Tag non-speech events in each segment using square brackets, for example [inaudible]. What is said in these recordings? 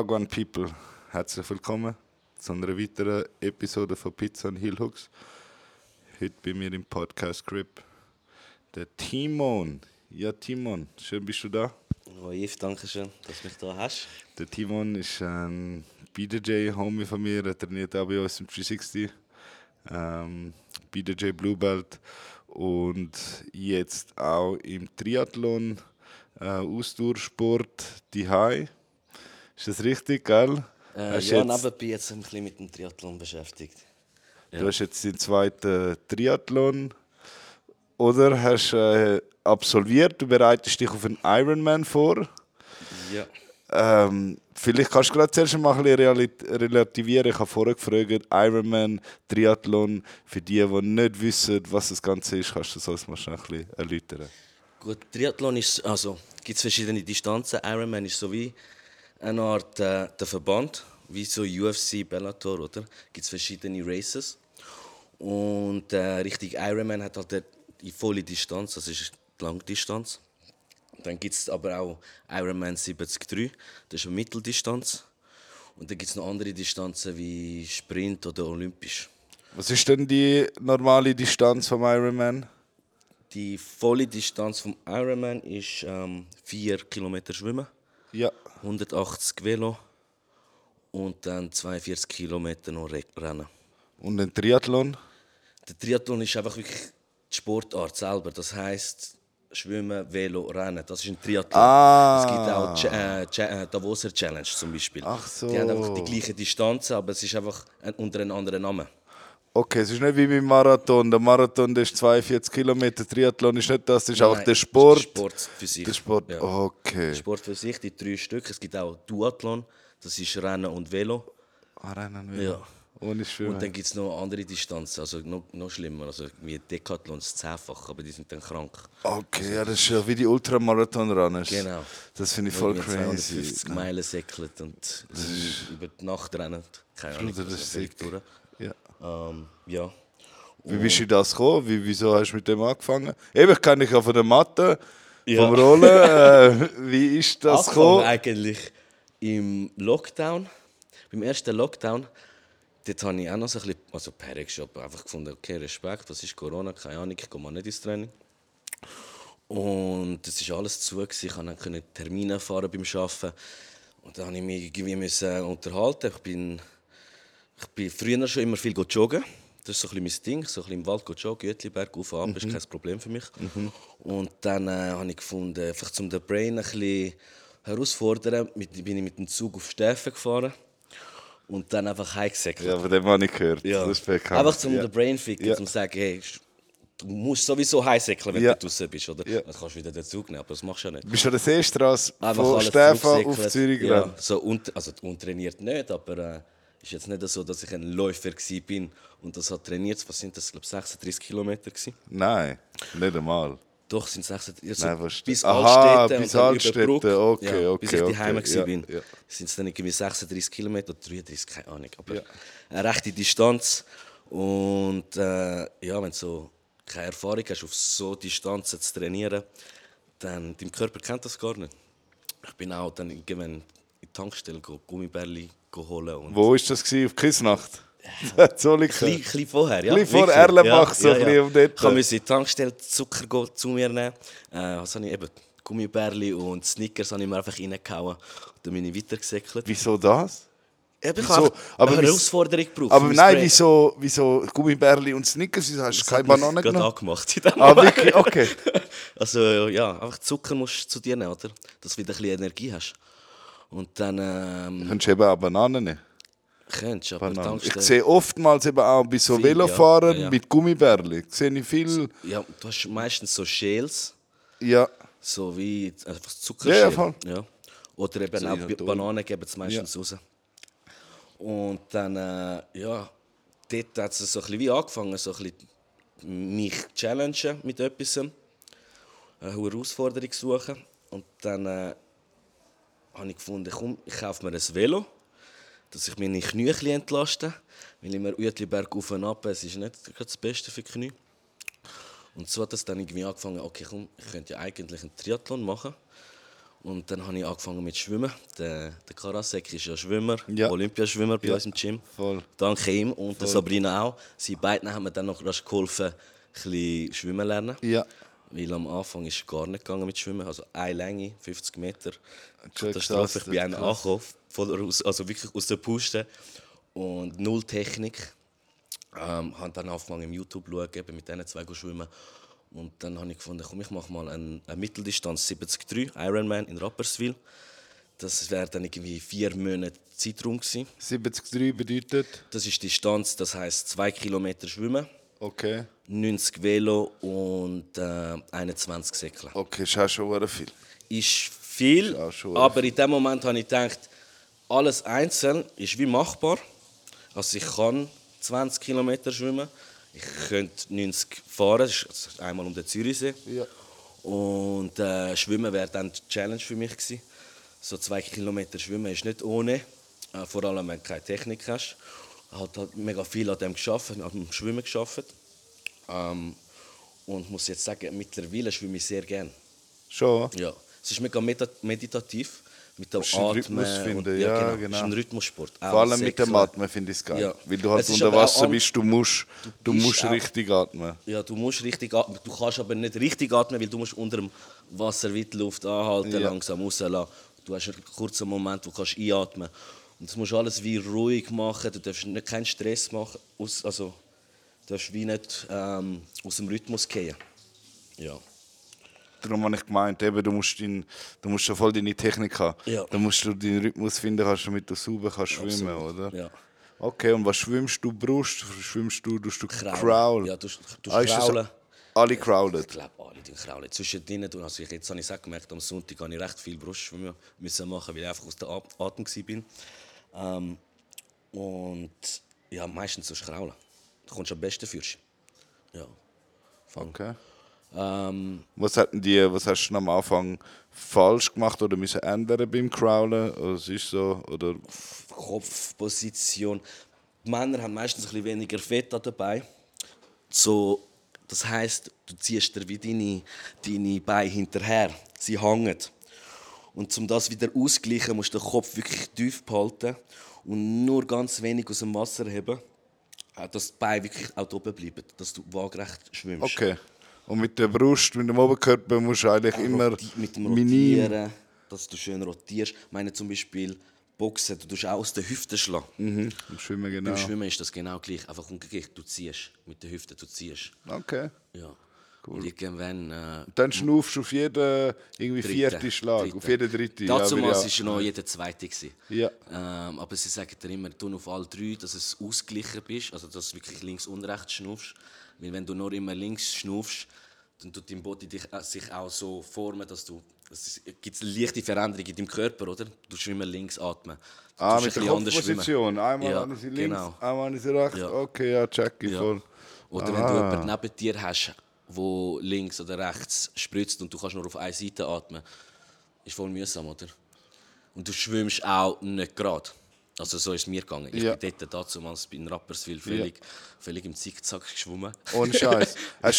Wagwan People, herzlich willkommen zu einer weiteren Episode von Pizza und Hillhooks. Heute bei mir im Podcast Grip der Timon. Ja, Timon, schön bist du da. Oh, Yves, danke schön, dass du mich da hast. Der Timon ist ein BDJ-Homie von mir, er trainiert auch bei uns im 360. Ähm, BDJ Blue Belt und jetzt auch im Triathlon, äh, Ausdauersport, die High. Ist das richtig, gell? Äh, Hast ja, jetzt- nebenbei jetzt ein bisschen mit dem Triathlon beschäftigt. Du hast jetzt den zweiten Triathlon oder hast äh, absolviert. Du bereitest dich auf einen Ironman vor. Ja. Ähm, vielleicht kannst du gerade zuerst mal ein bisschen relativieren. Ich habe vorher gefragt, Ironman, Triathlon, für die, die nicht wissen, was das Ganze ist, kannst du das uns mal schnell ein bisschen erläutern. Gut, Triathlon ist, also gibt es verschiedene Distanzen. Ironman ist so wie eine Art äh, der Verband, wie so UFC, Bellator, oder? Gibt es verschiedene Races. Und äh, richtig Ironman hat halt die volle Distanz, das ist die Langdistanz. Dann gibt es aber auch Ironman 73, das ist eine Mitteldistanz. Und dann gibt es noch andere Distanzen wie Sprint oder Olympisch. Was ist denn die normale Distanz vom Ironman? Die volle Distanz vom Ironman ist ähm, 4 Kilometer Schwimmen, Ja. 180 Velo und dann 42 Kilometer noch Re- Rennen. Und ein Triathlon? Der Triathlon ist einfach wirklich die Sportart selber. Das heißt Schwimmen, Velo, Rennen. Das ist ein Triathlon. Ah. Es gibt auch Ch äh, Ch äh, Davoser Challenge zum Beispiel. Ach so. Die haben einfach die gleichen Distanzen, aber es ist einfach ein, unter einem anderen Namen. Okay, es ist nicht wie beim Marathon. Der Marathon der ist 42 Kilometer, Triathlon ist nicht das, das ist Nein, der Sport. Der Sport für sich. Der Sport, Ja. okay. Sport für sich, die drei Stück. Es gibt auch Duathlon, das ist Rennen und Velo. Ah, Rennen wieder. Ja. Ohne Schwimmen. Und dann gibt es noch andere Distanzen, also noch, noch schlimmer, also wie Decathlon, das zehnfach, aber die sind dann krank. Okay, ja, das ist ja wie die Ultramarathon-Runners. Genau. Das finde ich voll crazy. 250 Meilen säckeln und über die Nacht rennen. Keine Ahnung, Das ist also durch. Ähm, ja. Wie bist du das gekommen? Wie, wieso hast du mit dem angefangen? Eben, ich kenne dich ja von der Mathe, Ja. vom Rollen. äh, wie ist das Angefangen gekommen? eigentlich im Lockdown, beim ersten Lockdown, dort habe ich auch noch so ein bisschen, also Perexshop, einfach gefunden, okay, Respekt, was ist Corona, keine Ahnung, ich gehe mal nicht ins Training. Und es war alles zu, gewesen. ich konnte dann Termine erfahren beim Arbeiten. Und dann musste ich mich irgendwie unterhalten. Ich bin, ich bin früher schon immer viel joggen. Das ist so ein bisschen mein Ding, so ein bisschen im Wald joggen, Gütliberg, auf und ab, ist kein Problem für mich. Und dann äh, habe ich gefunden, einfach zum den Brain ein bisschen herausfordern, mit, bin ich mit dem Zug auf Steffen gefahren und dann einfach heimgesäckelt. Ja, von dem habe ich gehört. Ja. Das ist bekannt. Einfach zum ja. den Brain ficken, Ja. zum zu sagen, hey, du musst sowieso heimsäckeln, wenn Ja. du draußen bist, oder? Ja. Dann kannst du wieder den Zug nehmen, aber das machst du ja nicht. Bist du an der Seestraße von Stefan auf. Zürich ja, so un also untrainiert nicht, aber äh, ist jetzt nicht so, dass ich ein Läufer bin und das hat trainiert. Was sind das? Ich glaube 36 Kilometer. Nein, nicht einmal. Doch sind 36. Also Nein, bis Aha, Altstädte bis Altstädte, okay, ja, Bis okay, ich okay, daheim ja, bin, ja. sind es dann irgendwie 36 Kilometer oder 33, keine Ahnung. Aber Ja. eine rechte Distanz und äh, ja, wenn du so keine Erfahrung hast, auf so Distanzen zu trainieren, dann dein Körper kennt das gar nicht. Ich bin auch dann irgendwann in die Tankstelle go, Gummibärli holen und Wo war das? Gewesen? Auf Kisnacht? Zollikofen? Klein, klein vorher, ja. Klein vor wirklich. Erlenbach, so ein bisschen um dort. Ich musste in die Tankstelle Zucker zu mir nehmen. Äh, was habe ich eben? Gummibärli und Snickers habe ich mir einfach reingehauen. Und dann bin ich weitergesäckelt. Wieso das? Eben, ich habe Aber eine Herausforderung gebraucht. Aber nein, wieso, wieso Gummibärli und Snickers? Wieso hast du Das keine Banane genommen? angemacht in dem Ah, wirklich? Okay. [laughs] Also ja, einfach Zucker musst du zu dir nehmen, oder? Dass du wieder ein bisschen Energie hast. Und dann ähm, Könntest du eben auch Bananen nehmen? könntest du aber Bananen. Ich sehe oftmals eben auch bei so Viel, Velofahrern ja, ja. mit Gummibärli. Sehe ich viel. Ja, du hast meistens so Schäls. Ja. So wie einfach Ja, Zuckerschäl. ja, voll. Ja. Oder eben auch Dose. Bananen geben es meistens raus. Und dann, äh, ja, dort hat es so ein bisschen wie angefangen, so ein bisschen mich zu challengen mit etwas, eine Herausforderung suchen. Und dann äh, habe ich gefunden, komm, ich kaufe mir ein Velo, dass ich meine Knie entlaste. Weil immer Uetliberg auf und ab, es ist nicht das Beste für die Knie. Und so hat es dann irgendwie angefangen, okay, komm, ich könnte ja eigentlich einen Triathlon machen. Und dann habe ich angefangen mit Schwimmen. Der, der Karasek ist ja Schwimmer, Ja. Olympiaschwimmer bei Ja, uns im Gym. voll. Dank ihm und der Sabrina auch. Sie beiden haben mir dann noch geholfen, ein bisschen schwimmen lernen. Ja. Weil am Anfang ist gar nicht gegangen mit Schwimmen. Also eine Länge, 50 Meter. Katastrophe. Ich bin einen angekommen, also wirklich aus der Puste. Und null Technik. Ähm, habe dann angefangen im YouTube zu schauen, mit diesen zwei go schwimmen. Und dann habe ich gefunden, komm, ich mache mal eine, eine Mitteldistanz 73 Ironman in Rapperswil. Das wäre dann irgendwie vier Monate Zeitraum gewesen. 73 bedeutet? Das ist die Distanz, das heißt zwei Kilometer schwimmen, Okay. 90 Velo und äh, 21 Säckle. Okay, ist auch schon sehr viel. Ist viel, Ist schon aber in dem Moment habe ich gedacht, alles einzeln ist wie machbar. Also ich kann 20 Kilometer schwimmen, ich könnte 90 fahren, das ist also einmal um den Zürichsee. Ja. Und äh, Schwimmen wäre dann die Challenge für mich gewesen. So zwei Kilometer Schwimmen ist nicht ohne, äh, vor allem wenn du keine Technik hast. Habe halt mega viel an dem geschafft, an dem Schwimmen geschafft. Ähm, und muss jetzt sagen, mittlerweile schwimme ich sehr gern. Schon? Ja, es ist mega meditativ mit dem Atmen. Rhythmus finden, und, ja, Es ist genau. ein Rhythmussport. Vor allem sehr mit dem. Atmen finde ich es geil. Ja. Weil du halt unter Wasser bist, du musst, du bist musst richtig atmen. Ja, du musst richtig atmen. Du kannst aber nicht richtig atmen, weil du musst unter dem Wasser wie die Luft anhalten, Ja. langsam rauslassen. Du hast einen kurzen Moment, wo du kannst einatmen Und das musst du alles wie ruhig machen. Du darfst nicht, keinen Stress machen. Aus, also, du darfst wie nicht ähm, aus dem Rhythmus gehen. Ja. Darum habe ich gemeint, eben, du musst, dein, du musst schon voll deine Technik haben. Ja. Dann musst du deinen Rhythmus finden, kannst, damit du sauber kannst schwimmen, Absolut, oder? Ja. Okay, und was schwimmst du? Brust? Schwimmst du? Tust du Kraulen. Crawl? Ja, du, du Ah, kraulen. Alle crawlen. Ich glaube, alle die kraulen. Zwischendrin, also ich, jetzt habe ich gemerkt, am Sonntag habe ich recht viel Brustschwimmen müssen machen, weil ich einfach aus der At- Atem war. Ähm, und ja, meistens so kraulen. Du kommst am besten für. Ja. Okay. Ähm, Was, hatten die, was hast du am Anfang falsch gemacht oder müssen ändern beim Crawlen? Oder es ist so? Oder Kopfposition. Die Männer haben meistens ein bisschen weniger Fett dabei. So, das heißt, du ziehst dir wie deine, deine Beine hinterher. Sie hängen. Und um das wieder auszugleichen, musst du den Kopf wirklich tief behalten und nur ganz wenig aus dem Wasser heben, äh, dass die Beine wirklich auch oben bleiben, dass du waagerecht schwimmst. okay. Und mit der Brust, mit dem Oberkörper musst du eigentlich immer Roti- mit dem minim. Rotieren, dass du schön rotierst. Ich meine zum Beispiel Boxen, du tust auch aus den Hüften schlagen. Mhm. Im Schwimmen genau. Beim Schwimmen ist das genau gleich. Einfach umgekehrt, du ziehst mit den Hüften, du ziehst. Okay. Ja. Und irgendwann... Äh, Dann schnaufst du auf jeden irgendwie vierten Schlag, dritte. auf jeden dritten. Dazu ja, war ja. es noch jeder zweite. Gewesen. Ja. Ähm, aber sie sagen dir immer, tu auf alle drei, dass es ausgeglichen bist, also dass du wirklich links und rechts schnaufst. Weil wenn du nur immer links schnaufst, dann tut dein Body dich, äh, sich auch so formen, dass du... Es gibt eine leichte Veränderung in deinem Körper, oder? Du schwimmst immer links atmen. Du Ah, mit ein der. Kopfposition. Einmal Ja, links, genau. einmal rechts. Ja. Okay, ja, check ich Ja. voll. Oder wenn du Aha. jemanden neben dir hast, wo links oder rechts spritzt und du kannst nur auf eine Seite atmen, ist voll mühsam, oder? Und du schwimmst auch nicht gerade. Also so ist es mir gegangen. Ich Ja. bin dort damals in Rapperswil völlig, völlig im Zickzack geschwommen. Ohne Scheiß. [laughs]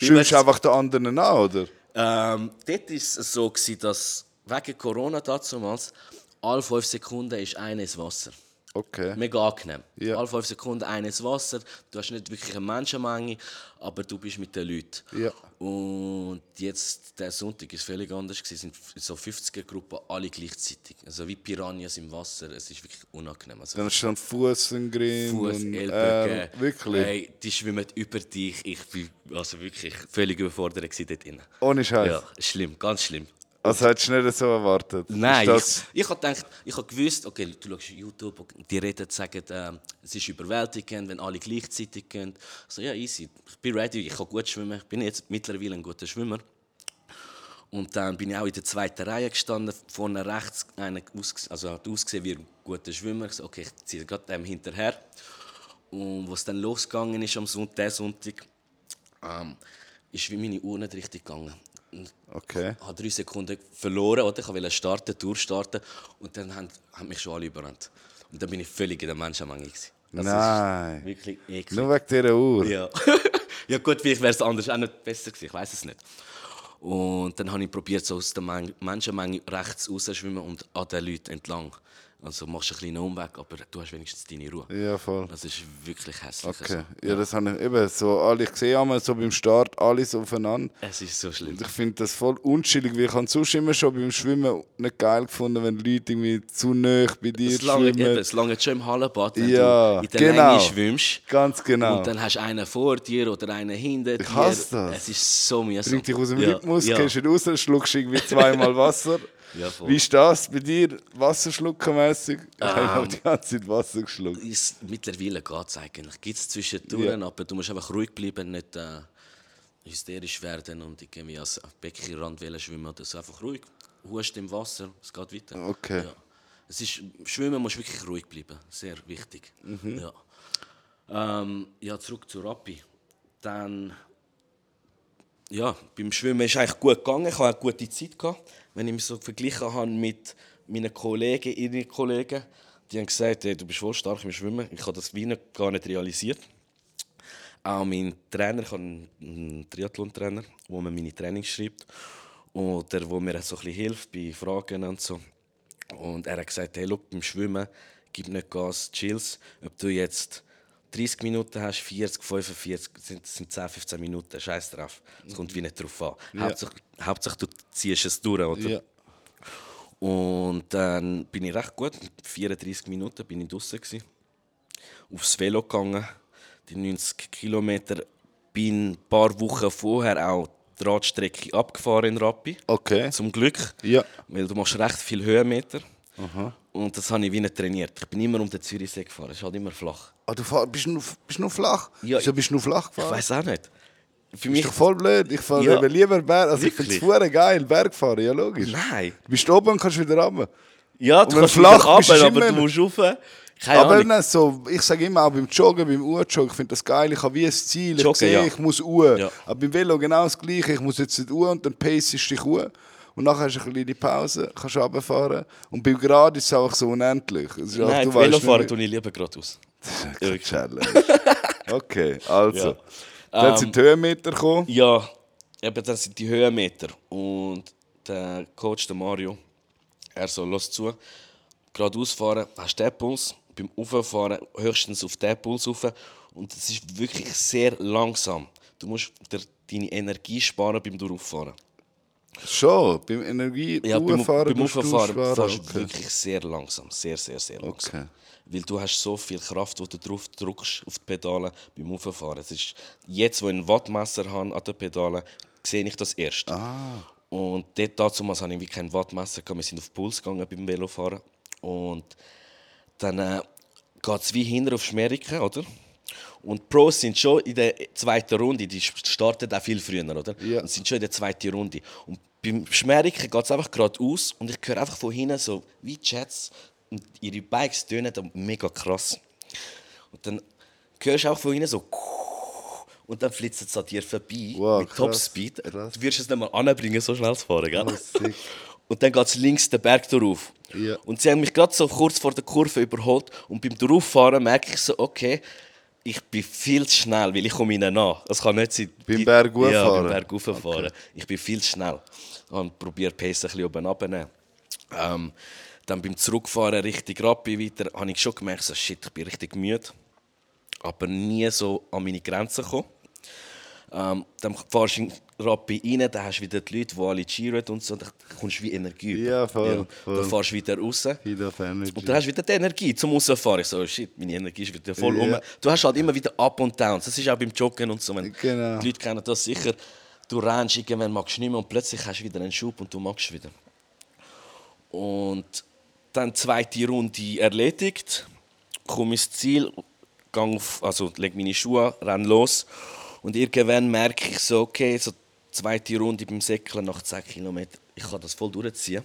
Schwimmst du einfach den anderen an, oder? Ähm, dort war es so, gewesen, dass wegen Corona damals alle fünf Sekunden ist einer ins Wasser. Okay. Mega angenehm. Ja. Alle fünf Sekunden eines Wasser. Du hast nicht wirklich eine Menschenmenge, aber du bist mit den Leuten. Ja. Und jetzt, der Sonntag ist völlig anders. Es sind so 50er-Gruppen, alle gleichzeitig. Also wie Piranhas im Wasser. Es ist wirklich unangenehm. Also Dann hast du dann Fuß im Grind. Fuß, und Ellbogen. Wirklich? Hey, die schwimmen über dich. Ich bin also wirklich völlig überfordert dort drin. Ohne Scheiß. Ja, schlimm, ganz schlimm. Also hättest du nicht so erwartet? Nein, ich, ich habe gedacht, ich habe gewusst, okay, du schaust YouTube, die reden, sagen, ähm, es ist überwältigend, wenn alle gleichzeitig gehen. So, ja, easy, ich bin ready, ich kann gut schwimmen, ich bin jetzt mittlerweile ein guter Schwimmer. Und dann bin ich auch in der zweiten Reihe gestanden, vorne rechts, einer aus, also hat ausgesehen wie ein guter Schwimmer. Ich so, okay, ich ziehe gerade dem hinterher. Und was dann losgegangen ist am Sonntag, Sonntag, ähm, ist wie meine Uhr nicht richtig gegangen. Und okay. ich habe drei Sekunden verloren, oder? Ich wollte starten, durchstarten und dann haben, haben mich schon alle überrannt. Und dann bin ich völlig in der Menschenmenge. Das Nein. wirklich eklig. Nur wegen dieser Uhr. Ja. [laughs] ja gut, vielleicht wäre es anders auch nicht besser gewesen, ich weiß es nicht. Und dann habe ich probiert, so aus der Men Menschenmenge rechts rauszuschwimmen und an den Leuten entlang. Also machst du einen kleinen Umweg, aber du hast wenigstens deine Ruhe. Ja, voll. Das ist wirklich hässlich. Okay. Also. Ja, das habe ich eben so, alle, ich sehe einmal so beim Start alles aufeinander. Es ist so schlimm. Und ich finde das voll unschillig, weil ich habe sonst immer schon beim Schwimmen nicht geil gefunden, wenn Leute irgendwie zu nah bei dir Es lange, schwimmen. eben, es lange schon im Hallenbad, wenn Ja, du in der genau. Länge schwimmst. Ganz genau. Und dann hast du einen vor dir oder einen hinter dir. hasse das. Es ist so mühsam. Bringt dich aus dem ja, Rhythmus, Ja, gehst du raus, schluckst irgendwie zweimal [laughs] Wasser. Ja. Wie ist das bei dir, wasserschluckermäßig? Ich Ähm. habe die ganze Zeit Wasser geschluckt. Ist, mittlerweile geht es eigentlich. Gibt es zwischendurch, Ja. aber du musst einfach ruhig bleiben, nicht äh, hysterisch werden und irgendwie als Beckenrand schwimmen oder so. Einfach ruhig, hust im Wasser, es geht weiter. Okay. Ja. Es ist, schwimmen musst wirklich ruhig bleiben, sehr wichtig. Mhm. Ja. Ähm, ja, zurück zu Rappi. Dann, ja, beim Schwimmen ist eigentlich gut gegangen. Ich hatte eine gute Zeit. Gehabt. Wenn ich mich so verglichen habe mit meinen Kollegen, ihren Kollegen, die haben gesagt, hey, du bist voll stark im Schwimmen. Ich habe das wie gar nicht realisiert. Auch mein Trainer, ich habe einen Triathlon-Trainer, wo mir meine Trainings schreibt. Oder wo mir so ein hilft bei Fragen und so. Und er hat gesagt, hey, look, beim Schwimmen, gib nicht Gas, chills. Ob du jetzt 30 Minuten hast, 40, 45, sind, sind 10, 15 Minuten, scheiß drauf. Es kommt wie nicht drauf an. Ja. Hauptsache, Hauptsache, du ziehst es durch, oder? Ja. Und dann bin ich recht gut, mit 34 Minuten bin ich draußen aufs Velo gegangen, die 90 Kilometer. Bin ein paar Wochen vorher auch die Radstrecke abgefahren in Rappi. Okay. Zum Glück. Ja. Weil du machst recht viel Höhenmeter. Und das habe ich wie nicht trainiert. Ich bin immer um den Zürichsee gefahren. Es ist halt immer flach. Ah, du fahr, bist, nur, bist nur flach? Ja, Wieso bist du nur flach Ich gefahren? weiß auch nicht. Für Ist mich. doch voll blöd. Ich fahre Ja. lieber Berg. Also ich finde es Wirklich? geil, Berg fahren. Ja, logisch. Nein. Du bist oben und kannst wieder runter. Ja, du wenn kannst flach bist, runter, ist aber du musst rauf. Keine Aber Ahnung. nein, so, ich sage immer auch beim Joggen, beim Urjoggen, ich finde das geil, ich habe wie ein Ziel, ich Joggen, sehe, ja. ich muss Uhr. Ja. Aber beim Velo genau das Gleiche, ich muss jetzt nicht Uhr und dann pace ich dich Uhr. Und nachher hast du eine kleine Pause, kannst runterfahren. Und beim Grad ist es einfach so unendlich. Es ist einfach, Nein, du Velofahren weißt nicht, tue ich lieber geradeaus. Keine [laughs] Challenge. Okay, also. Ja. Dann Ähm, sind die Höhenmeter gekommen. Ja, eben das sind die Höhenmeter. Und der Coach, der Mario, er so, los zu, geradeaus fahren, hast den Puls, beim Auffahren höchstens auf den Puls rauf. Und es ist wirklich sehr langsam. Du musst dir deine Energie sparen beim Durchfahren. Schon, beim Energie Ja, beim, beim du Auffahren fährst du okay. wirklich sehr langsam. Sehr, sehr, sehr langsam. Okay. Weil du hast so viel Kraft, die du drauf drückst auf die Pedale beim Auffahren. Es ist jetzt, wo ich ein Wattmesser habe an den Pedalen, sehe ich das erst. Ah. Und dort damals hatte ich kein Wattmesser. Wir sind auf Puls gegangen beim Velofahren. Und dann äh, geht es wie hinten auf Schmeriken, oder? Und die Pros sind schon in der zweiten Runde, die starten auch viel früher, oder? Ja. Und sind schon in der zweiten Runde. Und beim Schmeriken geht es einfach geradeaus und ich höre einfach von hinten so wie Jets und ihre Bikes tönen mega krass. Und dann hörst du auch von hinten so [laughs] und dann flitzt es an dir vorbei Wow, mit Topspeed. Du wirst es nicht mal anbringen, so schnell zu fahren, gell? Oh. [laughs] Und dann geht es links den Berg drauf. Ja. Und sie haben mich gerade so kurz vor der Kurve überholt. Und beim Drauffahren merke ich so, okay, ich bin viel zu schnell, weil ich komme ihnen nach. Das kann nicht sein. Beim Berg Ja, hochfahren? beim Berg hochfahren. Ich bin viel zu schnell. Ich habe probiert, die Pace ein bisschen oben runterzunehmen. Ähm, dann beim Zurückfahren Richtung Rappi weiter, habe ich schon gemerkt, so, shit, ich bin richtig müde. Aber nie so an meine Grenzen gekommen. Ähm, dann fahrst du Rappi rein, dann hast du wieder die Leute, die alle cheeren und so, dann kommst du wie Energie über. Ja, voll, voll. Dann fahrst du wieder raus. Und dann hast du wieder die Energie zum Rausfahren. Ich so, shit, meine Energie ist wieder voll Ja. um. Du hast halt immer wieder Up und Downs. Das ist auch beim Joggen und so. Wenn Genau. Die Leute kennen das sicher. Du rennst irgendwann, magst du nicht mehr und plötzlich hast du wieder einen Schub und du magst wieder. Und dann die zweite Runde erledigt, komme ins Ziel, gang auf, also leg meine Schuhe an, renn los. Und irgendwann merke ich so, okay, so zweite Runde beim Säckeln nach 10 Kilometern, ich kann das voll durchziehen.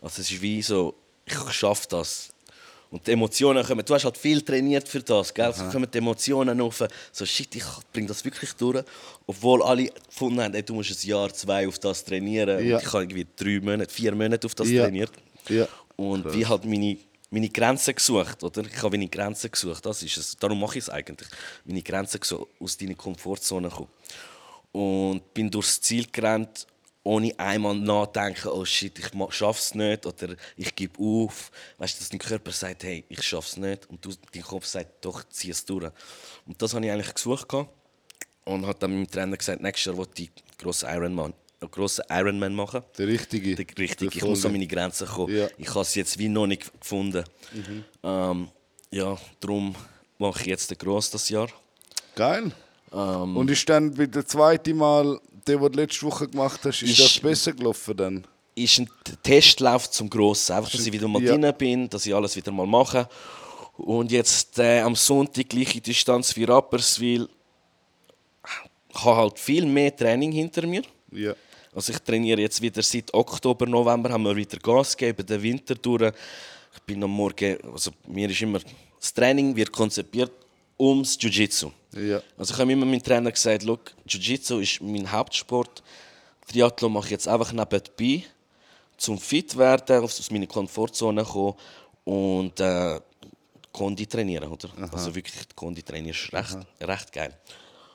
Also es ist wie so, ich schaffe das. Und die Emotionen kommen, du hast halt viel trainiert für das, gell? So kommen die Emotionen auf, so shit, ich bringe das wirklich durch. Obwohl alle gefunden haben, ey, du musst ein Jahr, zwei auf das trainieren. Ja. Und ich habe irgendwie drei Monate, vier Monate auf das Ja. trainiert. Ja. Und wie halt meine, meine Grenzen gesucht, oder? Ich habe meine Grenzen gesucht, das ist es. Darum mache ich es eigentlich. Meine Grenzen gesucht, aus deiner Komfortzone kommen. Und bin durchs Ziel gerannt ohne einmal nachdenken, oh shit, ich schaffe es nicht oder ich gebe auf. Weißt du, dass dein Körper sagt, hey, ich schaffe es nicht und du, dein Kopf sagt, doch, zieh es durch. Und das habe ich eigentlich gesucht und habe dann meinem Trainer gesagt, nächstes Jahr wollte ich grossen Ironman, einen grossen Ironman machen. Der richtige. Der richtige. Ich muss an meine Grenzen kommen. Ja. Ich habe es jetzt wie noch nicht gefunden. Ähm, ja, darum mache ich jetzt den Gross das Jahr. Geil. Ähm, Und ist dann bei der zweiten Mal, der, den du letzte Woche gemacht hast, ist, Ist- das besser gelaufen dann? ist ein Testlauf zum Grossen. Einfach, dass ich wieder mal Ja. drin bin, dass ich alles wieder mal mache. Und jetzt äh, am Sonntag gleiche Distanz wie Rapperswil. Ich habe halt viel mehr Training hinter mir. Ja. Also ich trainiere jetzt wieder seit Oktober, November haben wir wieder Gas gegeben, den Winter durch. Ich bin am Morgen, also mir ist immer, das Training wird konzipiert ums Jiu-Jitsu. Ja. Also ich habe immer meinem Trainer gesagt, «Look, Jiu-Jitsu ist mein Hauptsport. Triathlon mache ich jetzt einfach nebenbei, zum fit werden, aus meiner Komfortzone kommen und äh, Kondi trainieren, oder? Also wirklich, Kondi trainieren ist recht, recht geil.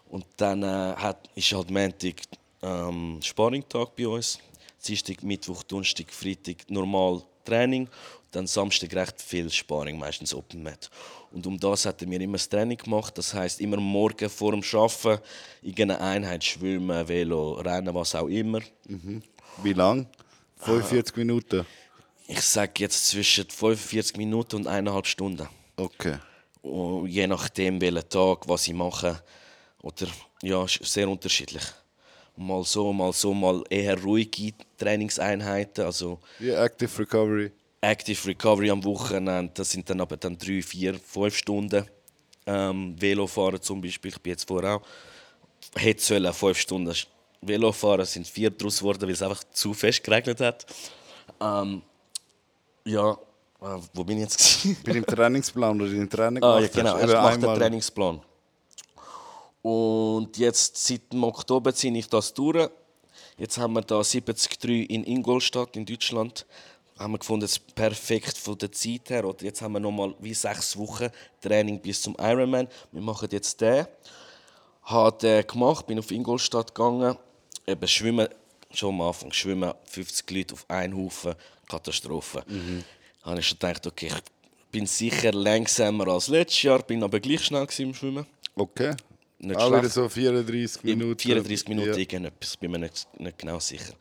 Und dann äh, hat, ist halt Montag ähm, Sparringtag bei uns. Dienstag, Mittwoch, Donnerstag, Freitag normal Training. Dann Samstag recht viel Sparring, meistens Open Mat. Und um das hat er mir immer das Training gemacht. Das heißt immer morgen vor dem Arbeiten in einer Einheit schwimmen, Velo, Rennen, was auch immer. Wie lang? 45 Minuten. Ich sage jetzt zwischen 45 Minuten und eineinhalb Stunden. Okay. Und je nachdem, welchen Tag, was ich mache. Oder, ja, sehr unterschiedlich. Mal so, mal so, mal eher ruhige Trainingseinheiten. Also Ja, Active Recovery. Active Recovery am Wochenende, das sind dann aber dann drei, vier, fünf Stunden. Ähm, Velofahren zum Beispiel, ich bin jetzt vorher auch, hätte sollen fünf Stunden Velofahren, sind vier daraus geworden, weil es einfach zu fest geregnet hat. Ähm, ja, äh, wo bin ich jetzt? Bei dem Trainingsplan oder dein Training Ah, ja, genau. Er Eben macht den Trainingsplan. Und jetzt, seit dem Oktober ziehe ich das durch. Jetzt haben wir da 73 in Ingolstadt in Deutschland. Haben wir gefunden, es ist perfekt von der Zeit her. Oder jetzt haben wir nochmal wie sechs Wochen Training bis zum Ironman. Wir machen jetzt den. Habe den gemacht, bin auf Ingolstadt gegangen. Eben Schwimmen, schon am Anfang, Schwimmen, 50 Leute auf einen Haufen, Katastrophe. Mhm. Habe ich schon gedacht, okay, ich bin sicher langsamer als letztes Jahr, bin aber gleich schnell im Schwimmen. Okay. Nicht Auch schlecht. wieder so 34 In Minuten. 34 Minuten Ja. irgendetwas, bin mir nicht, nicht genau sicher.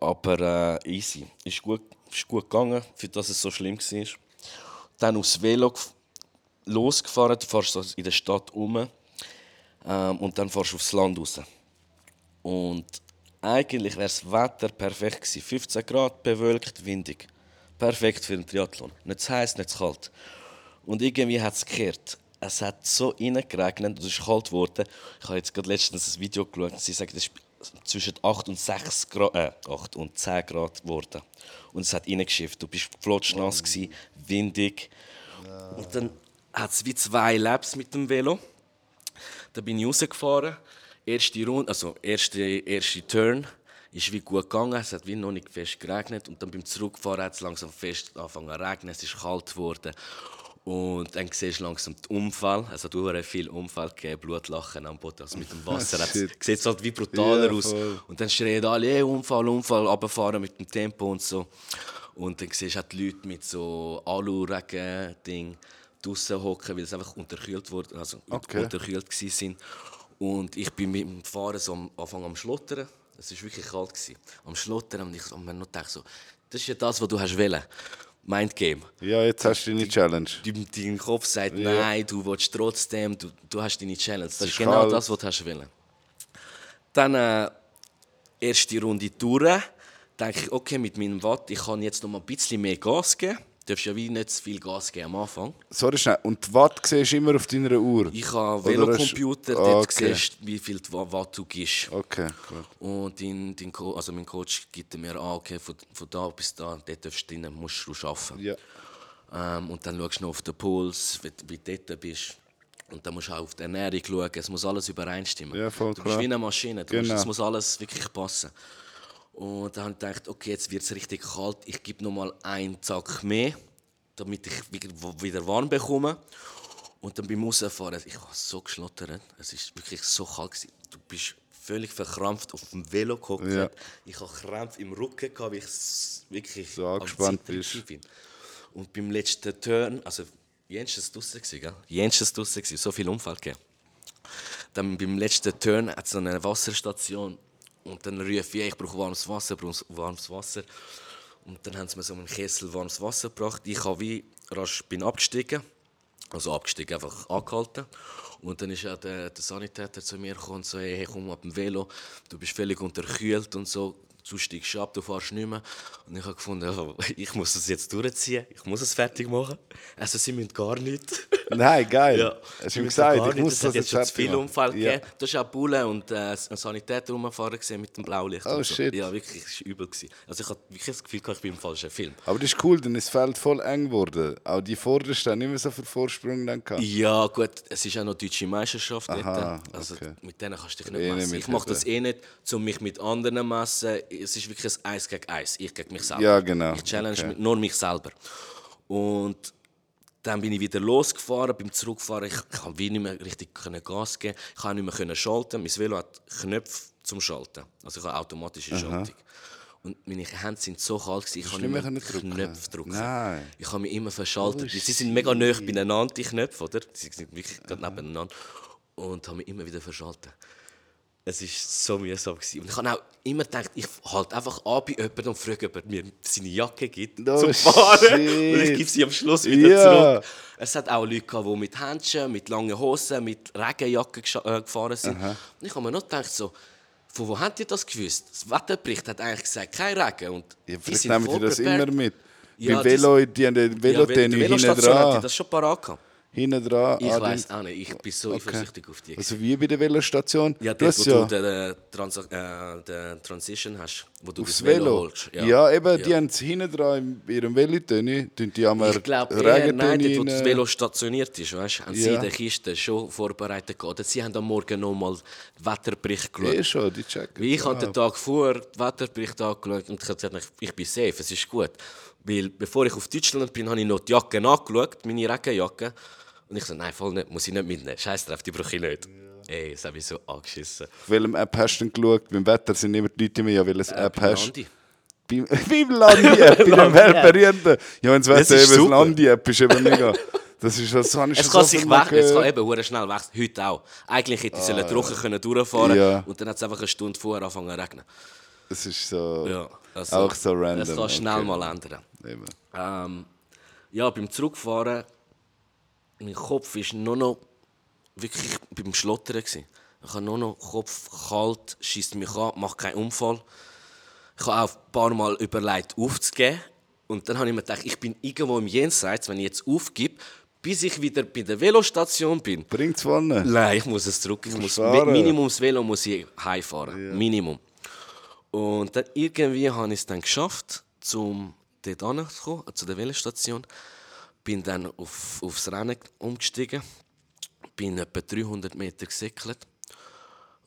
Aber äh, easy. Ist gut, ist gut gegangen, für das es so schlimm war. Dann aufs Velo gef- losgefahren, du fährst in der Stadt um ähm, und dann fährst du aufs Land raus. Und eigentlich wäre das Wetter perfekt gewesen. 15 Grad, bewölkt, windig. Perfekt für einen Triathlon. Nicht zu heiß, nicht zu kalt. Und irgendwie hat es gekehrt. Es hat so reingeregnet und es ist kalt geworden. Ich habe jetzt gerade letztens ein Video geschaut. Sie sagen, es ist zwischen 8 und 6 Grad, äh, 8 und 10 Grad geworden. Und es hat reingeschifft. Du bist flotschnass, gewesen, windig. Und dann hat es wie zwei Laps mit dem Velo. Da bin ich rausgefahren. Erste Runde, also erste, erste Turn, ist wie gut gegangen. Es hat wie noch nicht fest geregnet. Und dann beim Zurückfahren hat es langsam fest angefangen zu regnen. Es ist kalt geworden. Und dann siehst du langsam den Unfall. Es hat auch viel Unfall gegeben, Blutlachen am Boden. Also mit dem Wasser hat Shit. sieht halt wie brutaler Ja, aus. Und dann schreien alle, hey, Unfall, Unfall, runterfahren mit dem Tempo und so. Und dann siehst du auch die Leute mit so Alu-Regen-Ding draussen hocken, weil es einfach unterkühlt wurde, also Okay. unterkühlt sind. Und ich bin mit dem Fahren so am Anfang am Schlottern. Es war wirklich kalt. Gewesen. Am Schlottern und ich habe mir noch gedacht, so, das ist ja das, was du hast wollen. Mindgame. Ja, jetzt hast du deine Challenge. Dein, Kopf sagt, Ja. nein, du willst trotzdem, du, du hast deine Challenge. Das ist, ist genau kalt. das, was du hast wollen. Dann äh, erste Runde durch. Denke ich, okay, mit meinem Watt, ich kann jetzt noch mal ein bisschen mehr Gas geben. Du darfst ja wie nicht zu viel Gas geben am Anfang. Sorry, schnell. Und die Watt siehst du immer auf deiner Uhr? Ich habe Oder Velocomputer, hast- Ah, dort okay. siehst du, wie viel Wa- Watt du gibst. Okay, gut. Und dein, dein Co also mein Coach gibt mir an, okay, von, von da bis da, dort darfst du rein, musst du arbeiten. Ja. Ähm, und dann schaust du noch auf den Puls, wie, wie du dort bist. Und dann musst du auch auf die Ernährung schauen. Es muss alles übereinstimmen. Ja, voll du klar. bist wie eine Maschine. Du musst, Genau. es muss alles wirklich passen. Und dann habe ich gedacht, okay, jetzt wird es richtig kalt. Ich gebe noch mal einen Zack mehr, damit ich wieder, warm bekomme. Und dann beim Rausfahren, ich habe so geschlottert. Es ist wirklich so kalt. Gewesen. Du bist völlig verkrampft auf dem Velo gehockt. Ja. Ich hatte Krämpfe im Rücken, gehabt, weil ich wirklich So angespannt bin. Und beim letzten Turn, also Jens war draussen, gell? Jens war draussen, so viel Unfall gegeben. Dann beim letzten Turn hat es so eine Wasserstation und dann rief ich, ich brauche warmes Wasser, brauche warmes Wasser. Und dann haben sie mir so einen Kessel warmes Wasser gebracht. Ich habe wie rasch bin abgestiegen, also abgestiegen, einfach angehalten. Und dann ist auch der, der Sanitäter zu mir gekommen und so, hey, komm ab dem Velo, du bist völlig unterkühlt und so. Du steigst ab, du fährst nicht mehr. Und ich habe gefunden, ich muss das jetzt durchziehen, ich muss es fertig machen. Also sie müssen gar nichts. [laughs] Nein, geil. Ja, Hast du gesagt, ich nicht, muss es das hat jetzt schon zu viel. Unfall Ja. gegeben. Da ist auch Bulle und äh, ein Sanitäter rumfahren mit dem Blaulicht. Oh, so. shit. Ja, wirklich, es war übel. Gewesen. Also ich hatte wirklich das Gefühl, ich bin im falschen Film. Aber das ist cool, ist das Feld voll eng geworden. Auch die Vordersten haben nicht mehr so viel Vorsprung dann gehabt. Ja, gut, es ist auch noch deutsche Meisterschaft Aha, dort. Also okay. mit denen kannst du dich Eh nicht nicht messen. Ich mache das eh nicht, um mich mit anderen zu messen. Es ist wirklich ein Eis gegen Eis. Ich gegen mich selber. Ja, genau. Ich challenge Okay. nur mich selber. Und dann bin ich wieder losgefahren. Beim Zurückfahren, ich, ich konnte wie nicht mehr richtig Gas geben. Ich konnte nicht mehr schalten. Mein Velo hat Knöpfe zum Schalten. Also ich habe automatische Schaltung. Und meine Hände sind so kalt, gewesen, ich konnte nicht mehr drücken? Knöpfe drücken. Nein. Ich habe mich immer verschaltet. Oh, sie sind mega nah beieinander, die Knöpfe, oder? Sie sind wirklich gerade nebeneinander. Und habe mich immer wieder verschaltet. Es war so mühsam. Gewesen. Und ich habe auch immer gedacht, ich halte einfach an bei jemandem und frage, ob er mir seine Jacke gibt Oh, zum Fahren. shit. [laughs] Und ich gebe sie am Schluss wieder Ja. zurück. Es hat auch Leute gehabt, die mit Händchen, mit langen Hosen, mit Regenjacken äh, gefahren sind. Und ich habe mir noch gedacht, so, von wo habt ihr das gewusst? Das Wetterbericht hat eigentlich gesagt, kein Regen. Und Ja, vielleicht nehmen die das immer mit. Ja, Beim Velo, die haben den Ja, Velotennis die hinten hat die dran. das schon parat gehabt. Hinten dran. Ich weiß auch nicht, ich bin so eifersüchtig auf die. Also wie bei der Velostation. ja, dort, hast wo ja du den, äh, Trans äh, den Transition hast, wo du aufs das Velo, Velo. holst. Ja, eben, die haben es hinten dran in ihrem Velotennis. Tun die einmal Ich glaube, nein, dort, wo das. Velo stationiert ist, weißt, haben sie Ja. in der Kiste schon vorbereitet. gehabt. Sie haben am Morgen nochmal den Wetterbericht geschaut. Eh schon, die checken. Ich habe den Tag vor den Wetterbericht angeschaut und ich habe gesagt, ich bin safe, es ist gut. Weil bevor ich auf Deutschland bin, habe ich noch die Jacke angeschaut, meine Regenjacke. Und ich so, nein, voll nicht, muss ich nicht mitnehmen. Scheiß drauf, die brauche ich nicht. Ey, das habe ich so angeschissen. Auf welchem App hast du denn geschaut? Beim Wetter sind immer die Leute mehr, ja, welches App Beim hast du? Beim, [laughs] beim Landi-App, [laughs] bei dem weltberühmten. Ja, wenn das Das Wetter ist eben das. Landi-App ist, eben mega. [laughs] Das ist das ich Es kann sich wechseln, es kann eben schnell wechseln. Heute auch. Eigentlich hätte ich sollen trocken können durchfahren Ja. und dann hat es einfach eine Stunde vorher angefangen zu regnen. Das ist so... Ja, also, Auch so random, Es kann schnell okay. mal ändern. Ähm, ja, beim Zurückfahren, mein Kopf ist nur noch wirklich beim Schlottern. Gewesen. Ich habe nur noch Kopf kalt, schießt mich an, macht keinen Unfall. Ich habe auch ein paar Mal überlegt, aufzugeben. Und dann habe ich mir gedacht, ich bin irgendwo im Jenseits, wenn ich jetzt aufgebe, bis ich wieder bei der Velostation bin. Bringt's vorne. Nein, ich muss es zurück. Ich muss fahren. Minimum das Velo muss ich heimfahren. Minimum. Und dann irgendwie habe ich es dann geschafft, zum dort anzukommen, zu der Velostation. Bin dann auf, aufs Rennen umgestiegen. Bin etwa 300 Meter gesäckelt.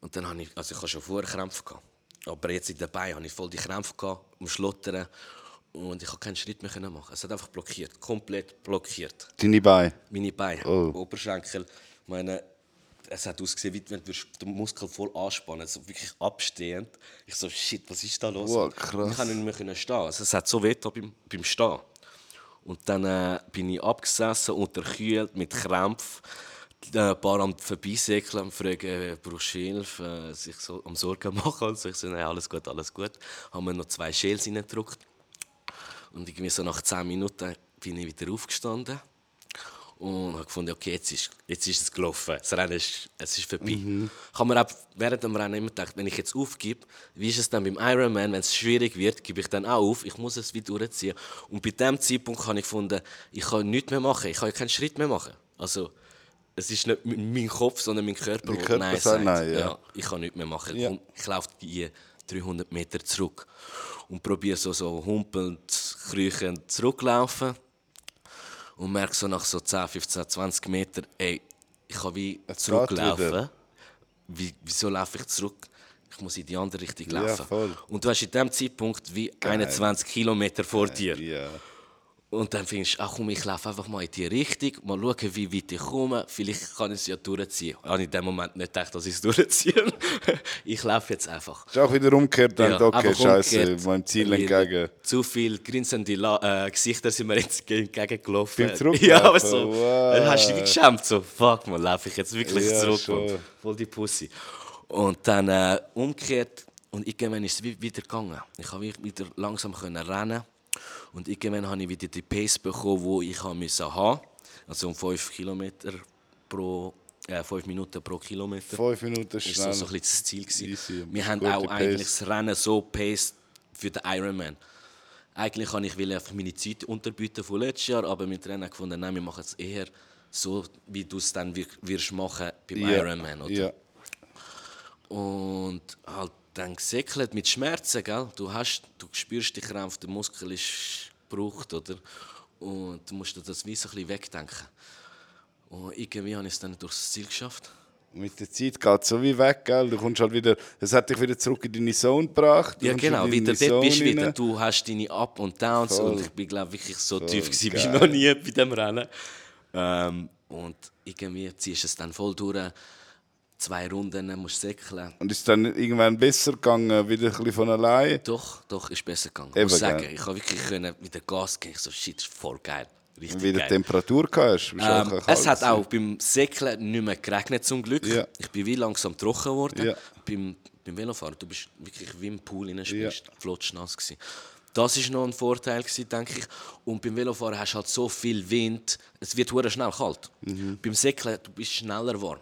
Und dann habe ich, also ich hatte schon vorher Krämpfe gehabt. Aber jetzt in dabei habe ich voll die Krämpfe gehabt, am Schlottern. Und ich konnte keinen Schritt mehr machen. Es hat einfach blockiert, komplett blockiert Deine Beine. meine Beine, Oh. Oberschenkel. Meine, es hat ausgesehen, wie wenn du den Muskel voll anspannen so wirklich abstehend. Ich so, shit, was ist da los? Wow, krass. Ich konnte nicht mehr stehen. Also, es hat so weh beim, beim Stehen. Und dann äh, bin ich abgesessen, unterkühlt, mit Krämpfen. Ein paar am Vorbeisäckeln und fragen, äh, brauchst du Hilfe? Äh, sich so am Sorgen machen. Und so. Ich so, nein, alles gut, alles gut. Haben wir noch zwei Schäls reingedrückt. Und irgendwie so nach 10 Minuten bin ich wieder aufgestanden und habe gefunden, okay, jetzt ist, jetzt ist es gelaufen. Das Rennen ist, es ist vorbei. Ich habe mir auch während dem Rennen immer gedacht, wenn ich jetzt aufgebe, wie ist es dann beim Ironman, wenn es schwierig wird, gebe ich dann auch auf. Ich muss es wieder durchziehen. Und bei diesem Zeitpunkt habe ich gefunden, ich kann nichts mehr machen. Ich kann keinen Schritt mehr machen. Also, es ist nicht mein Kopf, sondern mein Körper, der Nein sagt. Nein, ja. ich kann nichts mehr machen. Ja. Komm, Ich laufe die 300 Meter zurück und probiere so, so humpelnd, kriechend zurücklaufen und merke so nach so 10, 15, 20 Metern, ey, ich kann wie Es zurücklaufen. Wie, wieso laufe ich zurück? Ich muss in die andere Richtung Ja, laufen. voll. Und du hast in dem Zeitpunkt wie 21 Kilometer vor dir. Ja. Und dann findest du, ach komm, ich laufe einfach mal in die Richtung, mal schauen, wie weit ich komme. Vielleicht kann ich es ja durchziehen. Ich habe in dem Moment nicht gedacht, dass ich es durchziehe. [laughs] ich laufe jetzt einfach. Ist auch wieder umgekehrt, dann, Ja, okay, scheiße, meinem Ziel entgegen. Zu viel grinsende La äh, Gesichter sind mir jetzt entgegengelaufen. Beim Zurücklaufen? Ja, aber so. Wow. Dann hast du dich geschämt, so, fuck man, laufe ich jetzt wirklich Ja, zurück. schon. Mann. Voll die Pussy. Und dann äh, umgekehrt und irgendwann ist es wie- wieder gegangen. Ich konnte wieder langsam können rennen und irgendwann habe ich wieder die Pace bekommen, die ich haben musste. Also um 5 Kilometer pro, äh, 5 Minuten pro Kilometer. Fünf Minuten Das war schnell. so ein bisschen das Ziel. Gewesen. Easy. Wir haben auch Pace. eigentlich das Rennen so paced für den Ironman. Eigentlich wollte ich einfach meine Zeit unterbieten von letztes Jahr, aber mit Rennen gefunden, nein, wir machen es eher so, wie du es dann wir- wirst machen beim Ja, Ironman. Oder? Ja. Und halt dann gesäckelt mit Schmerzen, gell? Du, hast, du spürst die Krampf, der Muskel ist gebraucht, oder? Und du musst dir das wie so ein bisschen wegdenken. Und irgendwie habe ich es dann durchs Ziel geschafft. Mit der Zeit geht es so wie weg, gell? Du kommst halt wieder, es hat dich wieder zurück in deine Zone gebracht. Ja, genau, wieder dort bist du wieder. Du hast deine Up und Downs Voll. und ich bin, glaube wirklich so tief gewesen, wie geil. noch nie bei dem Rennen. Ähm, und irgendwie ziehst du es dann voll durch. Zwei Runden musst du säckeln. Und ist dann irgendwann besser gegangen, wieder ein bisschen von allein. Doch, doch, ist besser gegangen. Ich Eben, muss sagen, ich habe wirklich können wieder Gas geben. Ich so, shit, ist voll geil. Richtig Wieder geil. Temperatur hast. Ähm, es hat auch beim Säckeln nicht mehr geregnet, zum Glück. Ja. Ich bin wie langsam trocken geworden. Ja. Beim, beim Velofahren, du bist wirklich wie im Pool reinspielst, ja. flotschnass gewesen. Das war noch ein Vorteil, gewesen, denke ich. Und beim Velofahren hast du halt so viel Wind, es wird schnell kalt. Mhm. Beim Säckeln, du bist schneller warm.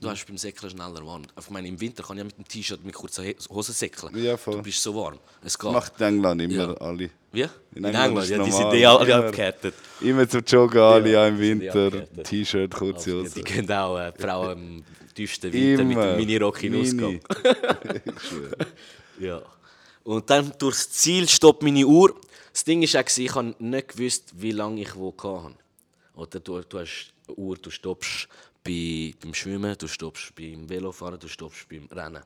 Du hast beim Säckeln schneller warm. Ich meine, im Winter kann ich ja mit dem T-Shirt mit kurzer He- Hose säckeln. Ja, voll. Du bist so warm. Es geht. Macht in England immer Ja. alle. Wie? In In England England, ist ja, die sind eh alle Immer. abgehärtet. Immer zum Joggen alle Ja, im die Winter. T-Shirt, kurze Ja, Hose. die können auch äh, Frauen im tiefsten Winter mit Immer. dem Minirock hinausgehen. [laughs] Ja. Und dann durchs Ziel stoppt meine Uhr. Das Ding war auch, ich habe nicht gewusst, wie lange ich wo hatte. Oder du, du hast eine Uhr, du stoppst bei, beim Schwimmen, du stoppst beim Velofahren, du stoppst beim Rennen.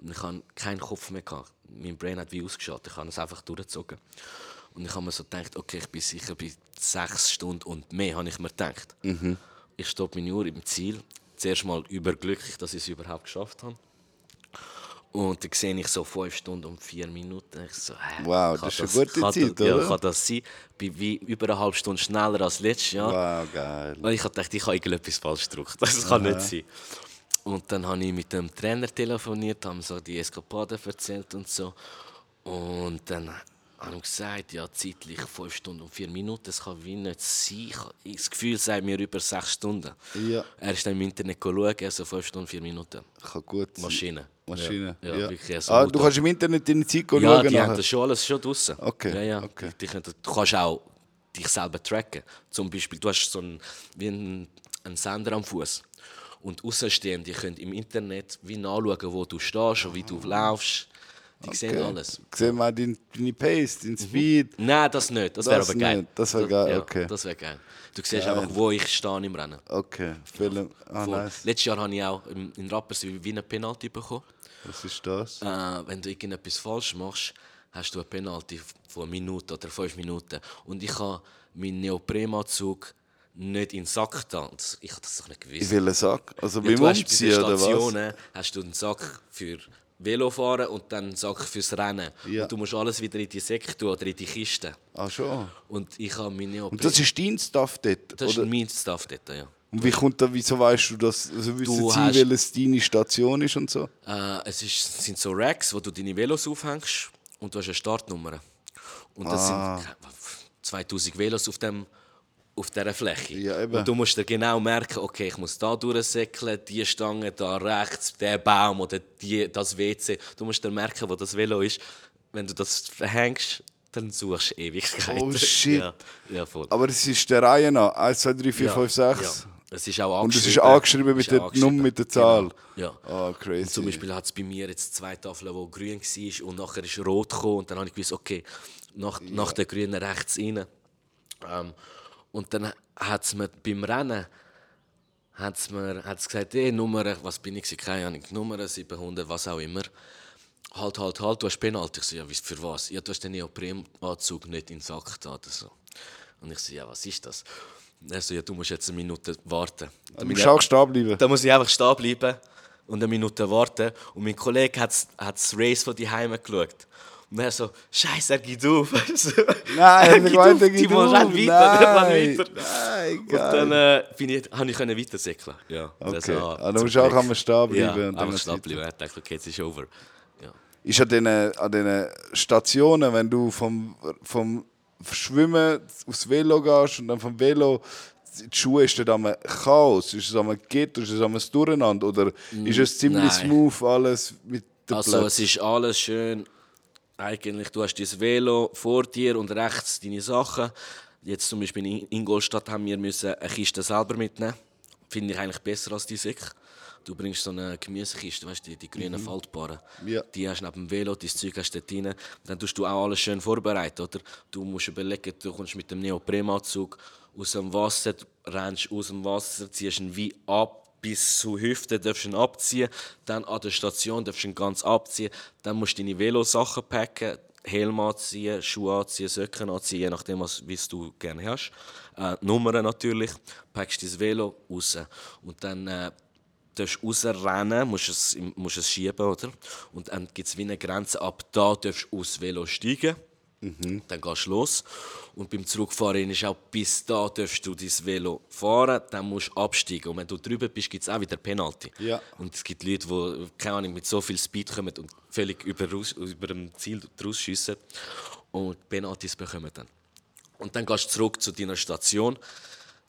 Und ich hatte keinen Kopf mehr. Gehabt. Mein Brain hat wie ausgeschaltet. Ich habe es einfach durchgezogen. Und ich habe mir so gedacht, okay, ich bin sicher bei sechs Stunden und mehr, habe ich mir gedacht. Ich stoppe meine Uhr im Ziel. Zuerst mal überglücklich, dass ich es überhaupt geschafft habe. Und dann sehe ich so fünf Stunden und vier Minuten. Ich so, hä, Wow, das ist eine gute kann Zeit, das, Ja, oder? kann das sein? Bin wie über eine halbe Stunde schneller als letztes Jahr. Wow, geil. Und ich habe gedacht, ich habe irgendetwas falsch gedrückt. [laughs] Das kann nicht sein. Und dann habe ich mit dem Trainer telefoniert, haben so die Eskapaden erzählt und so. Und dann habe ich gesagt, ja, zeitlich 5 Stunden und 4 Minuten, das kann wie nicht sein. Ich habe das Gefühl, sagt mir über 6 Stunden. Ja. Er ist dann im Internet schauen, also 5 Stunden, 4 Minuten. Kann gut sein. Maschine. Maschine. Ja, ja, wirklich, also ah, du kannst im Internet deine Zeit schauen. Ja, die nachher. haben das schon alles schon draussen. Okay, Ja, ja. okay. Die, die du kannst auch dich selber tracken. Zum Beispiel, du hast so einen, wie einen, einen Sender am Fuß. Und Außenstehende können im Internet wie nachschauen, wo du stehst und wie du laufst. Die sehen Okay. alles. Sehen wir deine, deine Pace, deinen Speed. Nein, das nicht. Das wäre Das aber geil. nicht. Das wäre geil, ja, okay. Das wäre geil. Du siehst einfach, wo ich stehe im Rennen. Okay, Film. Ah, nice. Letztes Jahr habe ich auch in, Rapperswil wie eine Penalty bekommen. Was ist das? Äh, wenn du irgendetwas falsch machst, hast du eine Penalty von einer Minute oder fünf Minuten. Und ich habe meinen Neoprenanzug nicht in den Sack. Das- Ich habe das doch nicht gewusst. Ich will einen Sack. Also Ja, beim bei Umziehen den oder was? Stationen hast du einen Sack für Velofahren und dann einen Sack fürs Rennen. Ja. Und du musst alles wieder in die Säcke tun oder in die Kiste. Ah, schon. Und ich habe meine Neopren... Und das ist dein Stuff dort? das ist oder? mein Stuff dort, ja. Und wie kommt da, wieso weißt du das? Also wissen Du sie, hast- welches deine Station ist und so? Äh, es ist, sind so Racks, wo du deine Velos aufhängst und du hast eine Startnummer. Und das Ah. sind 2000 Velos auf, dem, auf dieser Fläche. Ja, und du musst dir genau merken, okay, ich muss da durchsäckeln, die Stange da rechts, der Baum oder die, das WC. Du musst dir merken, wo das Velo ist. Wenn du das verhängst, dann suchst du Ewigkeiten. Oh, shit. Ja, ja voll. Aber es ist der Reihe nach. 1, 2, 3, 4, ja, 5, 6. Ja. Es ist auch Und es ist angeschrieben mit Ist der angeschrieben. Nummer, mit der Zahl. Genau. Ja. Ah, crazy. Und zum Beispiel hat es bei mir jetzt zwei Tafeln, wo grün war und nachher ist rot gekommen und dann habe ich gewusst, okay, nach, nach der grünen rechts rein. Ähm, und dann hat es mir beim Rennen hat's mir, hat's gesagt, hey, Nummer, was bin ich, keine Ahnung, Nummer 700, was auch immer. Halt, halt, halt, du hast Penalty. Ich so, ja, für was? Ja, du hast den Neoprenanzug nicht in den Sack da oder so. Und ich so, ja, was ist das? Er so, ja, du musst jetzt eine Minute warten. Du musst auch stehen bleiben. Da muss ich einfach stehen bleiben und eine Minute warten. Und mein Kollege hat das Race von die Heime geschaut. Und er so, Scheiße, er geht auf. [laughs] Nein, er ich geht auf, er geht auf. renn weiter, renn weiter. Nein, Und dann äh, bin ich, habe ich weitersäckeln. Ja, Okay. Also, Ah, du zum musst auch einmal stehen bleiben Ja, und dann stehen bleiben. Er dachte, okay, jetzt ist over. Ja. ist an diesen, an diesen Stationen, wenn du vom, vom Schwimmen aufs Velo gehst und dann vom Velo die Schuhe ist dann einmal Chaos, ist es einmal Gitter, ist es einmal das Durcheinander oder ist es ziemlich nein. smooth alles mit der Also Platz? es ist alles schön. Eigentlich, du hast dein Velo vor dir und rechts deine Sachen. Jetzt zum Beispiel in Ingolstadt haben wir müssen eine Kiste selber mitnehmen. Finde ich eigentlich besser als die Säcke. Du bringst so eine Gemüsekiste, weißt du, die, die grünen Faltbaren. Ja. Die hast du neben dem Velo, dein Zeug hast du dort rein. Dann tust du auch alles schön vorbereiten, oder? Du musst überlegen, du kommst mit dem Neoprenanzug aus dem Wasser, rennst aus dem Wasser, ziehst ihn wie ab bis zur Hüfte, darfst ihn abziehen. Dann an der Station darfst du ihn ganz abziehen. Dann musst du deine Velosachen packen, Helm anziehen, Schuhe anziehen, Socken anziehen, je nachdem, was du gerne hast. Äh, Nummern natürlich. Packst dein Velo raus. Und dann äh, darfst rausrennen, musst es, musst es schieben, oder? Und dann gibt es wie eine Grenze, ab da darfst du aus Velo steigen. Dann gehst du los. Und beim Zurückfahren ist auch bis da darfst du dein Velo fahren, dann musst du absteigen. Und wenn du drüber bist, gibt es auch wieder Penalty. Ja. Und es gibt Leute, die keine Ahnung, mit so viel Speed kommen und völlig über, über dem Ziel rausschiessen und Penalties bekommen dann. Und dann gehst du zurück zu deiner Station,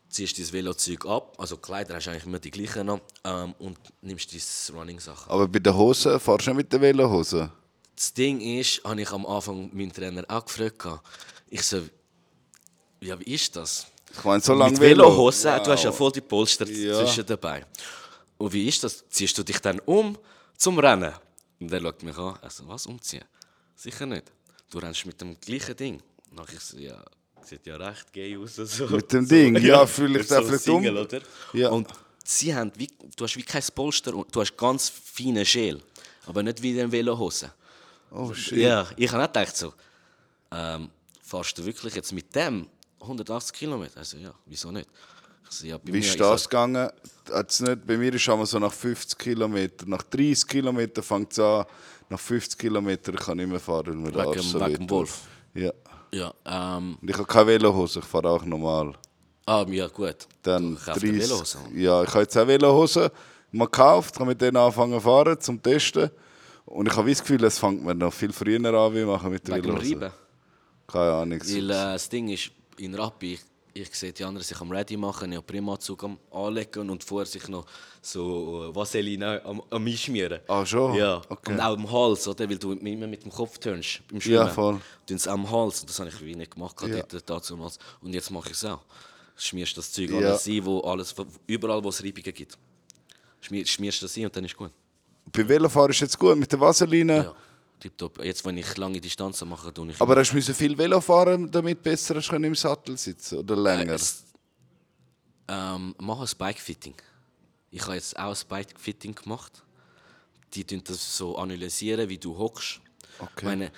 ziehst dein Velozeug ab, also Kleider hast du eigentlich immer die gleichen noch, ähm, und nimmst deine Running-Sachen. Aber bei den Hosen, fahrst du nicht mit den Velohosen? Das Ding ist, habe ich am Anfang meinen Trainer auch gefragt. Ich so, ja, wie ist das? Ich meine, so lange Mit Velohosen, Wow. du hast ja voll die Polster Ja. zwischen dabei. Und wie ist das? Ziehst du dich dann um zum Rennen? Und er schaut mich an, also was umziehen? Sicher nicht. Du rennst mit dem gleichen Ding. Und ich so, ja, sieht ja recht gay aus. So. Mit dem so, Ding? Ja, fühl ich [laughs] so da vielleicht um. Single, oder? Ja. Und sie haben, wie, du hast wie kein Polster, und du hast ganz feine Schäl, aber nicht wie in Velohose. Oh shit. Ja, ich habe auch gedacht so, ähm, fahrst du wirklich jetzt mit dem 180 Kilometer? Also ja, wieso nicht? Ich so, ja, Wie ist das so, gegangen? Hat's nicht, bei mir ist es so nach 50 Kilometern. Nach 30 Kilometern fängt es an. Nach 50 Kilometern kann ich nicht mehr fahren, weil der Wegen- Arsch so wegen dem Wolf? Ja. Ja, ähm, Und ich habe keine Velohose, ich fahre auch normal. ah, ja gut. Dann du kaufst eine 30 Velohose. Ja, ich habe jetzt auch Velohose mal gekauft, kann mit denen anfangen zu fahren, zum Testen. Und ich habe das Gefühl, es fängt mir noch viel früher an, wie machen mit der. Reiben. Keine Ahnung. Weil äh, das Ding ist, in Rappi, ich, ich sehe die anderen sich am Ready machen, ja Primazug am anlegen und vorher sich noch so äh, Vaseline am, am einschmieren. Ah, schon? Ja, Okay. und auch am Hals, oder? weil du immer mit dem Kopf turnst beim Schwimmen. Ja, voll. Du es am Hals, das habe ich wie nicht gemacht Ja. damals. Und jetzt mache ich es auch. Schmierst das Zeug Ja. alles ein, wo alles, überall wo es Reibungen gibt. Schmier, schmierst das ein und dann ist gut. Bei Velofahren ist jetzt gut mit der Vaseline. Ja, tipptopp. Jetzt, wenn ich lange Distanzen mache, tue ich Aber hast du viel Velo fahren, damit du besser können im Sattel sitzen oder länger? Es- ähm, mach ein Bike-Fitting. Ich habe jetzt auch ein Bike-Fitting gemacht. Die tun das so analysieren, wie du hockst. Okay. Ich meine,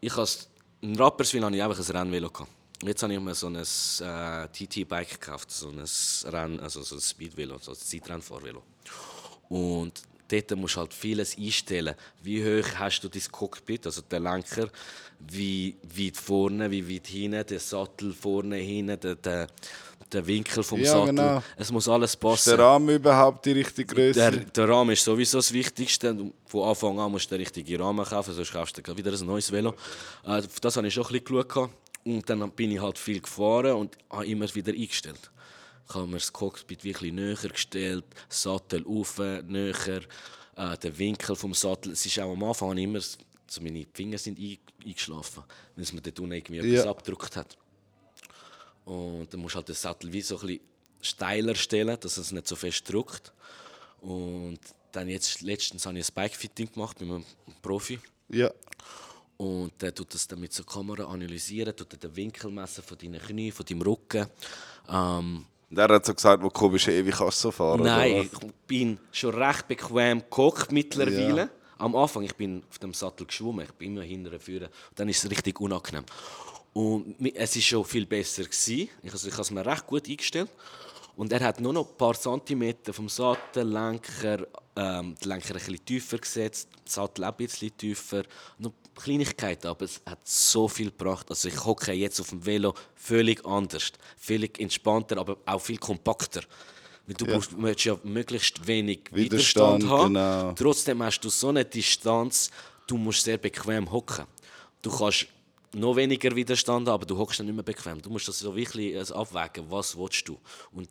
ich has, in Rapperswil hatte ich einfach ein Rennvelo. Gehabt. Jetzt habe ich mir so ein äh, TT-Bike gekauft, so ein Renn, also so ein Speedvelo, so ein Zeitrennfahrvelo. Und dort musst du halt vieles einstellen. Wie hoch hast du dein Cockpit, also den Lenker, wie weit vorne, wie weit hinten, der Sattel vorne, hinten, der, der, der Winkel vom Ja, Sattel. genau. Es muss alles Ist passen. der Rahmen überhaupt die richtige Größe? Der, der Rahmen ist sowieso das Wichtigste. Von Anfang an musst du den richtigen Rahmen kaufen, sonst kaufst du wieder ein neues Velo. Äh, das habe ich schon ein bisschen geschaut. Und dann bin ich halt viel gefahren und habe immer wieder eingestellt. Ich habe mir das Cockpit wirklich näher gestellt, Sattel auf, näher, äh, der Winkel vom Sattel. Es ist auch am Anfang immer, so meine Finger sind ein- eingeschlafen, weil es mir dort unten irgendwie etwas Ja. abgedrückt hat. Und dann musst du halt den Sattel wie so ein bisschen steiler stellen, dass es nicht so fest drückt. Und dann jetzt letztens habe ich ein Bike-Fitting gemacht mit einem Profi. Ja. Und der tut das dann mit so Kamera analysieren, tut den Winkel messen von deinen Knien, von deinem Rücken. Ähm, Der hat so gesagt, wo komisch ewig kannst du so fahren. nein, ich bin schon recht bequem gekocht mittlerweile. Ja. Am Anfang, ich bin auf dem Sattel geschwommen, ich bin immer hinterher führen. Dann ist es richtig unangenehm. Und es war schon viel besser. Gewesen. Ich, also, ich habe es mir recht gut eingestellt. Und er hat nur noch ein paar Zentimeter vom Sattellenker, ähm, die Lenker ein bisschen tiefer gesetzt, die Sattel auch ein bisschen tiefer. Noch Kleinigkeiten, aber es hat so viel gebracht. Also ich hocke jetzt auf dem Velo völlig anders, völlig entspannter, aber auch viel kompakter. Weil du brauchst, möchtest ja möglichst wenig Widerstand, Widerstand, haben. genau. Trotzdem hast du so eine Distanz, du musst sehr bequem hocken. Du kannst noch weniger Widerstand haben, aber du hockst dann nicht mehr bequem. Du musst das so wirklich äh, abwägen, was willst du. Und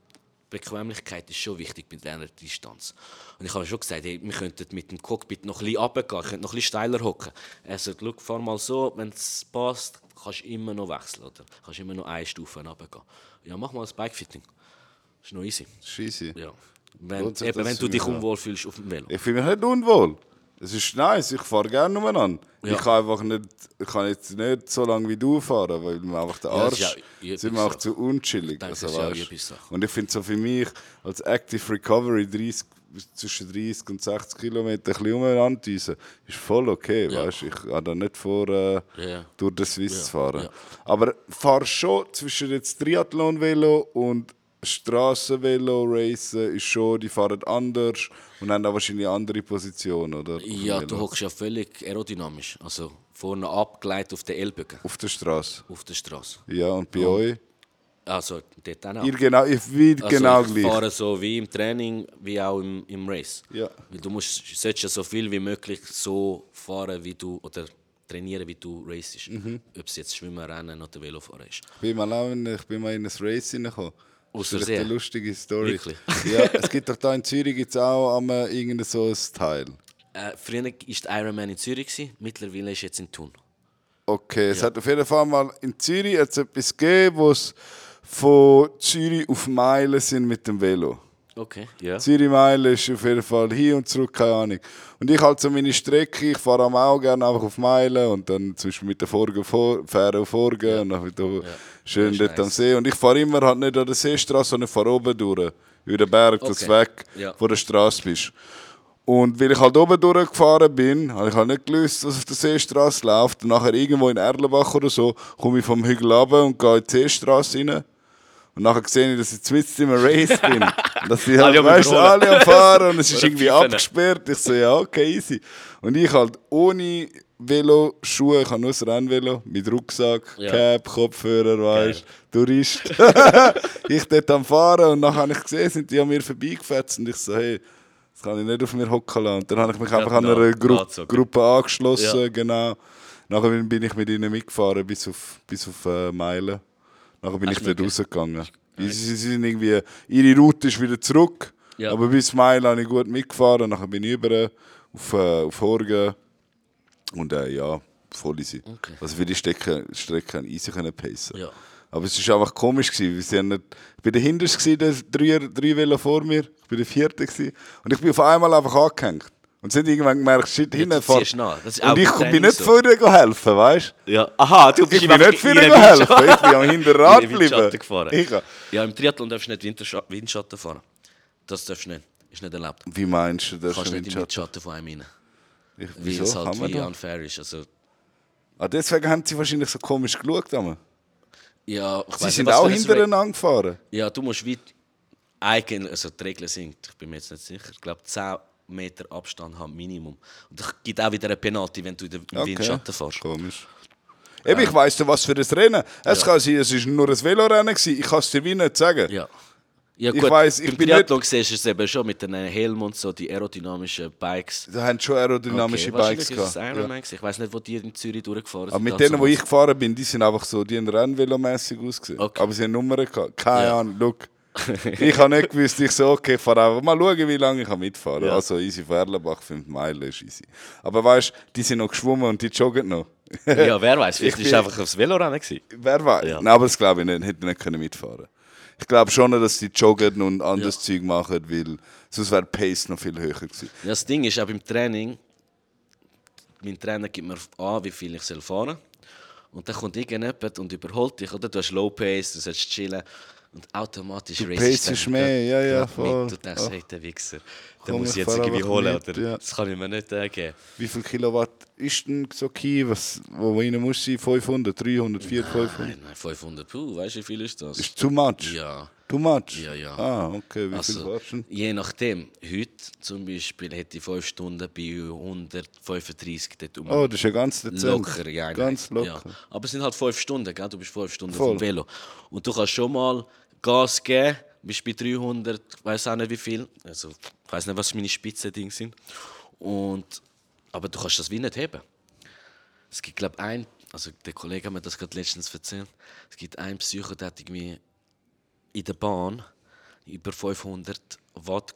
Bequemlichkeit ist schon wichtig bei dieser Distanz. Und ich habe schon gesagt, hey, wir könnten mit dem Cockpit noch ein bisschen runtergehen, ich könnte noch ein bisschen steiler hocken. Er sagt, schau, fahr mal so, wenn es passt, kannst du immer noch wechseln, oder? Kannst immer noch eine Stufe runtergehen. Ja, mach mal ein Bikefitting. Das ist noch easy. Scheisse. Ja. Wenn, Lohnt sich eben, das wenn du dich unwohl fühlst auf dem Velo. Ich fühle mich nicht unwohl. Es ist nice, ich fahre gerne umeinander. Ja. Ich kann einfach nicht, ich kann jetzt nicht so lange wie du fahren, weil mir einfach der Ja, Arsch ist ja sind mir auch zu unchillig. denke, Also, ja und ich finde so für mich als Active Recovery 30, zwischen 30 und 60 Kilometer ein bisschen umeinander düsen, ist voll okay. Ja. Weißt? Ich habe da nicht vor, äh, Ja. durch den Swiss zu fahren. ja. Aber fahr schon zwischen jetzt Triathlon-Velo und Straßenvelo racen ist schon, die fahren anders und haben auch wahrscheinlich andere Position, oder? Ja, du hockst ja völlig aerodynamisch. Also vorne abgeleitet auf den Ellbogen, Auf der Straße. auf der Straße. Ja, und bei euch? Also dort auch. Ihr genau, ihr wie Also, genau ich gleich. fahre so wie im Training, wie auch im, im Race. Ja. Weil du musst, solltest ja so viel wie möglich so fahren, wie du, oder trainieren, wie du racest. Mhm. Ob es jetzt Schwimmen, Rennen oder Velofahren ist. Ich bin mal, auch in, ich bin mal in ein Race hineingekommen. Aus Das ist eine lustige Story. Wirklich? Ja, es gibt doch da in Zürich gibt's auch am, äh, irgendein so ein Teil. Äh, früher war der Ironman in Zürich, gewesen, mittlerweile ist jetzt in Thun. Okay, es hat auf jeden Fall mal in Zürich etwas gegeben, wo es von Zürich auf Meilen sind mit dem Velo. Okay, ja. Zürich Meile ist auf jeden Fall hin und zurück, keine Ahnung. Und ich halt so meine Strecke, ich fahre am auch gerne einfach auf Meilen und dann zum Beispiel mit der Forge, vor, Fähre auf Forge und dann wieder schön Das ist dort am nice. See. Und ich fahre immer halt nicht an der Seestraße, sondern ich fahre oben durch, über den Berg, Okay. weg Ja. von der Straße bist. Und weil ich halt oben durchgefahren bin, habe ich halt nicht gewusst, was auf der Seestraße läuft. Und nachher irgendwo in Erlenbach oder so, komme ich vom Hügel runter und gehe in die Seestraße rein. Und nachher sehe ich, dass ich mitten im Race [laughs] bin. Dass die halt, weißt, du, alle am Fahren und es [laughs] ist irgendwie abgesperrt. Ich so, ja, okay, easy. Und ich halt ohne Velo, Schuhe, ich habe nur das Rennvelo, mit Rucksack, Ja. Cap, Kopfhörer, weißt Tourist. [laughs] ich dort am Fahren und dann habe ich gesehen, sind die an mir vorbeigefetzt und ich so, hey, das kann ich nicht auf mir hocken lassen. Und dann habe ich mich einfach an einer Gru nachgezogen. Gruppe angeschlossen, Ja. genau. Nachher bin bin ich mit ihnen mitgefahren bis auf, bis auf äh, Meilen. Nachher bin Ach, ich dort okay. rausgegangen. Sie, sie sind irgendwie, ihre Route ist wieder zurück, Ja. aber bis Meilen habe ich gut mitgefahren. Nachher bin ich über auf, äh, auf Horgen und äh, ja, voll easy. Okay. Also für die Strecke, Strecke easy können pacen. Ja. Aber es war einfach komisch. Gewesen, weil sie haben nicht, ich war der Hinterste, der drei, drei Velo vor mir. Ich war der Vierte. Gewesen, und ich bin auf einmal einfach angehängt. Und sie haben irgendwann gemerkt, shit, hinten du fährt. Und ich bin nicht so. vorne helfen, weißt du? Ja. Aha, du bist Ich bin nicht vorne helfen. Ich bin am Hinterrad [laughs] geblieben. gefahren. Ich, Ja, im Triathlon darfst du nicht Winterscha Windschatten fahren. Das darfst du nicht. Ist nicht erlaubt. wie meinst du Du das? kannst schon nicht im Windschatten? Von einem rein. Ich, Weil wieso? es halt wie unfair ist. Also, Ah, deswegen haben sie wahrscheinlich so komisch geschaut. Aber. ja, ich Sie sind nicht, auch hintereinander gefahren. Ja, du musst wie eigen, also die Regeln sind, ich bin mir jetzt nicht sicher, ich glaube 10 Meter Abstand haben Minimum. Und es gibt auch wieder eine Penalty, wenn du in den im Windschatten fährst. Komisch. Eben, ich weiss doch, was für ein Rennen. Es kann sein, es war nur ein Velorennen. gewesen. Ich kann es dir wie nicht sagen. Ja. Ja, Ich gut, weiss, ich im bin Triathlon siehst du es eben schon mit den Helm und so, die aerodynamischen Bikes. Da haben schon aerodynamische Okay, Bikes gehabt. Ja. Ich weiß nicht, wo die in Zürich durchgefahren sind. Aber mit denen, wo ich gefahren bin, die sind einfach so, die haben Rennvelomässig ausgesehen. Okay. Aber sie haben Nummern gehabt. Keine Ja. Ahnung, look. [laughs] ich habe nicht gewusst, ich so, okay, ich fahre einfach mal schauen, wie lange ich kann mitfahren Ja. Also easy Erlenbach, 5 Meilen ist easy. Aber weißt du, die sind noch geschwommen und die joggen noch. Ja, wer weiß, [laughs] vielleicht Ich ist bin- einfach aufs Velorennen gewesen. Wer weiß. Ja. Nein, aber das glaube ich nicht, hätten nicht können mitfahren Ich glaube schon, dass die joggen und anderes Zeug machen, weil sonst wäre die Pace noch viel höher gewesen. Ja, das Ding ist auch beim Training, mein Trainer gibt mir an, wie viel ich fahren soll. Und dann kommt irgendjemand und überholt dich, oder? Du hast Low Pace, du sollst chillen. Und automatisch Du pacest dann mehr, ja, ja, voll. Mit. Du denkst, hey, der Wichser, den muss ich jetzt irgendwie holen, mit, oder? ja. Das kann ich mir nicht äh, geben. Wie viel Kilowatt ist denn so Key, was, wo rein muss sein? 500, 300, 400, 500? Nein, nein, 500, puh, weißt du, wie viel ist das? Ist too much? ja. Too much? Ja, ja. Ah, okay, wie viel Also, warst du? je nachdem. Heute zum Beispiel hätte ich 5 Stunden bei 135 dort um. Oh, das ist ja ganz dezent. Locker, ja. Ganz locker. Ja. Aber es sind halt 5 Stunden, gell? du bist 5 Stunden Voll. vom Velo. Und du kannst schon mal Gas geben, bist bei 300, weiß auch nicht wie viel. Also, ich weiß nicht, was meine Spitzendinge sind. Und, aber du kannst das wie nicht heben. Es gibt, glaube ich, ein, also der Kollege hat mir das gerade letztens erzählt, es gibt einen Psycho, der hat irgendwie in der Bahn über 500 Watt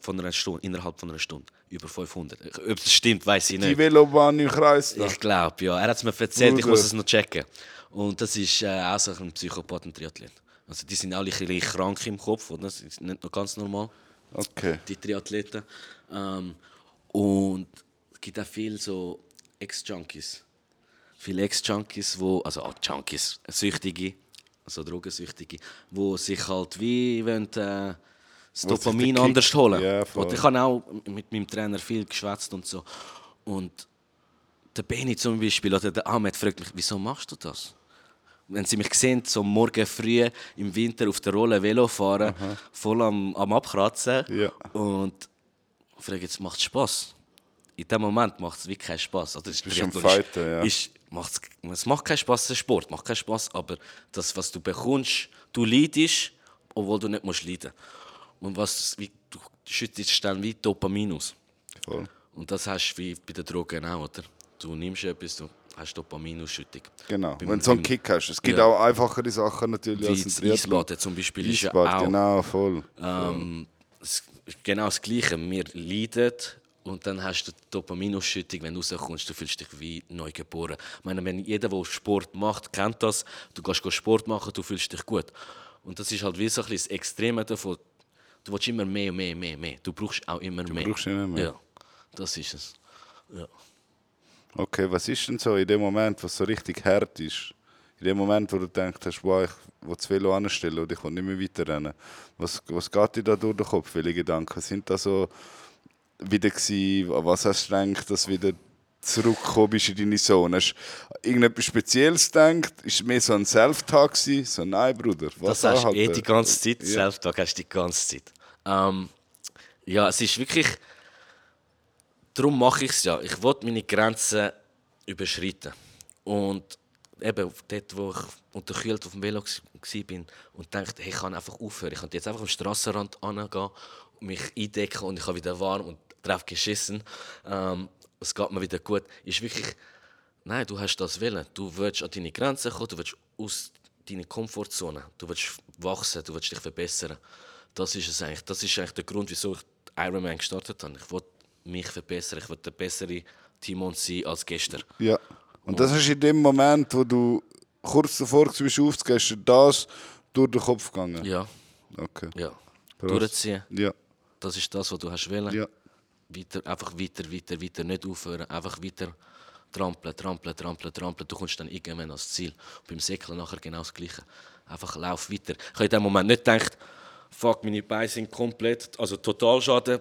von einer Stunde. Innerhalb von einer Stunde. Über 500. Ob das stimmt, weiß ich Die nicht. Velobahn im Kreis da. Ich glaube, ja. Er hat es mir erzählt, ich Bruder. muss es noch checken. Und das ist äh, auch so ein Psychopathen-Triathlet. Also die sind alle ein bisschen krank im Kopf, oder? Das ist nicht noch ganz normal, Okay. die Triathleten. Ähm, und es gibt auch viele so Ex-Junkies. Viele Ex-Junkies, wo, also auch Junkies, Süchtige, also Drogensüchtige, wo sich halt wie wollen, äh, das Was Dopamin anders holen. Ja, und ich habe auch mit meinem Trainer viel geschwätzt und so. Und der Benny zum Beispiel oder der Ahmed fragt mich, wieso machst du das? Wenn sie mich sehen, so morgen früh im Winter auf der Rolle Velo fahren, voll am, am Abkratzen Ja. und frage jetzt, macht es Spaß? In dem Moment macht es wirklich keinen Spaß. Also, das bist am Fighten, ja. ist, macht's, es macht keinen Spaß, der Sport macht keinen Spaß, aber das, was du bekommst, du leidest, obwohl du nicht musst leiden. Und was, wie, du schüttest dann wie Dopamin aus. Voll. Und das hast du wie bei den Drogen auch, oder? Du nimmst etwas, du hast Dopaminausschüttung. Genau. Beim- Wenn du so einen Kick hast. Es gibt Ja. auch einfachere Sachen natürlich Wie als ein Triathlon. Eisbaden zum Beispiel ist ja Eisbad, auch genau, voll. ähm, genau das Gleiche. Wir leiden und dann hast du die Dopaminausschüttung, wenn du rauskommst, du fühlst dich wie neu geboren. Ich meine, wenn jeder, der Sport macht, kennt das. Du gehst Sport machen, du fühlst dich gut. Und das ist halt wie so ein bisschen das Extreme davon. Du willst immer mehr, mehr, mehr, mehr. Du brauchst auch immer mehr. brauchst immer mehr. Ja, das ist es. Ja. Okay, was ist denn so in dem Moment, was so richtig hart ist? In dem Moment, wo du denkst, hast, wow, ich will das Velo anstellen und ich will nicht mehr weiterrennen. Was, was geht dir da durch den Kopf? Welche Gedanken sind da so wieder gewesen? An was hast du gedacht, dass du wieder zurückgekommen bist in deine Zone? Hast du irgendetwas Spezielles gedacht? Ist es mehr so ein Self-Talk? So, nein, Bruder, was Das hast du eh die ganze Zeit. Ja. Self-Talk hast du die ganze Zeit. Ähm, ja, es ist wirklich. Darum mache ich es ja. Ich will meine Grenzen überschreiten. Und eben dort, wo ich unterkühlt auf dem Velo war und dachte, hey, ich kann einfach aufhören. Ich kann jetzt einfach am Strassenrand angehen mich eindecken und ich habe wieder warm und drauf geschissen. Ähm, es geht mir wieder gut. Ist wirklich. Nein, du hast das Willen. Du willst an deine Grenzen kommen, du willst aus deiner Komfortzone, du willst wachsen, du willst dich verbessern. Das ist es eigentlich. Das ist eigentlich der Grund, wieso ich Ironman gestartet habe. Ich will mich verbessern, ich will der bessere Timon sein als gestern. Ja. Und das ist in dem Moment, wo du kurz davor warst, aufzugehen, das durch den Kopf gegangen? Ja, Okay. ja. Krass. Durchziehen, Ja. das ist das, was du hast wollen. Ja. Weiter, einfach weiter, weiter, weiter, nicht aufhören, einfach weiter trampeln, trampeln, trampeln, trampeln. Du kommst dann irgendwann ans Ziel. Und beim Säckeln nachher genau das Gleiche. Einfach lauf weiter. Ich habe in dem Moment nicht gedacht, fuck, meine Beine sind komplett, also Totalschaden,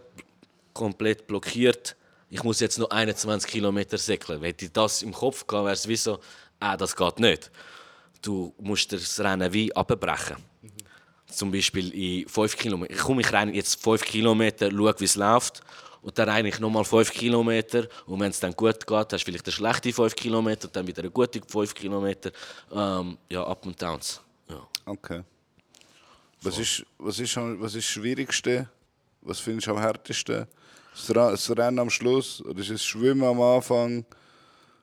komplett blockiert. Ich muss jetzt noch 21 Kilometer säckeln. Wenn ich das im Kopf gehabt wäre es wie so, ah, das geht nicht. Du musst das Rennen wie abbrechen. Zum Beispiel in 5 Kilometer. Ich komme ich rein jetzt 5 Kilometer, schaue, wie es läuft. Und dann reine ich nochmal 5 Kilometer. Und wenn es dann gut geht, hast du vielleicht eine schlechte 5 Kilometer, dann wieder eine gute 5 Kilometer. Ähm, ja, Up und Downs. Ja. Okay. Was ist, was, ist, was ist das Schwierigste? Was findest du am härtesten? Das, Rennen am Schluss? Oder ist es Schwimmen am Anfang?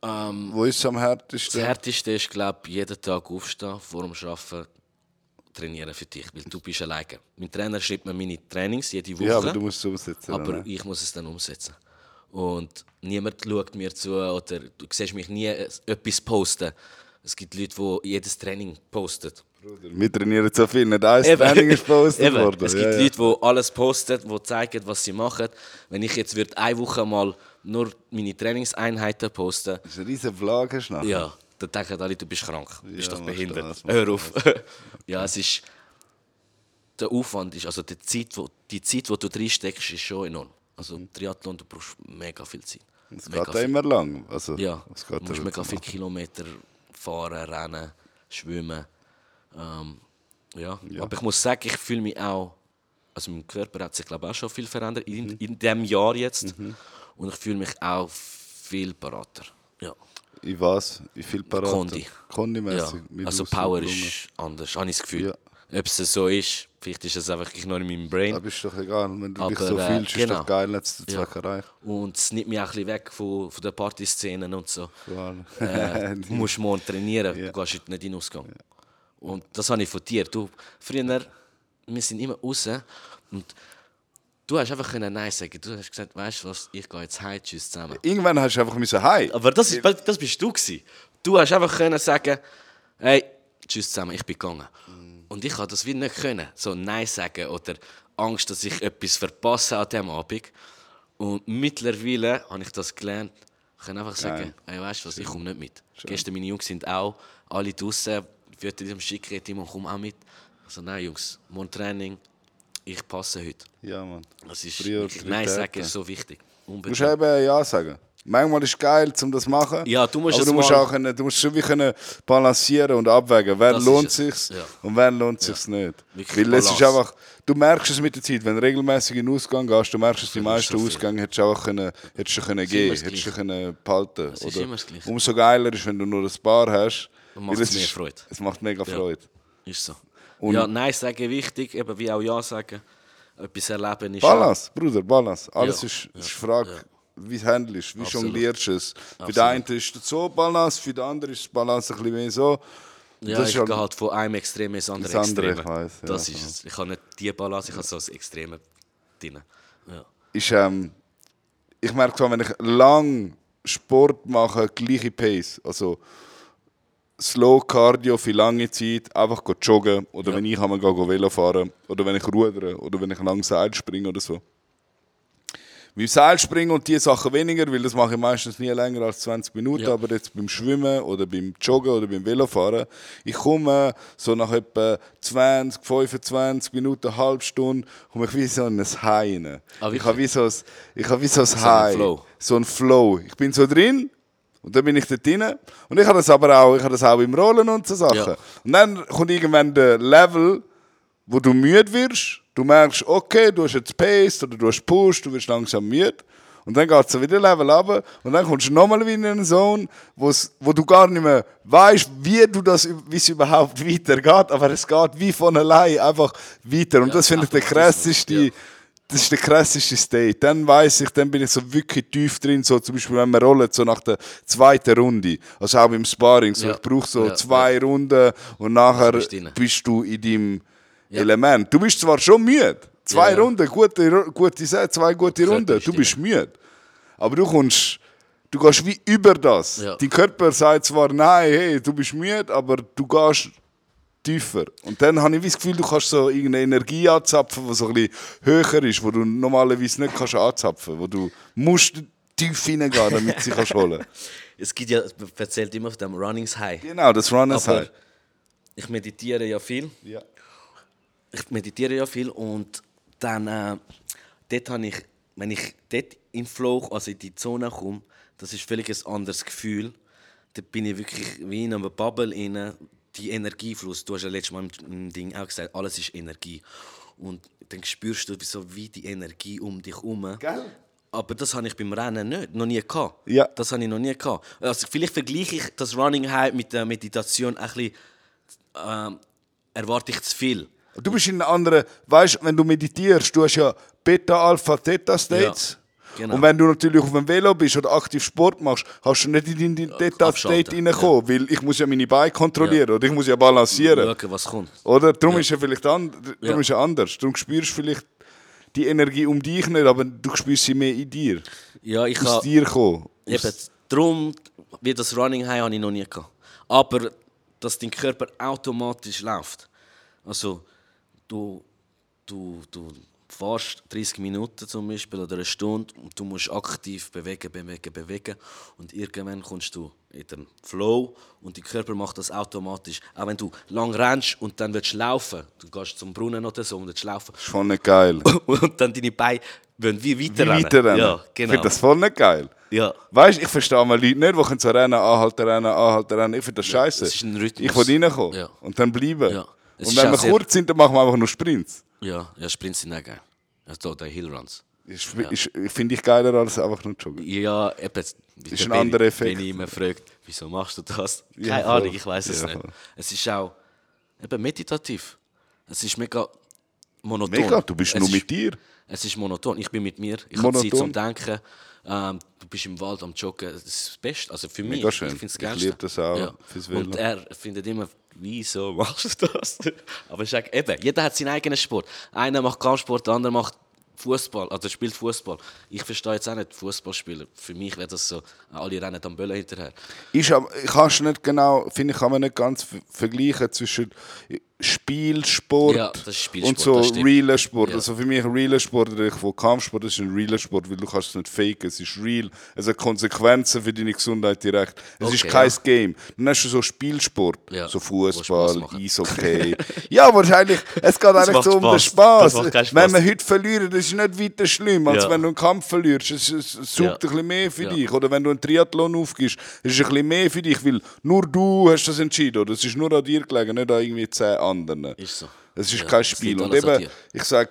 Wo ist es am härtesten? Das Härteste ist, glaube ich, jeden Tag aufstehen, vor dem Arbeiten trainieren für dich, weil du bist alleine. Mein Trainer schreibt mir meine Trainings jede Woche, ja, aber du musst es umsetzen. aber ne? ich muss es dann umsetzen. Und niemand schaut mir zu oder du siehst mich nie etwas posten. Es gibt Leute, die jedes Training posten. Bruder, Wir trainieren so viel, nicht ein Training ist gepostet Eben. worden. Es gibt ja. Leute, die alles posten, die zeigen, was sie machen. Wenn ich jetzt würde eine Woche mal nur meine Trainingseinheiten posten Das ist ein riesen Vlog hast du ja, dann denken alle, du bist krank, du bist Ja, doch behindert. das, Hör auf. [laughs] ja, es ist, der Aufwand ist, also die Zeit, wo, die Zeit, die du reinsteckst, ist schon enorm. Also Triathlon, du brauchst mega viel Zeit. Es Mega geht ja immer lang. Also, Ja, es du geht musst mega viele Kilometer fahren, rennen, schwimmen. Ähm, ja. Ja. aber ich muss sagen, ich fühle mich auch, also mein Körper hat sich glaube ich auch schon viel verändert in, in diesem Jahr jetzt. Und ich fühle mich auch viel barater. Ja. In was? In viel Parade? Kondi. Ja. Kondi-mässig. mit Also Power ist anders, habe ich das Gefühl. Ja. Ob es so ist, vielleicht ist es einfach noch in meinem Brain. Aber ist doch egal. Wenn du dich Aber, so äh, fühlst, ist genau. doch geil, jetzt den Ja. Zweck erreicht. Und es nimmt mich auch ein bisschen weg von, von den Partyszenen und so. Äh, [laughs] du musst morgen trainieren, Ja. du gehst nicht in den Ausgang. Und das habe ich von dir. Du, früher, wir sind immer raus und du hast einfach können Nein sagen. Du hast gesagt, weißt du was, ich gehe jetzt heim, tschüss zusammen. Irgendwann hast du einfach müssen «Hi!» Aber das, ist, das bist du gewesen. Du hast einfach können sagen, hey, tschüss zusammen, ich bin gegangen. Und ich konnte das wie nicht können, so Nein sagen oder Angst, dass ich etwas verpasse an diesem Abend. Und mittlerweile habe ich das gelernt. Ich kann einfach sagen, hey, weißt du was, ich komme nicht mit. Gestern meine Jungs sind auch alle draußen, ich würde dem schicken, Timon, komm auch mit. Also nein, Jungs, morgen Training, ich passe heute. Ja, Mann. Das ist, Prioritäten. Nein sagen ist so wichtig. Du musst Unbedingt. eben Ja sagen. Manchmal ist es geil, um das zu machen. Ja, du musst aber es du musst mal- auch können, du musst schon wie können balancieren und abwägen, wer Das lohnt sich's Ja. und wer lohnt sich's nicht. Wirklich Weil es ist einfach, du merkst es mit der Zeit, wenn du regelmäßig in den Ausgang gehst, du merkst es, die ist meisten. Ausgänge hättest du auch können, hättest du können gehen, hättest du können behalten. Oder? immer das Gleiche. Umso geiler ist, wenn du nur ein Paar hast. Macht es mehr Freude. Es macht mega Ja. Freude. Ist so. Und- ja, Nein sagen wichtig, eben wie auch Ja sagen. Etwas erleben ist Balance, Bruder, Balance. Alles Ja, ist, ja, ist Frage, wie du handelst, wie Absolut. jonglierst du es. Für Absolut. den einen ist es so Balance, für den anderen ist das Balance ein bisschen mehr so. Ja, das ich halt- gehe halt von einem Extrem ins andere Das andere, Extrem. weiss, ja, das ja. ist es. Ich habe nicht die Balance, ich habe so das Extreme drin. Ja. ist, ähm, ich merke wenn ich lang Sport mache, gleiche Pace, also Slow Cardio für lange Zeit, einfach joggen oder Ja. wenn ich einmal Velo fahren oder wenn ich rudere oder wenn ich lang Seil springe oder so. Beim Seilspringen und die Sachen weniger, weil das mache ich meistens nie länger als 20 Minuten, Ja. aber jetzt beim Schwimmen oder beim Joggen oder beim Velofahren, ich komme so nach etwa 20, 25 Minuten, eine halbe Stunde, komme ich wie so in ein High rein. Ah, ich habe wie so ein, ich habe wie so ein High. So ein Flow. Ich bin so drin und dann bin ich dort drin. Und ich habe das aber auch, ich habe das auch im Rollen und so Sachen. Ja. Und dann kommt irgendwann der Level, wo du müde wirst. Du merkst, okay, du hast jetzt Pace oder du hast Push, du wirst langsam müde. Und dann geht es wieder Level runter und dann kommst du nochmal wieder in eine Zone, wo's- wo du gar nicht mehr weißt, wie du das, wie es überhaupt [laughs] weitergeht, aber es geht wie von allein einfach weiter. Und Ja, das finde ich der krasseste, ja. Das ist der krasseste State. Dann weiß ich, dann bin ich so wirklich tief drin, so zum Beispiel, wenn wir rollen, so nach der zweiten Runde, also auch im Sparring, so Ja. ich brauche so Ja, zwei Runden und nachher bist bist du in deinem. Element. Du bist zwar schon müde, zwei. Runden, gute, gute Se- zwei gute Runden, du bist müde, aber du kommst, du gehst wie über das. Ja. Dein Körper sagt zwar, nein, hey, du bist müde, aber du gehst tiefer. Und dann habe ich das Gefühl, du kannst so irgendeine Energie anzapfen, die so ein bisschen höher ist, wo du normalerweise nicht kannst anzapfen, wo du musst tief hineingehen, damit sie kannst holen. [laughs] Es gibt ja, man erzählt immer von dem Runnings High. Genau, das Runners Aber High. ich meditiere ja viel. Ja. ich meditiere ja viel und dann äh, dort habe ich, wenn ich dort in Flow, also in die Zone komme, das ist völlig ein anderes Gefühl. Da bin ich wirklich wie in einer Bubble inne, die Energiefluss. Du hast ja letztes Mal im, Ding auch gesagt, alles ist Energie. Und dann spürst du so wie die Energie um dich herum. Gell? Aber das habe ich beim Rennen nicht, noch nie gehabt. Ja. Das habe ich noch nie gehabt. Also vielleicht vergleiche ich das Running High mit der Meditation ein bisschen, ähm, erwarte ich zu viel. Du bist in einer anderen, weißt wenn du meditierst, du hast ja Beta, Alpha, Theta States. Ja, genau. Und wenn du natürlich auf dem Velo bist oder aktiv Sport machst, hast du nicht in den Theta State abschalten, reinkommen, weil ich muss ja meine Beine kontrollieren oder ich muss ja balancieren. Schauen, was kommt. Oder? Darum ist ja vielleicht an, darum Ja. ist ja anders. Darum spürst du vielleicht die Energie um dich nicht, aber du spürst sie mehr in dir. Ja, ich Aus dir kommen. eben darum, wie das Running High habe ich noch nie gehabt. Aber dass dein Körper automatisch läuft. Also du, du, du fährst 30 Minuten zum Beispiel oder eine Stunde und du musst aktiv bewegen, bewegen, bewegen und irgendwann kommst du in den Flow und dein Körper macht das automatisch. Auch wenn du lang rennst und dann willst du laufen, du gehst zum Brunnen oder so und willst laufen Ist voll nicht geil. [laughs] und dann deine Beine wollen wie Wie weiterrennen. weiterrennen. Ja, Ich genau. finde das voll nicht geil. Ja. Weißt du, ich verstehe mal Leute nicht, die können so rennen, anhalten, rennen, anhalten, rennen. Ich finde das scheiße. Rhythmus. Ich will reinkommen Ja. und dann bleiben. Ja. Und wenn wir kurz sind, dann machen wir einfach nur Sprints. Ja, ja Sprints sind auch geil. Also die Hillruns. Ist, Finde ich geiler als einfach nur joggen. Ja, eben. ist ein anderer Effekt. Wenn ich immer fragt, wieso machst du das? Keine Ja. Ahnung, ich weiß es Ja, nicht. voll. Es ist auch eben meditativ. Es ist mega monoton. Mega, du bist es nur ist, mit dir. Es ist monoton. Ich bin mit mir. Ich habe Zeit Monoton. zum Denken. Ähm, du bist im Wald am Joggen. Das ist das Beste. Also für mich. Schön. Ich finde es Ich geilste. liebe das auch fürs Velo. Und er findet immer, wieso [laughs] machst du das? Aber es ist eigentlich- eben, jeder hat seinen eigenen Sport. Einer macht Kampfsport, der andere macht Fußball, also spielt Fußball. Ich verstehe jetzt auch nicht Fußball spielen. Für mich wäre das so, alle rennen am Böllen hinterher. Ist aber, kannst du nicht genau, finde ich, kann man nicht ganz ver- vergleichen zwischen Spielsport, Ja, ist Spielsport, und so realer Sport. Ja. Also für mich realer Sport, ich von Kampfsport, das ist ein realer Sport, weil du kannst es nicht faken, es ist real, es hat Konsequenzen für deine Gesundheit direkt. Es ist Okay, kein ja. Game. Dann hast du so Spielsport, so Fußball. Eishockey. [laughs] ja, wahrscheinlich, es geht eigentlich so um den Spaß. Spaß. Keinen Wenn wir heute verlieren, das ist nicht weiter schlimm, als wenn du einen Kampf verlierst. Es, es, es sucht ein bisschen mehr für dich. Oder wenn du einen Triathlon aufgibst, ist es ein bisschen mehr für dich, weil nur du hast das entschieden. Oder es ist nur an dir gelegen, nicht an irgendwie zehn anderen. Ist so. Es ist Ja, kein Spiel. Und eben, ich sage,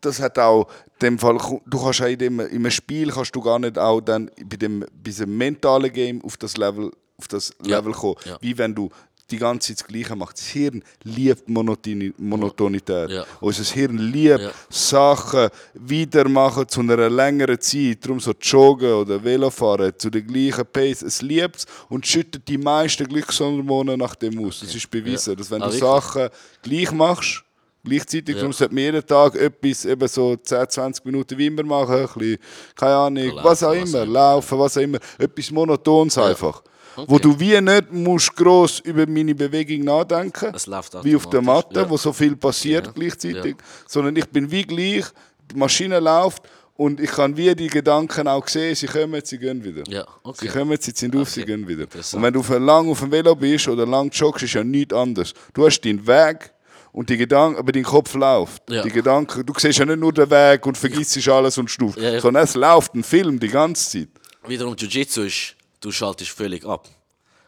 das hat auch dem Fall, du kannst auch in dem, einem Spiel kannst du gar nicht auch dann bei dem, bei diesem mentalen Game auf das Level, auf das Ja. Level kommen. Ja. Wie wenn du die ganze Zeit das Gleiche machst. Das Hirn liebt Monotoni Monotonität. Ja. Unser Hirn liebt Ja. Sachen weitermachen zu einer längeren Zeit. Darum so Joggen oder Velofahren zu der gleichen Pace. Es liebt es und schüttet die meisten Glückshormone nach dem aus. Das ist bewiesen, Ja. dass wenn Ah, du wirklich? Sachen gleich machst, gleichzeitig, Ja. sollte man jeden Tag etwas, eben so 10, 20 Minuten wie immer machen, ein bisschen, keine Ahnung, Laufen, was auch was immer, immer. laufen, was auch immer, etwas Monotons einfach. Wo Okay. du wie nicht musst gross über meine Bewegung nachdenken läuft wie auf der Matte, ja. wo so viel passiert Ja. gleichzeitig, Ja. sondern ich bin wie gleich, die Maschine läuft und ich kann wie die Gedanken auch sehen, sie kommen, sie gehen wieder. Ja, okay. Sie kommen, sie sind auf, sie Okay, gehen wieder. Und wenn du für lang auf dem Velo bist oder lang joggst, ist ja nichts anderes. Du hast deinen Weg und die Gedanken, aber dein Kopf läuft. Ja. Die Gedanken, du siehst ja nicht nur den Weg und vergisst alles und stuft, Ja, ja. sondern es läuft ein Film die ganze Zeit. Wiederum Jiu-Jitsu ist, du schaltest völlig ab.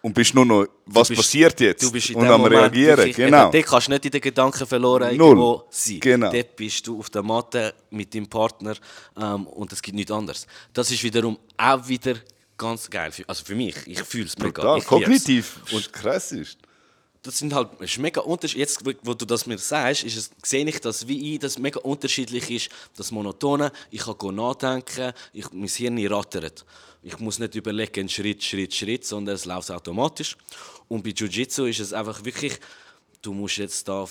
Und bist nur noch, was bist- passiert jetzt? Du bist in und am Moment Reagieren, wirklich- genau. Dort kannst du nicht in den Gedanken verloren Null. irgendwo sein. Genau. Dort bist du auf der Matte mit deinem Partner ähm, und es gibt nichts anderes. Das ist wiederum auch wieder ganz geil. Für, also für mich, ich fühle es mega. Ich kognitiv. Und krass ist. das sind halt es ist mega unterschiedlich. Jetzt, wo- du das mir sagst, ist es, sehe ich das wie ich, dass es mega unterschiedlich ist. Das Monotone, ich kann nachdenken, ich, mein Hirn rattert. Ich muss nicht überlegen, Schritt, Schritt, Schritt, sondern es läuft automatisch. Und bei Jiu-Jitsu ist es einfach wirklich, du musst jetzt da,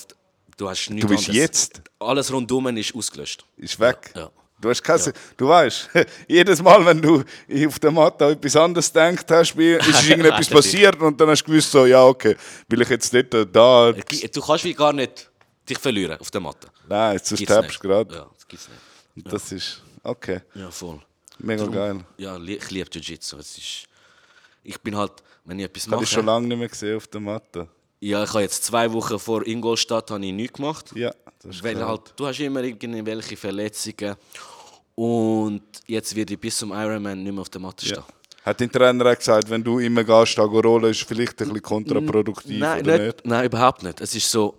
du hast nichts bist anderes. jetzt. Alles rundum ist ausgelöscht. Ist weg. Ja. Du hast keine, du weißt, [laughs] jedes Mal, wenn du auf der Matte etwas anderes gedacht hast, ist [laughs] irgendetwas passiert und dann hast du gewusst, so, ja, okay, will ich jetzt nicht äh, da. Du kannst wie gar nicht dich verlieren auf der Matte. Nein, jetzt nicht. du gerade. Ja, das gibt's nicht. Das ist, okay, Ja, voll. Mega Darum- geil. Ja, ich liebe Jiu-Jitsu. Ist, ich bin halt, wenn ich etwas Ich habe mache... dich schon lange nicht mehr gesehen auf der Matte. Ja, ich habe jetzt zwei Wochen vor Ingolstadt habe ich nichts gemacht. Ja, das ist Weil klar. halt, du hast immer irgendwelche Verletzungen. Und jetzt werde ich bis zum Ironman nicht mehr auf der Matte stehen. Ja. Hat dein Trainer auch gesagt, wenn du immer gehst, rollen, ist vielleicht ein bisschen kontraproduktiv Nein, oder nicht, nicht? nein, überhaupt nicht. Es ist so,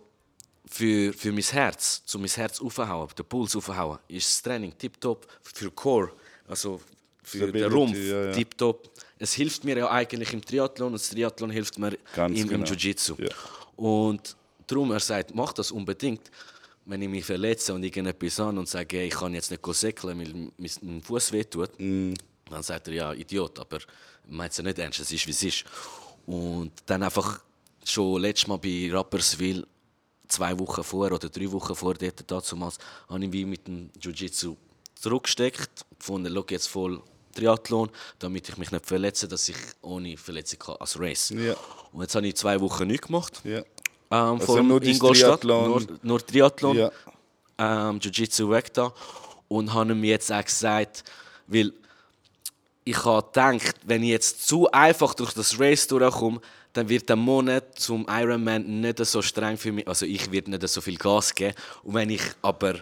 für, für mein Herz, zu mein Herz aufhauen, den Puls aufhauen, ist das Training tiptop. Für Core, also für Stability, den Rumpf, ja, ja. tiptop. Es hilft mir ja eigentlich im Triathlon und das Triathlon hilft mir Ganz im, im genau. Jiu-Jitsu. Ja. Und darum, er sagt, mach das unbedingt. Wenn ich mich verletze und irgendetwas an und sage, hey, ich kann jetzt nicht säckeln, weil mein- mein Fuß wehtut, Mm. dann sagt er, ja, Idiot, aber meint es ja nicht ernst, es ist, wie es ist. Und dann einfach schon letztes Mal bei Rapperswil, zwei Wochen vor oder drei Wochen vor dort damals, habe ich wie mit dem Jiu-Jitsu zurückgesteckt, gefunden, schau jetzt voll Triathlon, damit ich mich nicht verletze, dass ich ohne Verletzung kann, als Race. Ja. Und jetzt habe ich zwei Wochen nichts gemacht. Ja. Ähm, Also vor nur Ingolstadt, Triathlon. Nur, nur Triathlon. Ja. ähm, Jiu-Jitsu weg da und habe ihm jetzt auch gesagt, weil ich habe gedacht, wenn ich jetzt zu einfach durch das Race durchkomme, dann wird der Monat zum Ironman nicht so streng für mich. Also ich werde nicht so viel Gas geben. Und wenn ich aber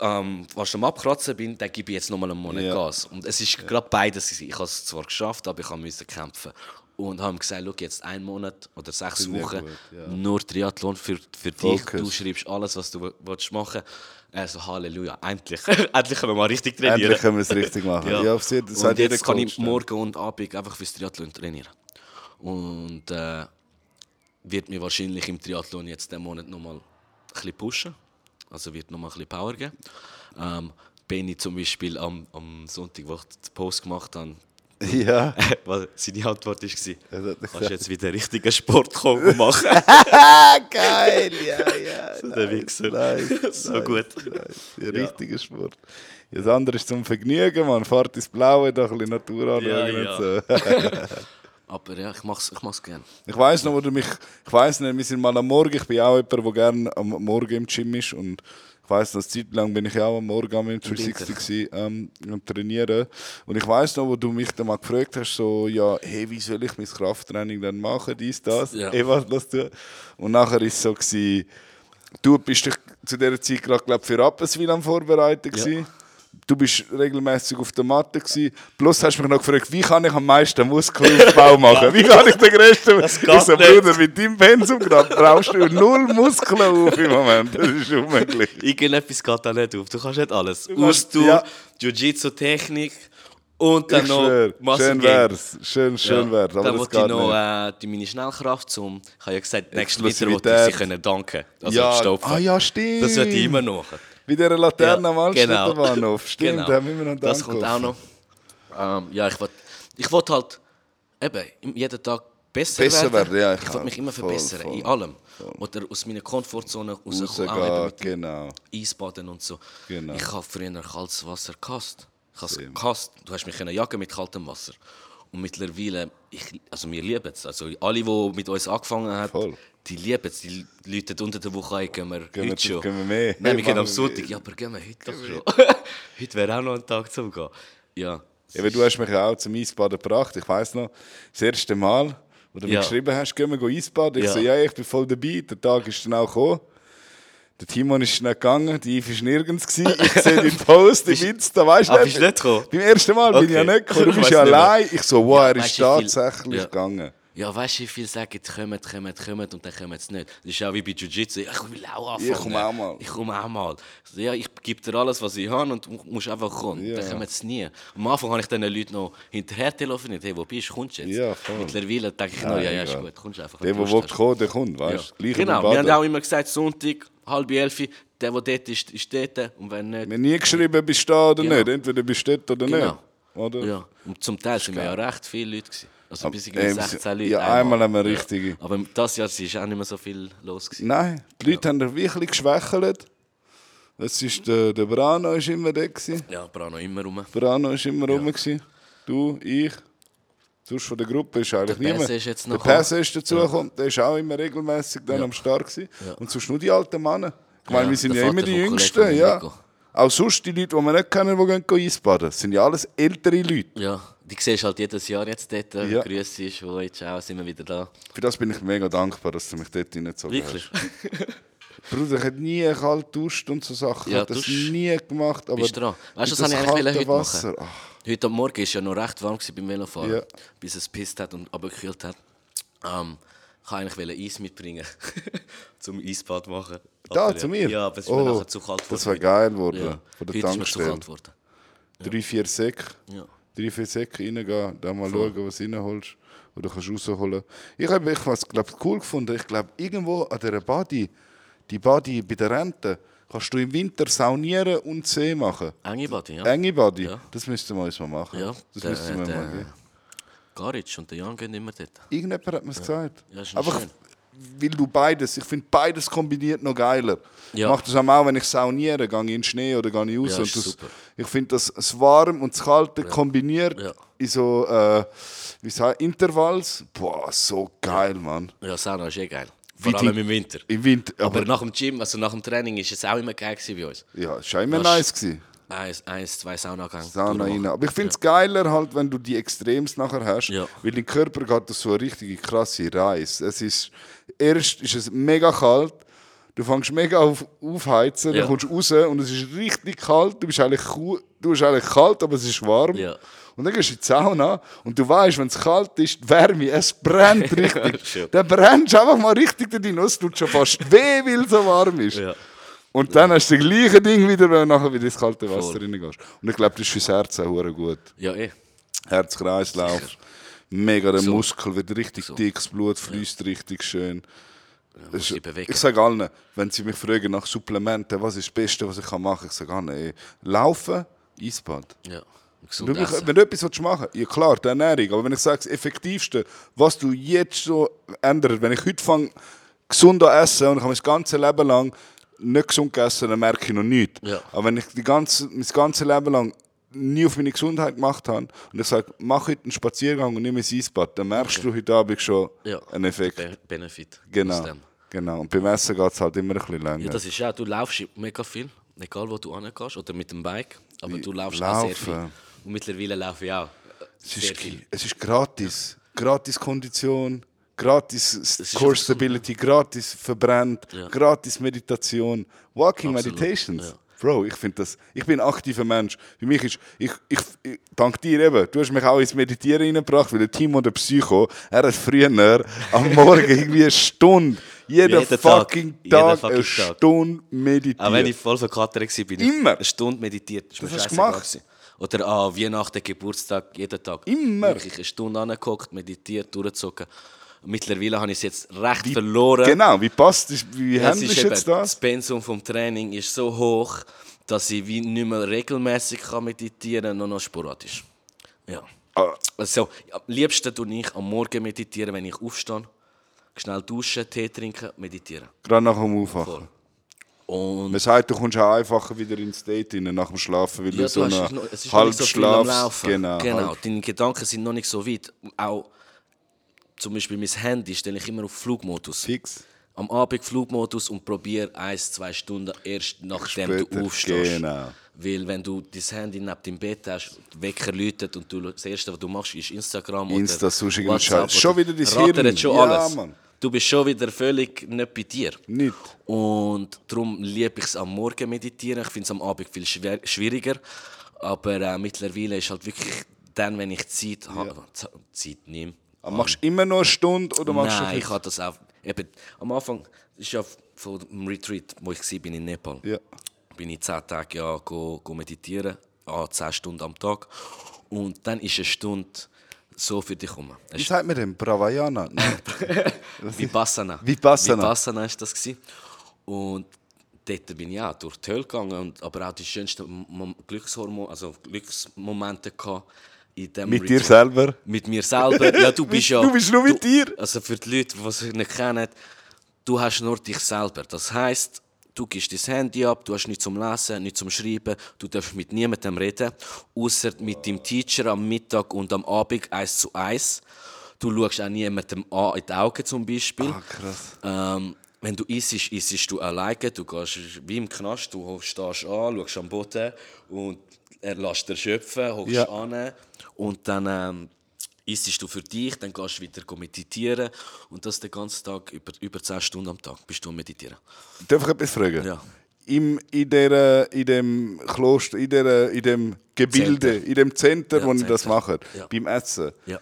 ähm, was am Abkratzen bin, dann gebe ich jetzt nochmal einen Monat Ja. Gas. Und es ist gerade beides. Ich habe es zwar geschafft, aber ich habe müssen kämpfen. Und habe ihm gesagt, schau, jetzt einen Monat oder sechs Wochen gut, ja. nur Triathlon für, für dich. Du schreibst alles, was du willst machen Also Halleluja, endlich. [laughs] endlich können wir mal richtig trainieren. Endlich können wir es richtig machen. Ja, jeden- das und jetzt kann ich morgen und Abend einfach fürs Triathlon trainieren. Und äh, wird mir wahrscheinlich im Triathlon jetzt diesen Monat nochmal ein bisschen pushen. Also wird nochmal ein bisschen Power geben. Ähm, Benny zum Beispiel am, am Sonntag, wo ich den Post gemacht habe, [laughs] Ja. [laughs] was seine Antwort war, hat kannst jetzt wieder richtigen Sport kommen [laughs] machen. Geil, ja, ja. So der Wichser. Nice, So nice, gut. Nice. Ja, richtiger Sport. Ja, das andere ist zum Vergnügen, man. Fahrt ins Blaue, da ein bisschen Natur anschauen Ja, und ja. so. Aber ja, ich mach's, ich mach's gerne. Ich weiß noch, wo du mich. Ich weiß nicht, wir sind mal am Morgen. Ich bin auch jemand, der gerne am Morgen im Gym ist. Und ich weiß noch, eine Zeit lang bin ich auch am Morgen am im 360 gewesen, ähm, am trainieren. Und ich weiß noch, wo du mich dann mal gefragt hast, so, ja, hey, wie soll ich mein Krafttraining dann machen, dies, das, Ja. hey, was lass du? Und nachher ist es so gewesen, du bist dich zu dieser Zeit gerade, für Rapperswil am Vorbereiten Ja. gewesen. Du bist regelmäßig auf der Matte gewesen. Plus hast du mich noch gefragt, wie kann ich am meisten Muskelaufbau [laughs] machen? Wie kann ich den größten? Das Ich geht so, nicht. Bruder, mit deinem Pensum gerade brauchst du null Muskeln auf im Moment. Das ist unmöglich. Irgendetwas geht da nicht auf. Du kannst nicht alles. Ausdauer, ja. Jiu-Jitsu-Technik und dann Ich noch schwör, Muscle schön wär's. Schön, schön Ja. wär's. Aber dann wollte ich noch äh, die meine Schnellkraft zum. Ich habe ja gesagt, nächsten Winter wollte ich sie können danken. Also Ja, stopfen. ah ja, stimmt. Das wird ich immer noch. Wie dieser Laterne am genau. Altstädterbahnhof. [laughs] Stimmt, Genau. da haben wir noch Das kommt auch noch. Ähm, ja, ich wollte ich wollt halt eben jeden Tag besser, Besser werden, ja, ich ich wollte mich immer Voll, verbessern, voll, in allem. Oder aus meiner Komfortzone rauskommen, auch mit genau. Eisbaden und so. Genau. Ich habe früher kaltes Wasser gehasst. Ich habe es gehasst. Du hast mich jagen mit kaltem Wasser. Und mittlerweile, ich, also wir lieben es. Also alle, die mit uns angefangen haben, Voll. die lieben es. Die Leute unter der Woche ein, gehen wir Gehen heute schon. gehen wir mehr? Nein, wir gehen am Sonntag. Ja, aber gehen wir heute doch schon. [laughs] heute wäre auch noch ein Tag zum Gehen. Ja. Eben, du hast mich ja auch zum Eisbaden gebracht. Ich weiss noch, das erste Mal, wo du mir Ja. geschrieben hast, gehen wir Eisbaden. Ich Ja. so, ja, ich bin voll dabei. Der Tag ist dann auch gekommen. Der Timon ist nicht gegangen, die Yves ist nirgends gewesen. Ich sehe den Post im Insta, weißt du? Ah, bist nicht gekommen? Beim ersten Mal bin ich ja Okay. nicht gekommen. [laughs] Du bist ja allein. Ich so, wow, er ist tatsächlich Ja. gegangen. Ja, weißt du, wie viele sagen, kommen, kommen, kommen und dann kommen sie nicht. Das ist auch wie bei Jiu-Jitsu. Ich will auch anfangen. Ich komme auch mal. Ich komme auch mal. Ja, ich gebe dir alles, was ich habe und du musst einfach kommen. Ja. Dann kommen sie nie. Am Anfang habe ich diesen Leuten noch hinterher telefoniert. Hey, wo bist du? Kommst du jetzt? Ja, voll. Mittlerweile denke ich noch, ja, ja, ist gut. Kommst einfach. Der, der will hast. kommen, der kommt, weißt du? Ja. Genau, wir haben auch immer gesagt, Sonntag, halb elf, der, der dort ist, ist dort. Und wenn nicht, Wir haben nie geschrieben, bist du da oder Genau. nicht. Entweder bist du dort oder Genau. nicht. Oder? Ja, und zum Teil sind wir ja recht viele Leute. Gewesen. Also bis ähm, irgendwie 16 Leute. ja, einmal haben wir richtige. Aber das Jahr war auch nicht mehr so viel los. Gewesen. Nein, die Leute haben ein bisschen geschwächelt. Das ist der, der Brano ist immer da. Gewesen. Ja, Brano immer rum. Brano ist immer rum. Gewesen. Du, ich. Sonst von der Gruppe ist eigentlich Der niemand. Ist jetzt der noch Perse ist dazugekommen. Der ist auch immer regelmäßig dann am Start. Gewesen. Und sonst nur die alten Männer. Ich meine, Ja, wir sind der ja immer die Jüngsten. Ja. Auch sonst die Leute, die wir nicht kennen, die gehen Eisbaden. Das sind ja alles ältere Leute. Ja, die siehst halt jedes Jahr jetzt dort. Ja. Ja. Grüße jetzt auch sind wir wieder da. Für das bin ich mega dankbar, dass du mich dort reingezogen Wirklich? hast. [laughs] Bruder, ich habe nie kalt duscht und so Sachen. Ja, ich habe das nie gemacht. Aber Bist dran. Weißt du, mit was ich eigentlich heute Wasser, machen ach, Heute am Morgen war ja noch recht warm beim Velofahren, Ja. bis es pisst hat und abgekühlt hat. Ähm, ich wollte eigentlich Eis mitbringen, [laughs] zum Eisbad machen. Da, Aber, zu äh, mir? Ja, aber es ist mir Oh, nachher zu kalt Das geworden. wäre geil geworden. Ja. Von der mir zu Tankstelle. kalt geworden. Drei, vier Säcke. Ja. Drei, vier Säcke reingehen, dann mal schauen, was du reinholst. Oder kannst rausholen. Ich habe ich was, glaub, cool gefunden. Ich glaube, irgendwo an dieser Body, die Body bei der Rente, kannst du im Winter saunieren und See machen. Enge Body, ja. Enge Body. Ja. Das müssten wir uns mal machen. Ja, das der- müssten wir der- mal gehen. Garic und der Jan gehen immer dort. Irgendjemand hat mir es gesagt. Ja, ist Aber schön. Weil du beides, ich finde beides kombiniert noch geiler. Ja. Ich mache das auch, wenn ich sauniere, gehe ich in den Schnee oder gehe ich raus. Ja, und das, super. ich finde das, das Warm und das Kalte kombiniert Ja. in so äh, wie sagt, Intervalls. Boah, so geil, Mann. Ja, Sauna ist eh geil. Vor allem im Winter. Im Winter. Aber, Aber, nach dem Gym, also nach dem Training, ist es auch immer geil bei uns. ja, es war immer nice. Gewesen. Eins, eins zwei Saunagänge. Sauna rein. Aber ich finde es geiler, halt, wenn du die Extrems nachher hast, Ja. weil dein Körper geht durch so eine richtige krasse Reise. Es ist, erst ist es mega kalt, du fängst mega auf, aufheizen, Ja. dann kommst du raus und es ist richtig kalt, du bist eigentlich, du bist eigentlich kalt, aber es ist warm. Ja. Und dann gehst du in die Sauna und du weißt, wenn es kalt ist, die Wärme, es brennt [laughs] richtig. Dann brennst du einfach mal richtig drin, es tut schon fast weh, weil es so warm ist. Ja. Und dann hast du das gleiche Ding wieder, wenn du nachher wieder ins kalte Wasser Voll. reingehst. Und ich glaube, das ist fürs Herz auch gut. Ja, eh. Herz-Kreislauf, mega der So. Muskel wird richtig So. dick, das Blut fließt richtig schön. dich bewegen. ich sage allen, wenn sie mich fragen nach Supplementen, was ist das Beste, was ich machen kann, ich sage allen, ey, laufen, Eisbad. Ja. Wenn Gesund du, essen. wenn du etwas machen willst, ja klar, die Ernährung. Aber wenn ich sage, das Effektivste, was du jetzt so änderst, wenn ich heute fange, gesund an essen und ich habe mein ganzes Leben lang nicht gesund gegessen, dann merke ich noch nichts. Ja. Aber wenn ich die ganze, mein ganzes Leben lang nie auf meine Gesundheit gemacht habe und ich sage, mach heute einen Spaziergang und nimm ein Eisbad, dann merkst du heute Abend schon ja. einen Effekt. Be Benefit. Genau. genau. Und beim Essen geht es halt immer ein bisschen länger. Ja, das ist ja, du laufst mega viel, egal wo du angehst, oder mit dem Bike, aber du laufst auch sehr Laufen. viel. Und mittlerweile laufe ich auch Es ist, es ist gratis. Gratis Kondition, gratis Core. Stability, gratis verbrennt, Ja. gratis Meditation, Walking Absolut, Meditations. ja. Bro, ich finde das. Ich bin ein aktiver Mensch. Für mich ist, ich, ich, ich, dank dir eben, du hast mich auch ins Meditieren reingebracht, weil der Timo, der Psycho, er hat früher am Morgen [laughs] irgendwie eine Stunde, jeden, Jeden Tag. fucking Jeden Tag, fucking eine Tag. Stunde meditiert. Auch wenn ich voll verkatert war, bin ich Immer. eine Stunde meditiert. Das, Das hast du gemacht? Oder an Weihnachten, Geburtstag, jeden Tag. Immer. Wirklich eine Stunde angeguckt, meditiert, durchgezogen. Und Mittlerweile habe ich es jetzt recht verloren. Genau, wie passt das? Wie Es handelst du jetzt das das? Pensum vom Training ist so hoch, dass ich wie nicht mehr regelmäßig kann meditieren, nur noch sporadisch. Ja. Ah. Also, am liebsten tue ich am Morgen meditieren, wenn ich aufstehe. Schnell duschen, Tee trinken, meditieren. Gerade nach dem Aufwachen. Und Man sagt, du kommst auch einfacher wieder ins Date rein nach dem Schlafen, weil ja, du so einen nicht so viel am Halbschlaf. Laufen. genau. genau. halb- Deine Gedanken sind noch nicht so weit. Auch zum Beispiel mein Handy stelle ich immer auf Flugmodus. Fix. Am Abend Flugmodus und probiere ein, zwei Stunden erst nachdem Später, du aufstehst. genau. Weil wenn du dein Handy neben deinem Bett hast, Wecker läutet und du, das Erste, was du machst, ist Instagram Insta, oder irgendein WhatsApp. Scheiß. Schon oder- wieder dein rattert Hirn. schon Ja, alles. Mann. Du bist schon wieder völlig nicht bei dir. Nicht. Und darum liebe ich es am Morgen meditieren. Ich finde es am Abend viel schwer, schwieriger. Aber äh, mittlerweile ist halt wirklich dann, wenn ich Zeit habe, Z- Zeit nehme. Aber machst du immer noch eine Stunde oder machst Nein, du ich habe das auch. Eben, am Anfang ist ja von dem Retreat, wo ich war bin in Nepal, Ja. bin ich zehn Tage ja go, go meditieren, ah, zehn Stunden am Tag. Und dann ist eine Stunde so für dich. Es Wie sagt man denn? Bravayana? [laughs] Nein. Vipassana. Vipassana. Vipassana war das. Gewesen. Und dort bin ich auch durch die Hölle gegangen, und, aber auch die schönsten Glückshormone, also Glücksmomente gehabt dem Mit dir selber? Mit mir selber. Ja, du bist [laughs] ja... Du bist nur mit dir? Also für die Leute, die es nicht kennen, du hast nur dich selber. Das heisst, du gibst dein Handy ab, du hast nichts zum Lesen, nichts zum Schreiben, du darfst mit niemandem reden, außer mit deinem Teacher am Mittag und am Abend eins zu eins. Du schaust auch niemandem an in die Augen zum Beispiel. Ah, krass. Ähm, wenn du isst, isst du alleine. Du gehst wie im Knast, du stehst an, schaust am Boden und er lässt dir schöpfen, hockst Ja. an und dann ähm, isst du für dich, dann gehst du wieder meditieren und das den ganzen Tag, über, über 10 Stunden am Tag bist du am meditieren. Darf ich etwas fragen? Ja. Im, in, der, in dem Kloster, in, der, in dem Gebilde, Center. in dem Center, Ja, wo ihr das Center. macht, Ja. beim Essen, Ja.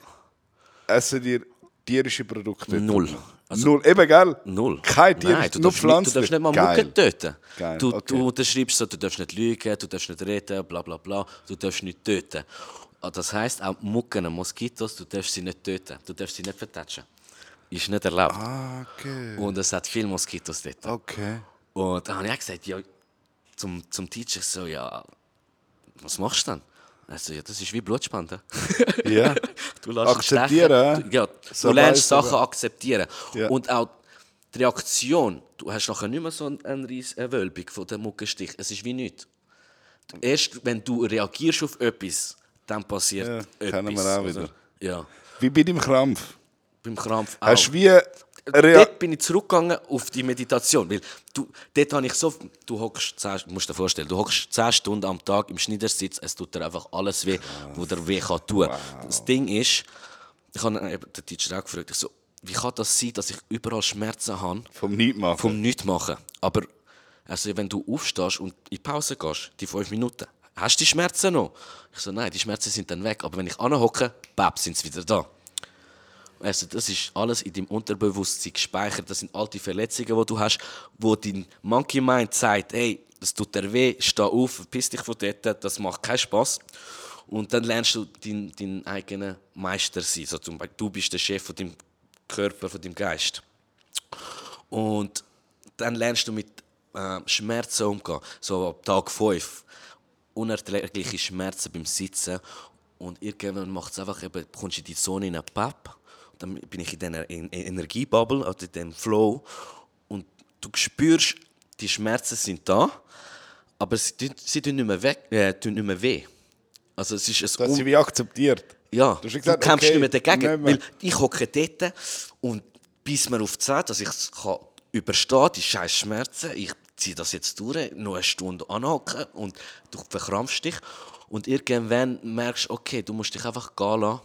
essen dir tierische Produkte? Null. Also- Null, eben, gell? Null. Kein Tier, Nein, du nur darfst, nicht, du Pflanzen. darfst nicht mal Geil. Mucke töten. Geil, Du, okay. du unterschreibst so, du darfst nicht lügen, du darfst nicht reden, bla bla bla. Du darfst nicht töten. Ah, Das heisst, auch Mucken, Moskitos, du darfst sie nicht töten. Du darfst sie nicht vertatschen. Ist nicht erlaubt. Ah, okay. Und es hat viele Moskitos dort. Okay. Und dann habe ich auch gesagt, ja, zum, zum Teacher so, ja, was machst du denn? Er so, ja, das ist wie Blutspende. [laughs] Ja. [laughs] Du lässt Akzeptieren, stechen. Du, ja, So du lernst Sachen aber- akzeptieren. Ja. Und auch die Reaktion, du hast nachher nicht mehr so eine, riesige Wölbung von dem Muckenstich. Es ist wie nichts. Erst wenn du reagierst auf etwas, dann passiert Ja, etwas. kennen wir auch wieder. Ja, Wie bei deinem Krampf. beim Krampf auch. Hast du wie, Rea- dort bin ich zurückgegangen auf die Meditation, weil du, dort habe ich so, du hockst, 10, musst dir vorstellen, du hockst 10 Stunden am Tag im Schneidersitz, es tut dir einfach alles weh, wo dir weh kann tun. Das Ding ist, ich habe eben den Teacher auch gefragt, ich so, wie kann das sein, dass ich überall Schmerzen habe Vom Nichtmachen. vom Nichtmachen? Aber also, wenn du aufstehst und in die Pause gehst, die fünf Minuten, hast du die Schmerzen noch? Ich so, nein, die Schmerzen sind dann weg, aber wenn ich anhocke, bap, sind sie wieder da. Also das ist alles in deinem Unterbewusstsein gespeichert. Das sind alte Verletzungen, die du hast, wo dein Monkey Mind sagt, hey, das tut dir weh, steh auf, verpiss dich von dort, das macht keinen Spaß. Und dann lernst du deinen dein eigenen Meister sein. So zum Beispiel, du bist der Chef von deinem Körper, von deinem Geist. Und dann lernst du mit äh, Schmerzen umgehen. So ab Tag 5. Unerträgliche Schmerzen beim Sitzen. Und irgendwann macht es einfach eben, kommst du in die Zone in einen Pub. Dann bin ich in dieser en Energiebubble, also in diesem Flow. Und du spürst, die Schmerzen sind da, aber sie, tun- sie tun nicht mehr, weg, äh, tun nicht mehr weh. Also es ist ein Das sie wie akzeptiert. ja, Du hast du, gesagt, kämpfst okay, nicht mehr dagegen. Weil ich hocke dort und bis mir auf die Zeit, dass ich es kann überstehen die scheiß Schmerzen. Ich ziehe das jetzt durch, noch eine Stunde anhocken und du verkrampfst dich. Und irgendwann merkst du, okay, du musst dich einfach gehen lassen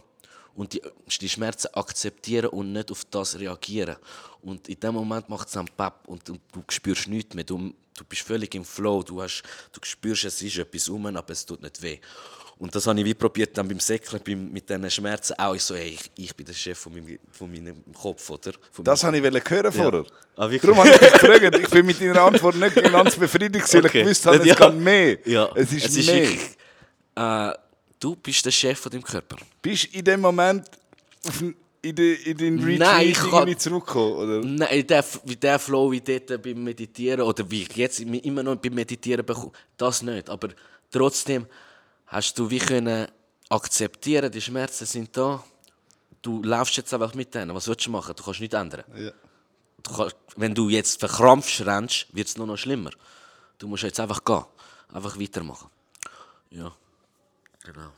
und die, die Schmerzen akzeptieren und nicht auf das reagieren. Und in dem Moment macht es dann Papp und du, du spürst nichts mehr. Du, du bist völlig im Flow. Du, hast, du spürst, es ist etwas rum, aber es tut nicht weh. Und das habe ich wie probiert dann beim Säckeln, beim, mit diesen Schmerzen auch. Ich so, hey, ich, ich bin der Chef von meinem, von meinem Kopf, oder? Von Das wollte ich hören vorher. Ah? Darum habe ich dich gefragt. Ich bin mit deiner Antwort nicht ganz befriedigt, weil Okay. ich gewusst habe, es Ja. kann mehr. Ja, Es ist mehr. wirklich, äh, du bist der Chef von deinem Körper. Bist du in dem Moment in, den in den Retreat Nein, ich kann-? Oder? Nein, in der, wie der Flow, wie dort beim Meditieren oder wie ich jetzt immer noch beim Meditieren bekomme, das nicht. Aber trotzdem hast du wie können akzeptieren, die Schmerzen sind da. Du laufst jetzt einfach mit denen. Was willst du machen? Du kannst nichts ändern. Ja. Du kannst, wenn du jetzt verkrampfst rennst, wird es nur noch schlimmer. Du musst jetzt einfach gehen. Einfach weitermachen. Ja. Genau.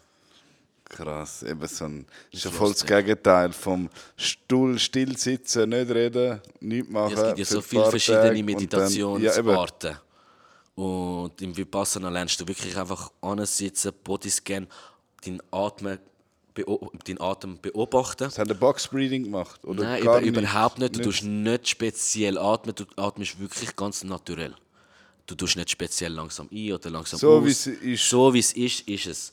Krass, eben so ein, ist ja voll das Gegenteil vom Stuhl still sitzen, nicht reden, nichts machen. Es gibt ja so viele verschiedene Meditationsarten. und im Vipassana lernst du wirklich einfach ansitzen, Bodyscan, deinen Atem, beo deinen Atem beobachten. Das haben Box Breathing gemacht? Oder Nein, gar über, überhaupt nicht. Du Nicht. tust nicht speziell atmen, du atmest wirklich ganz naturell. Du tust nicht speziell langsam ein oder langsam So, aus. wie es ist. So wie es ist, ist es.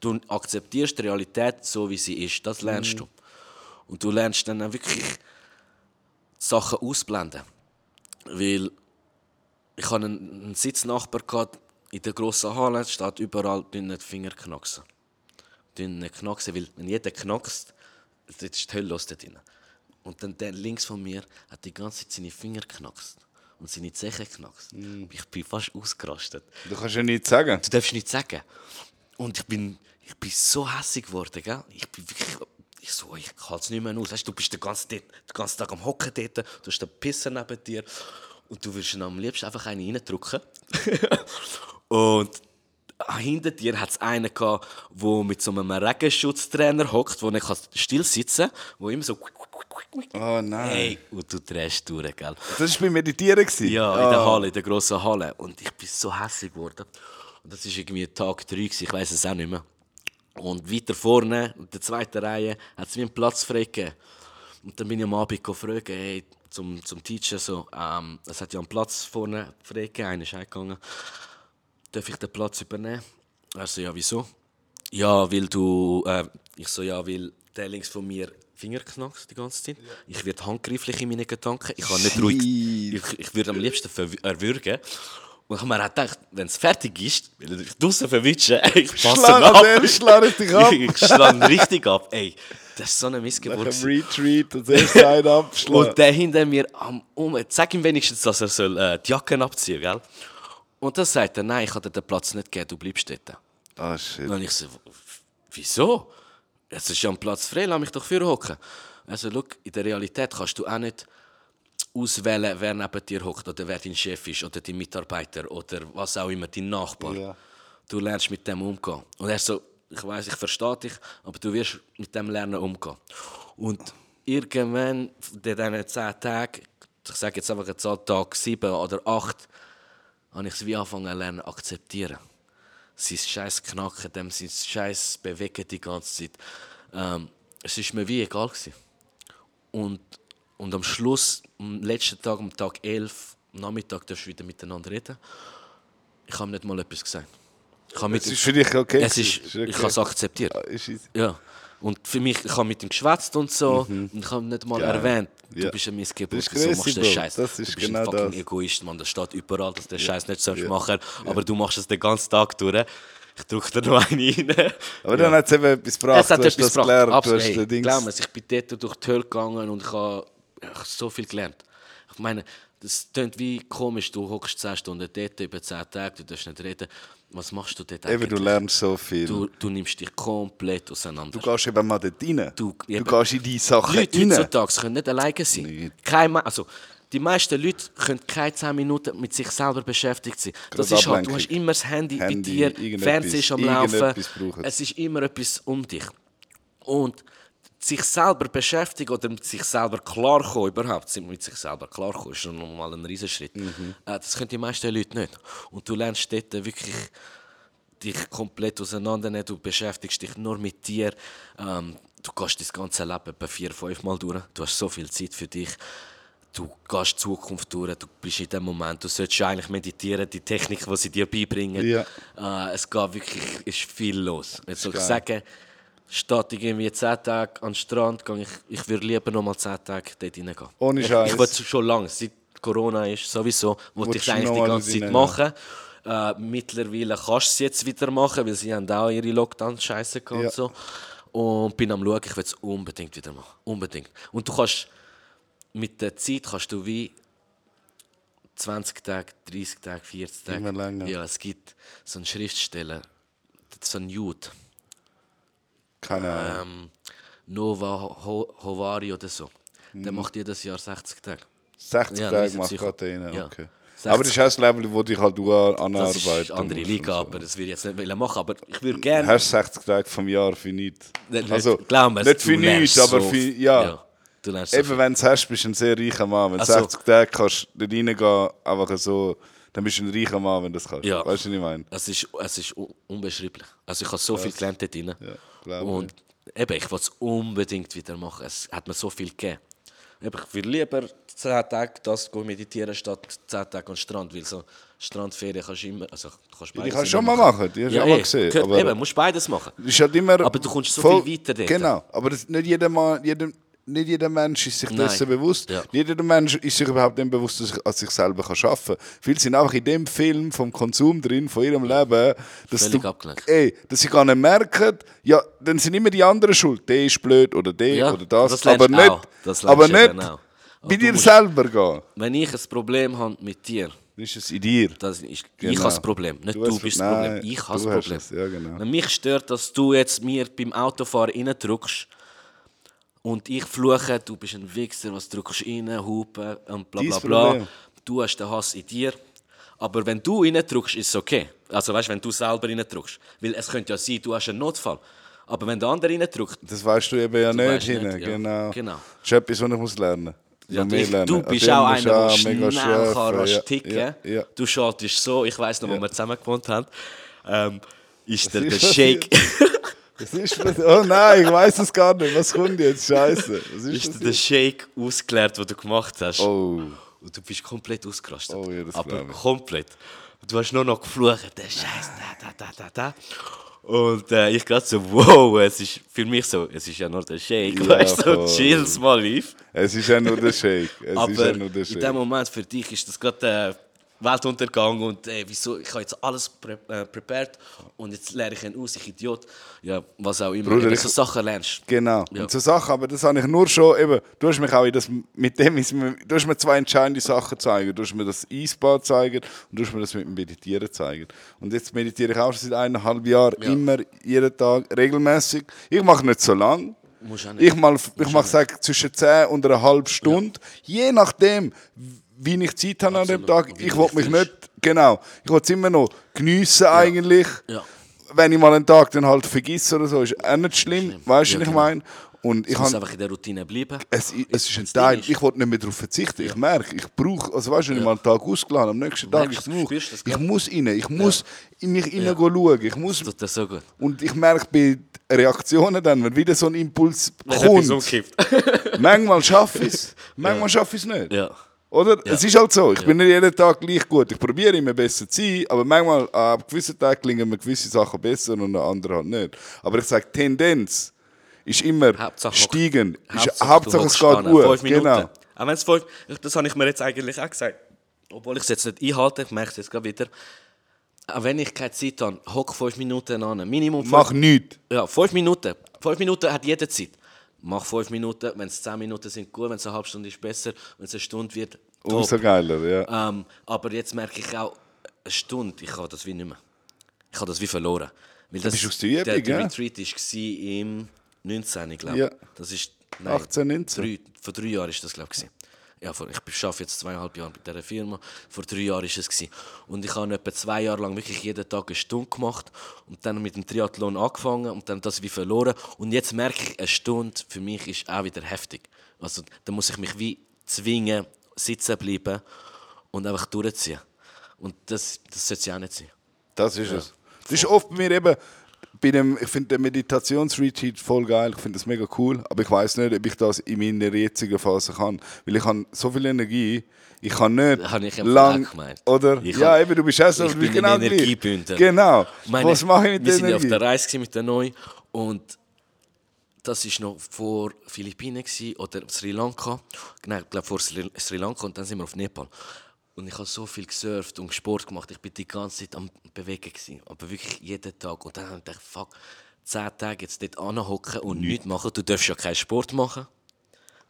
Du akzeptierst die Realität so, wie sie ist. Das lernst Mhm. du. Und du lernst dann auch wirklich Sachen ausblenden. Weil ich hatte einen, einen Sitznachbar gehabt, in der grossen Halle, steht überall die Finger knacksen. Nicht knacksen, weil wenn jeder knackst, das ist die Hölle los dort drin. Und dann der links von mir hat die ganze Zeit seine Finger knackst und seine Zehen knackst. Ich bin fast ausgerastet. Du kannst ja nichts sagen. Du darfst nicht sagen. Und ich bin, ich bin so hässig geworden, gell? Ich bin wirklich, ich so, ich halte es nicht mehr aus. Weißt, du bist den ganzen, den ganzen Tag am Hocken dort, du hast den Pisser neben dir und du willst ihn am liebsten einfach einen reindrücken. [laughs] und hinter dir hat es einen gehabt, der mit so einem Regenschutztrainer hockt, wo nicht still sitzen kann, wo immer so... Oh nein. Hey, und du drehst durch, gell? Das war beim Meditieren? Ja, in der Ah. Halle, in der grossen Halle. Und ich bin so hässlich geworden. Und das war irgendwie Tag 3, gewesen, ich weiß es auch nicht mehr. Und weiter vorne, in der zweiten Reihe, hat es mir einen Platz freigegeben. Und dann bin ich am Abend gefragt, hey, zum, zum Teacher, so, ähm, es hat ja einen Platz vorne freigegeben, einer ist eingegangen. Darf ich den Platz übernehmen? Er so, ja, wieso? Ja, weil du, äh, ich so, ja, weil der links von mir Finger knackst die ganze Zeit. Ich werde handgreiflich in meinen Gedanken. Ich kann nicht ruhig, ich, ich würde am liebsten erwürgen. Und ich habe mir gedacht, wenn es fertig ist, will ich dich draussen verwischen, [laughs] ich passe Schlag, ab. also schlägt dich ab. [laughs] ich schlage richtig ab. Ey, das ist so eine Nach Missgeburt. dem gewesen. Retreat und erst Side up Und der hinter mir am um, sag ihm wenigstens, dass er soll, äh, die Jacke abziehen gell? Und dann sagt er, nein, ich kann dir den Platz nicht geben, du bleibst dort. Ah, shit. Und ich so, "W- wieso? Es ist ja ein Platz frei, lass mich doch für hocken. Also, schau, in der Realität kannst du auch nicht auswählen, wer neben dir hockt oder wer dein Chef ist oder dein Mitarbeiter oder was auch immer, dein Nachbar. Ja. Du lernst mit dem umgehen. Und er so, ich weiß, ich verstehe dich, aber du wirst mit dem lernen umgehen. Und irgendwann in diesen 10 Tagen, ich sage jetzt einfach eine Zahl, Tag 7 oder 8, habe ich es wie angefangen zu lernen, akzeptieren. Sein scheiß Knacken, dem sein scheiß Bewegen die ganze Zeit. Ähm, es war mir wie egal. Gewesen. Und, und am Schluss, am letzten Tag, am Tag 11, am Nachmittag, darfst du wieder miteinander reden. Ich habe nicht mal etwas gesagt. Ich mit Es ist für dich okay. es ist, gewesen? ich habe es akzeptiert. Ah, ist. Ja. Und für mich, ich habe mit ihm geschwätzt und so, und ich habe nicht mal Geil. erwähnt, du Ja. bist ein Missgeber, Das ist so crazy, machst du den. Scheiß. Das du ist bist genau ein fucking das. Egoist, man, das steht überall, dass du den Scheiß nicht selbst Ja. machen aber du machst es den ganzen Tag durch. Ich drücke dir noch einen rein. Aber dann hat es eben etwas gebracht. Es hat du etwas gebracht. gelernt, du Absolut. Hey, glaub mir, ich bin dort durch die Hölle gegangen und ich habe, ich habe so viel gelernt. Ich meine, das klingt wie komisch, du hockst 10 Stunden dort, über 10 Tage, du darfst nicht reden. Was machst du dort Eben, du lernst so viel. Du, Du, du nimmst dich komplett auseinander. gehst eben mal dort rein. Du- Du, eben. gehst in die Sachen Leute rein. heutzutage können nicht alleine sein. Nicht. Kein, also, die meisten Leute können keine 10 Minuten mit sich selber beschäftigt sein. Das Gerade ist halt, du hast immer das Handy, bei Handy, dir, irgendetwas, Fernsehen ist am Laufen. Es ist immer etwas um dich. Und sich selber beschäftigen oder mit sich selber klarkommen, überhaupt mit sich selber klarkommen, ist schon nochmal ein Riesenschritt. Mhm. Äh, das können die meisten Leute nicht. Und du lernst dort wirklich dich komplett auseinandernehmen, du beschäftigst dich nur mit dir. Ähm, du gehst das ganze Leben etwa vier, fünf Mal durch. Du hast so viel Zeit für dich. Du gehst die Zukunft durch, du bist in dem Moment, du solltest eigentlich meditieren, die Technik, die sie dir beibringen. Ja. Äh, es geht wirklich, ist viel los. Jetzt soll ich sagen, statt ich irgendwie 10 Tage an den Strand gehe, ich, ich würde lieber noch mal 10 Tage dort reingehen. Ohne Ich, Scheiß. ich will schon lange, seit Corona ist sowieso, wollte ich es eigentlich die ganze Zeit machen. Äh, mittlerweile kannst du es jetzt wieder machen, weil sie haben auch ihre Lockdown-Scheiße gehabt Ja. und so. Und bin am schauen, ich will es unbedingt wieder machen. Unbedingt. Und du kannst, mit der Zeit kannst du wie 20 Tage, 30 Tage, 40 Tage. Immer länger. Ja, es gibt so einen Schriftsteller, so einen Jude, Keine Ahnung. ähm, Nova Ho Hovari oder so. Mhm. Der macht jedes Jahr 60 Tage. 60 ja, Tage macht gerade einen. Ja. Okay. 60. Aber das ist auch das Level, wo dich halt du an- Das anarbeiten ist eine andere Liga, so. aber das will ich jetzt nicht machen. Aber ich würde Du gerne. hast 60 Tage vom Jahr für nichts. Nicht- Also, glaub mir, nicht für nichts, aber so für, viel. ja. Du lernst so Eben, viel. wenn du es hast, bist du ein sehr reicher Mann. Wenn du Also- 60 Tage kannst du nicht reingehen, einfach so, dann bist du ein reicher Mann, wenn du das kannst. Ja. Weißt du, was ich meine? Es ist, es ist un- unbeschreiblich. Also ich habe so viel gelernt dort drin. Ja, Und eben, ich will es unbedingt wieder machen. Es hat mir so viel gegeben. Eben, ich würde lieber 10 Tage das meditieren, statt 10 Tage am Strand. Weil so Strandferien kannst du immer... Also, kannst Die beides kannst du schon mal machen, die hast du Ja, auch mal eh, gesehen. gehört- Aber eben, musst beides machen. ist halt immer Aber du kommst so viel weiter dort. Genau, aber das, nicht, jeder Mann, jeder, nicht jeder Mensch ist sich Nein. dessen bewusst. Ja. Nicht jeder Mensch ist sich überhaupt dem bewusst, dass er an sich selber kann arbeiten kann. Viele sind einfach in dem Film vom Konsum drin, von ihrem Leben, dass, Völlig du, ey, dass sie gar nicht merken, ja, dann sind immer die anderen schuld. Der ist blöd oder der Ja, oder das. das aber nicht. Das aber nicht bei dir musst- selber gehen. Wenn ich ein Problem habe mit dir, ist es in dir. das ist, ich Genau. habe das Problem, nicht Du du, bist das nein, Problem. Ich habe das Problem. es, ja, genau. Wenn mich stört, dass du jetzt mir beim Autofahren reindrückst und ich fluche, du bist ein Wichser, was drückst du rein, Hupen und bla bla bla. Du hast den Hass in dir. Aber wenn du reindrückst, ist es okay. Also weißt du, wenn du selber reindrückst. Weil es könnte ja sein, du hast einen Notfall. Aber wenn der andere reindrückt, Das weißt du eben ja nicht, nicht, ja. Genau. Genau. Das ist etwas, was ich muss lernen Ja, Noch du, mehr ich, du bist auch einer, der auch schnell mega kann rasch Ja, ticken ja. Du schaltest so, ich weiss noch, wo wir zusammen gewohnt haben, ähm, ist [laughs] der, der Shake, [laughs] Was ist das? Oh nein, ich weiß es gar nicht. Was kommt jetzt? Scheiße. Was ist ist das? der Shake ausgeleert, den du gemacht hast. Oh. Und du bist komplett ausgerastet. Oh ja, das Aber komplett. Und du hast nur noch geflucht, der Scheiß, da, da, da, da, da. Und äh, ich gerade so, wow, es ist für mich so, es ist ja nur der Shake, Ja, weißt du, so, chills mal live. Es ist ja nur der Shake. Es Aber ist ja nur der in dem Shake. Moment für dich ist das gerade äh, Weltuntergang und äh, wieso, ich habe jetzt alles pre äh, prepared und jetzt lerne ich ihn aus, ich Idiot. Ja, was auch immer. Bruder, Eben ich- so Sachen lernst. Genau. Ja. Und so Sachen, aber das habe ich nur schon, eben, du hast mich auch in das, mit dem, du hast mir zwei entscheidende Sachen zeigen. Du hast mir das Eisbad zeigen und du hast mir das mit dem Meditieren zeigen. Und jetzt meditiere ich auch schon seit eineinhalb Jahren, Ja. immer, jeden Tag, regelmäßig. Ich mache nicht so lang. Musst auch nicht. Ich, mal, ich mache sag, zwischen 10 und einer halben Stunde, je nachdem, wie ich Zeit habe an dem Absolut. Tag. Ich dich mich nicht, genau, ich will es immer noch geniessen eigentlich Ja. wenn ich mal einen Tag dann halt vergesse oder so, ist auch nicht schlimm, weißt du, Ja, was ich genau. meine? Und ich muss einfach in der Routine bleiben. es, es ist ein Teil, ist- ich wollte nicht mehr darauf verzichten. Ich merke, ich brauche, also weißt du, wenn ich mal einen Tag ausgeladen am nächsten Tag, ich, das, ich muss rein, ich muss in mich rein schauen, ich muss, Das tut das so gut. und ich merke bei Reaktionen dann, wenn wieder so ein Impuls Wenn kommt, manchmal schaffe ich es, [laughs] manchmal schaffe ich es nicht. ja. Oder? Es ist halt so. Ich bin nicht jeden Tag gleich gut. Ich probiere immer besser zu sein, aber manchmal an gewissen Tagen gelingen mir gewisse Sachen besser und an anderen halt nicht. Aber ich sage, Tendenz ist immer Hauptsache- steigend. Ist, Hauptsache, Hauptsache, es geht an, gut. Fünf Minuten. Genau. Auch wenn's fünf, das habe ich mir jetzt eigentlich auch gesagt. Obwohl ich es jetzt nicht einhalte, ich merke es jetzt gerade wieder. Auch wenn ich keine Zeit habe, hock fünf Minuten an. Minimum fünf, Mach nichts. Ja, fünf Minuten. Fünf Minuten hat jede Zeit. Mach fünf Minuten, wenn es zehn Minuten sind, gut, wenn es eine halbe Stunde ist, besser, wenn es eine Stunde wird, top. Umso geiler, ja. Ähm, aber jetzt merke ich auch, eine Stunde, ich habe das wie nicht mehr. Ich habe das wie verloren. Weil das, bist aus der Übung, der? Retreat war im 19, glaube ich. Ja. Das ist, nein, 18, 19. Drei, vor drei Jahren ist das, glaube ich. Ja, vor, ich arbeite jetzt zweieinhalb Jahre bei dieser Firma. Vor drei Jahren ist es. Gewesen. Und ich habe etwa zwei Jahre lang wirklich jeden Tag eine Stunde gemacht und dann mit dem Triathlon angefangen und dann das wie verloren. Und jetzt merke ich, eine Stunde für mich ist auch wieder heftig. Also da muss ich mich wie zwingen, sitzen bleiben und einfach durchziehen. Und das, das sollte es auch nicht sein. Das ist es. Das ist oft bei mir eben, bei dem, ich finde den Meditationsretreat voll geil, ich finde das mega cool, aber ich weiß nicht, ob ich das in meiner jetzigen Phase kann. Weil ich habe so viel Energie, ich kann nicht habe ich lang, oder? Ich ja, kann- eben, du bist auch so, ich bin genau ein. Energiebündel. Genau. Meine, Was mache ich mit wir der sind ja auf der Reise mit der Neu und das war noch vor Philippinen oder Sri Lanka. Nein, ich glaube vor Sri, Sri Lanka und dann sind wir auf Nepal. Und ich habe so viel gesurft und Sport gemacht. Ich bin die ganze Zeit am Bewegen. Gewesen, aber wirklich jeden Tag. Und dann habe ich gedacht, fuck, zehn Tage jetzt dort anhocken und nichts machen. Du darfst ja keinen Sport machen.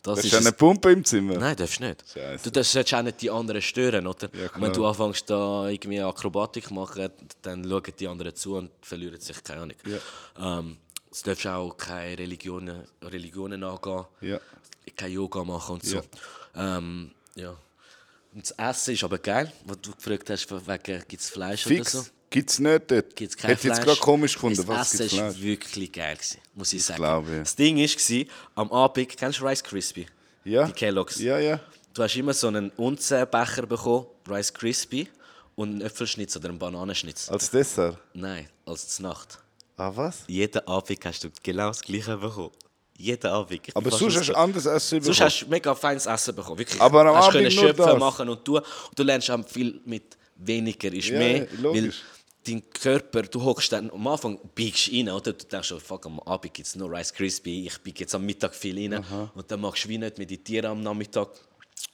Das Hast ist du es- eine Pumpe im Zimmer? Nein, darfst nicht. Scheisse. Du darfst solltest auch nicht die anderen stören, oder? Ja, wenn du anfängst, da irgendwie Akrobatik machen, dann schauen die anderen zu und verlieren sich, keine Ahnung. Ähm, du darfst auch keine Religionen, Religionen angehen, Ja. kein Yoga machen und so. Ja. Ähm, ja. Und das Essen ist aber geil, was du gefragt hast, wegen gibt es Fleisch oder so. Fix? Gibt es nicht dort? Gibt's kein Hätte ich jetzt Fleisch. gerade komisch gefunden, Das Essen war Fleisch? wirklich geil, gewesen, muss ich sagen. glaube ich. Das Ding war, am Abend, kennst du Rice Krispie? Ja. Die Kellogg's. Ja, ja. Du hast immer so einen Unzenbecher bekommen, Rice Krispie, und einen Äpfelschnitz oder einen Bananenschnitz. Als Dessert. Nein, als Nacht. Ah, was? Jeden Abend hast du genau das gleiche bekommen. Jeden Abend. Ich Aber sonst hast du anderes Essen Sonst bekommen. hast du mega feines Essen bekommen. Wirklich. Aber am hast Abend können schöpfen, das. machen und tun. Und du lernst auch viel mit weniger ist Ja, mehr. logisch. Weil dein Körper, du hockst dann am Anfang, biegst rein, oder? Du denkst, schon, fuck, am Abend gibt es nur Rice Krispie, ich biege jetzt am Mittag viel rein. Und dann machst du wie nicht meditieren am Nachmittag.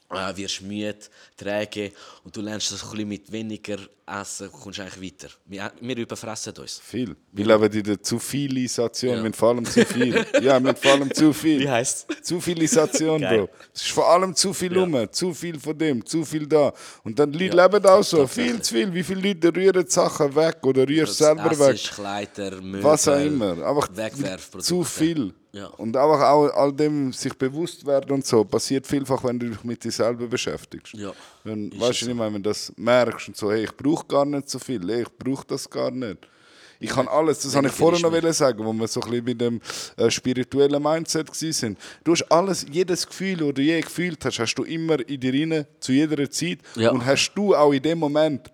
Äh, wirst müde, träge und du lernst das ein bisschen mit weniger Essen, kommst eigentlich weiter. Wir, wir überfressen uns. Viel. Wir leben in der Zuvilisation, Ja. wir haben vor allem zu viel. ja, haben vor allem zu viel. Wie heisst's? Zuvilisation, Geil. Bro. Es ist vor allem zu viel rum, zu viel von dem, zu viel da. Und dann Leute Ja, leben auch so, viel zu viel. Wie viele Leute rühren Sachen weg oder Das selber Essen weg? ist Kleider, Möbel, Was auch immer. Einfach zu viel. Ja. Und einfach auch all dem sich bewusst werden und so, passiert vielfach, wenn du dich mit dir selber beschäftigst. Ja. Wenn, Ist weißt du nicht mehr, wenn du das merkst und so, hey, ich brauche gar nicht so viel, hey, ich brauche das gar nicht. Ich kann alles, das habe ich vorher noch wollen sagen, wo wir so ein bisschen mit dem äh, spirituellen Mindset sind. Du hast alles, jedes Gefühl, das du je gefühlt hast, hast du immer in dir rein, zu jeder Zeit. Ja. Und hast du auch in dem Moment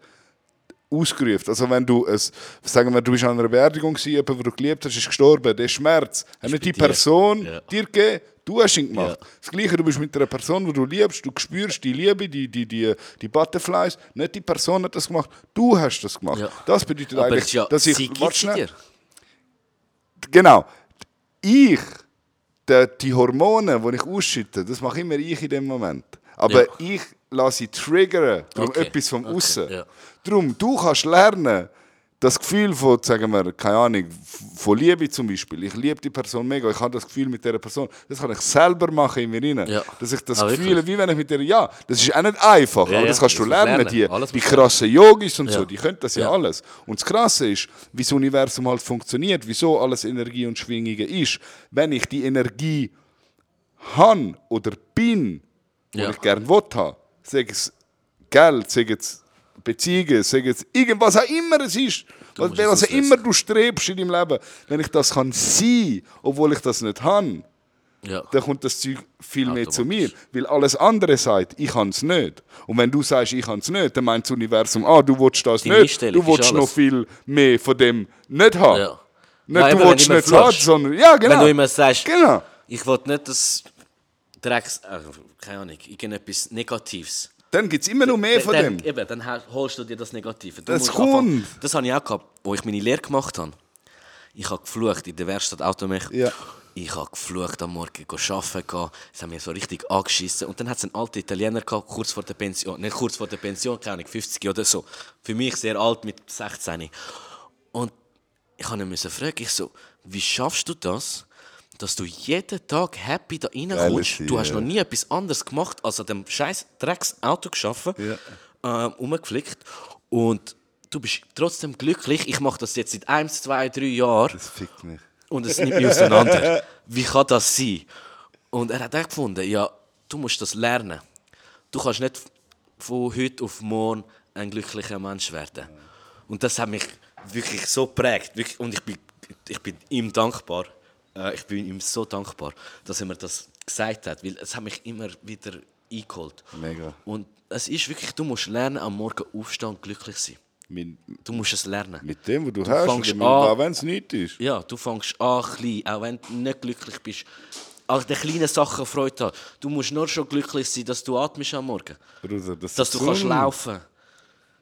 ausgerufen. Also wenn du es, sagen wir, du bist an einer Beerdigung gewesen, jemand, den du geliebt hast, ist gestorben, der Schmerz hat nicht die. Person Ja. dir gegeben, du hast ihn gemacht. Ja. Das Gleiche, du bist mit einer Person, die du liebst, du spürst die Liebe, die, die, die, die Butterflies, nicht die Person hat das gemacht, du hast das gemacht. Ja. Das bedeutet Aber eigentlich, ja, dass ich, warte schnell. genau, ich, die, die Hormone, die ich ausschütte, das mache immer ich in dem Moment. Aber Ja. ich lasse sie triggern durch Okay. etwas vom Okay, Aussen. ja. Darum, du kannst lernen, das Gefühl von, sagen wir, keine Ahnung, von Liebe zum Beispiel. Ich liebe die Person mega, ich habe das Gefühl mit dieser Person. Das kann ich selber machen in mir rein. Ja. Dass ich das Ah, Gefühl, wie wenn ich mit der, ja, das ist auch nicht einfach, Ja, aber das kannst du das musst lernen. lernen. Die, Alles die du krassen Yogis und so, Ja. die können das ja, alles. Und das Krasse ist, wie das Universum halt funktioniert, wieso alles Energie und Schwingungen ist. Wenn ich die Energie habe oder bin, wo Ja. ich gerne will haben, sei es Geld, sei es Beziehungen, sei es irgendwas auch immer es ist, was, was auch immer du strebst in deinem Leben, wenn ich das kann sein, obwohl ich das nicht habe, Ja. dann kommt das Zeug viel mehr zu mir. Weil alles andere sagt, ich kann es nicht. Und wenn du sagst, ich kann es nicht, dann meint das Universum, ah, du willst das Deine nicht, du willst noch viel mehr von dem nicht haben. Ja. Nicht, Ja, du willst nicht haben, sondern, ja genau. Wenn du immer sagst, genau. ich will nicht das Drecks... Äh, keine Ahnung, irgendetwas Negatives. Dann gibt es immer noch mehr von dann, dem. Eben, dann holst du dir das Negative. Du Das kommt. anfangen- Das habe ich auch gehabt, wo ich meine Lehre gemacht habe. Ich habe geflucht in der Werkstatt Automech. Ja. Ich habe geflucht am Morgen, go arbeiten gehen. Es haben mir so richtig angeschissen. Und dann hat es einen alten Italiener gehabt, kurz vor der Pension. Nicht kurz vor der Pension, keine Ahnung, 50 oder so. Für mich sehr alt, mit 16. Und ich habe ihn fragen, ich so, wie schaffst du das, dass du jeden Tag happy da reinkommst? Du hast ja. noch nie etwas anderes gemacht, als an dem scheiß Drecksauto geschaffen, ähm, umgeflickt. Und du bist trotzdem glücklich. Ich mache das jetzt seit 1, 2, 3 Jahren Das fickt mich. und es nimmt mich auseinander. Wie kann das sein? Und er hat auch gefunden, ja, du musst das lernen. Du kannst nicht von heute auf morgen ein glücklicher Mensch werden. Und das hat mich wirklich so geprägt. Wirklich, und ich bin, ich bin ihm dankbar. Äh, ich bin ihm so dankbar, dass er mir das gesagt hat. Weil es hat mich immer wieder eingeholt. Mega. Und es ist wirklich, du musst lernen, am Morgen aufstehen und glücklich sein. Mit, Du musst es lernen. mit dem, was du, hast, fängst an- auch wenn es nicht ist. Ja, du fängst an klein, auch wenn du nicht glücklich bist. An den kleinen Sachen Freude haben. Du musst nur schon glücklich sein, dass du atmest am Morgen. Bruder, das Dass du so- kannst laufen.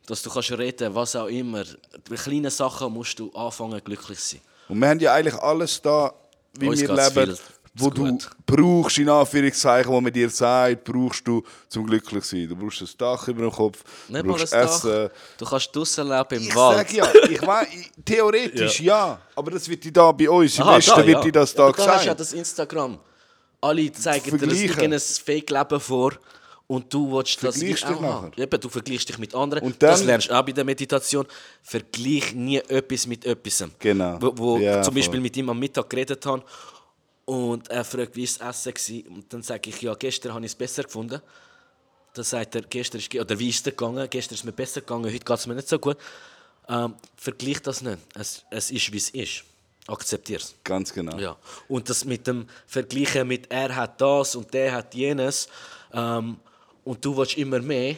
Dass du kannst reden, was auch immer. Bei kleinen Sachen musst du anfangen, glücklich zu sein. Und wir haben ja eigentlich alles da, wie Uns wir leben, viel wo du gut. brauchst, in Anführungszeichen, wo man dir sagt, brauchst du zum glücklich zu sein. Du brauchst ein Dach über dem Kopf, du Nicht mal brauchst ein Essen. Dach. Du kannst draussen leben im Ich Wald. sag ja, ich weiß, [laughs] theoretisch ja. aber das wird dir da bei uns, im Westen wird dir das da da hast du ja gesagt. das Instagram. Alle zeigen dir ein Fake-Leben vor und du willst das dich auch nachher. Eben, du vergleichst dich mit anderen. Und dann- das lernst du auch bei der Meditation. Vergleich nie etwas mit etwas. Genau. Wo, wo Ja, zum Beispiel voll. mit ihm am Mittag geredet habe und er fragt, wie war das Essen war. Und dann sage ich, ja, gestern habe ich es besser gefunden. Dann sagt er, gestern ist, oder wie ist es gegangen? Gestern ist es mir besser gegangen, heute geht es mir nicht so gut. Ähm, vergleich das nicht. Es, es ist, wie es ist. Akzeptier es. Ganz genau. Ja. Und das mit dem Vergleichen mit er hat das und der hat jenes ähm, und du willst immer mehr,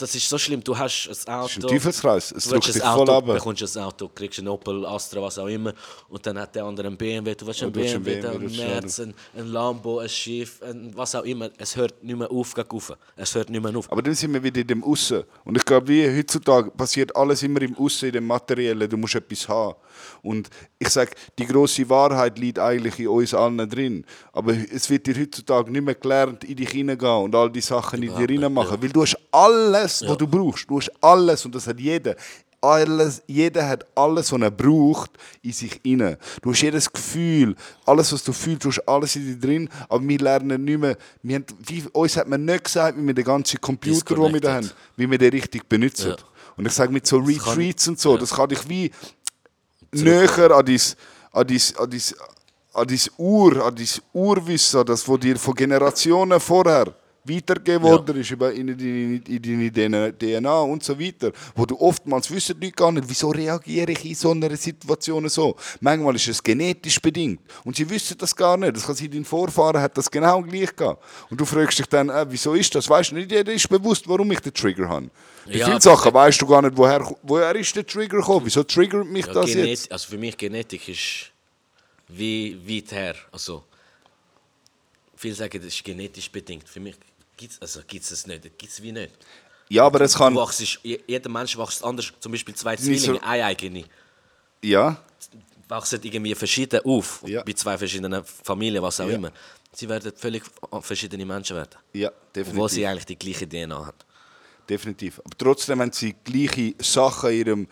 das ist so schlimm. Du hast ein Auto. Das ist ein Teufelskreis. Es du drückt dich ein voll Auto, ab. bekommst ein Auto, kriegst einen Opel, Astra, was auch immer und dann hat der andere einen BMW, du willst einen du willst einen BMW, BMW, einen Merz, ein, ein Lambo, ein Schiff, ein, was auch immer. Es hört nicht mehr auf, rauf. Es hört nicht mehr auf. Aber dann sind wir wieder in dem Aussen. Und ich glaube, wie heutzutage passiert alles immer im Aussen, in dem Materiellen. Du musst etwas haben. Und ich sage, die große Wahrheit liegt eigentlich in uns allen drin. Aber es wird dir heutzutage nicht mehr gelernt, in dich hineingehen und all die Sachen in dir nicht, reinmachen. Weil du hast alles, Ja. was du brauchst. Du hast alles und das hat jeder. Alles, jeder hat alles, was er braucht, in sich inne. Du hast jedes Gefühl, alles, was du fühlst, du hast alles in dir drin. Aber wir lernen nicht mehr. Wir haben, wie, uns hat man nicht gesagt, wie wir den ganzen Computer, den wir da haben, wie wir den richtig benutzen. Ja. Und ich sage mit so Retreats und so, ja. das kann dich wie näher an dein, an dein, an dein, an dein Ur, an dein Urwissen, das von dir von Generationen vorher weitergegeben Ja. worden ist über in deine, in deine DNA und so weiter, wo du oftmals wissen die Leute gar nicht, wieso reagiere ich in so einer Situation so. Manchmal ist es genetisch bedingt und sie wissen das gar nicht. Das kann sein, dein Vorfahren hat das genau gleich gehabt. Und du fragst dich dann, äh, wieso ist das? Weißt du, nicht jeder ist bewusst, warum ich den Trigger habe. Bei Ja, vielen Sachen weißt du gar nicht, woher, woher ist der Trigger gekommen. Wieso triggert mich Ja, das Genet- jetzt? Also für mich Genetik ist wie weit her. Also, viele sagen, das ist genetisch bedingt. Für mich gibt es also gibt's es nicht. Gibt es wie nicht. Ja, aber es kann. Wachst, je- jeder Mensch wächst anders. Zum Beispiel zwei Nicht so- Zwillinge, eine eigene, Ja, wachsen irgendwie verschieden auf. Ja. Bei zwei verschiedenen Familien, was auch Ja. immer. Sie werden völlig verschiedene Menschen werden. ja, Obwohl definitiv. sie eigentlich die gleiche DNA haben. definitiv. Aber trotzdem haben sie gleiche Sachen in ihrem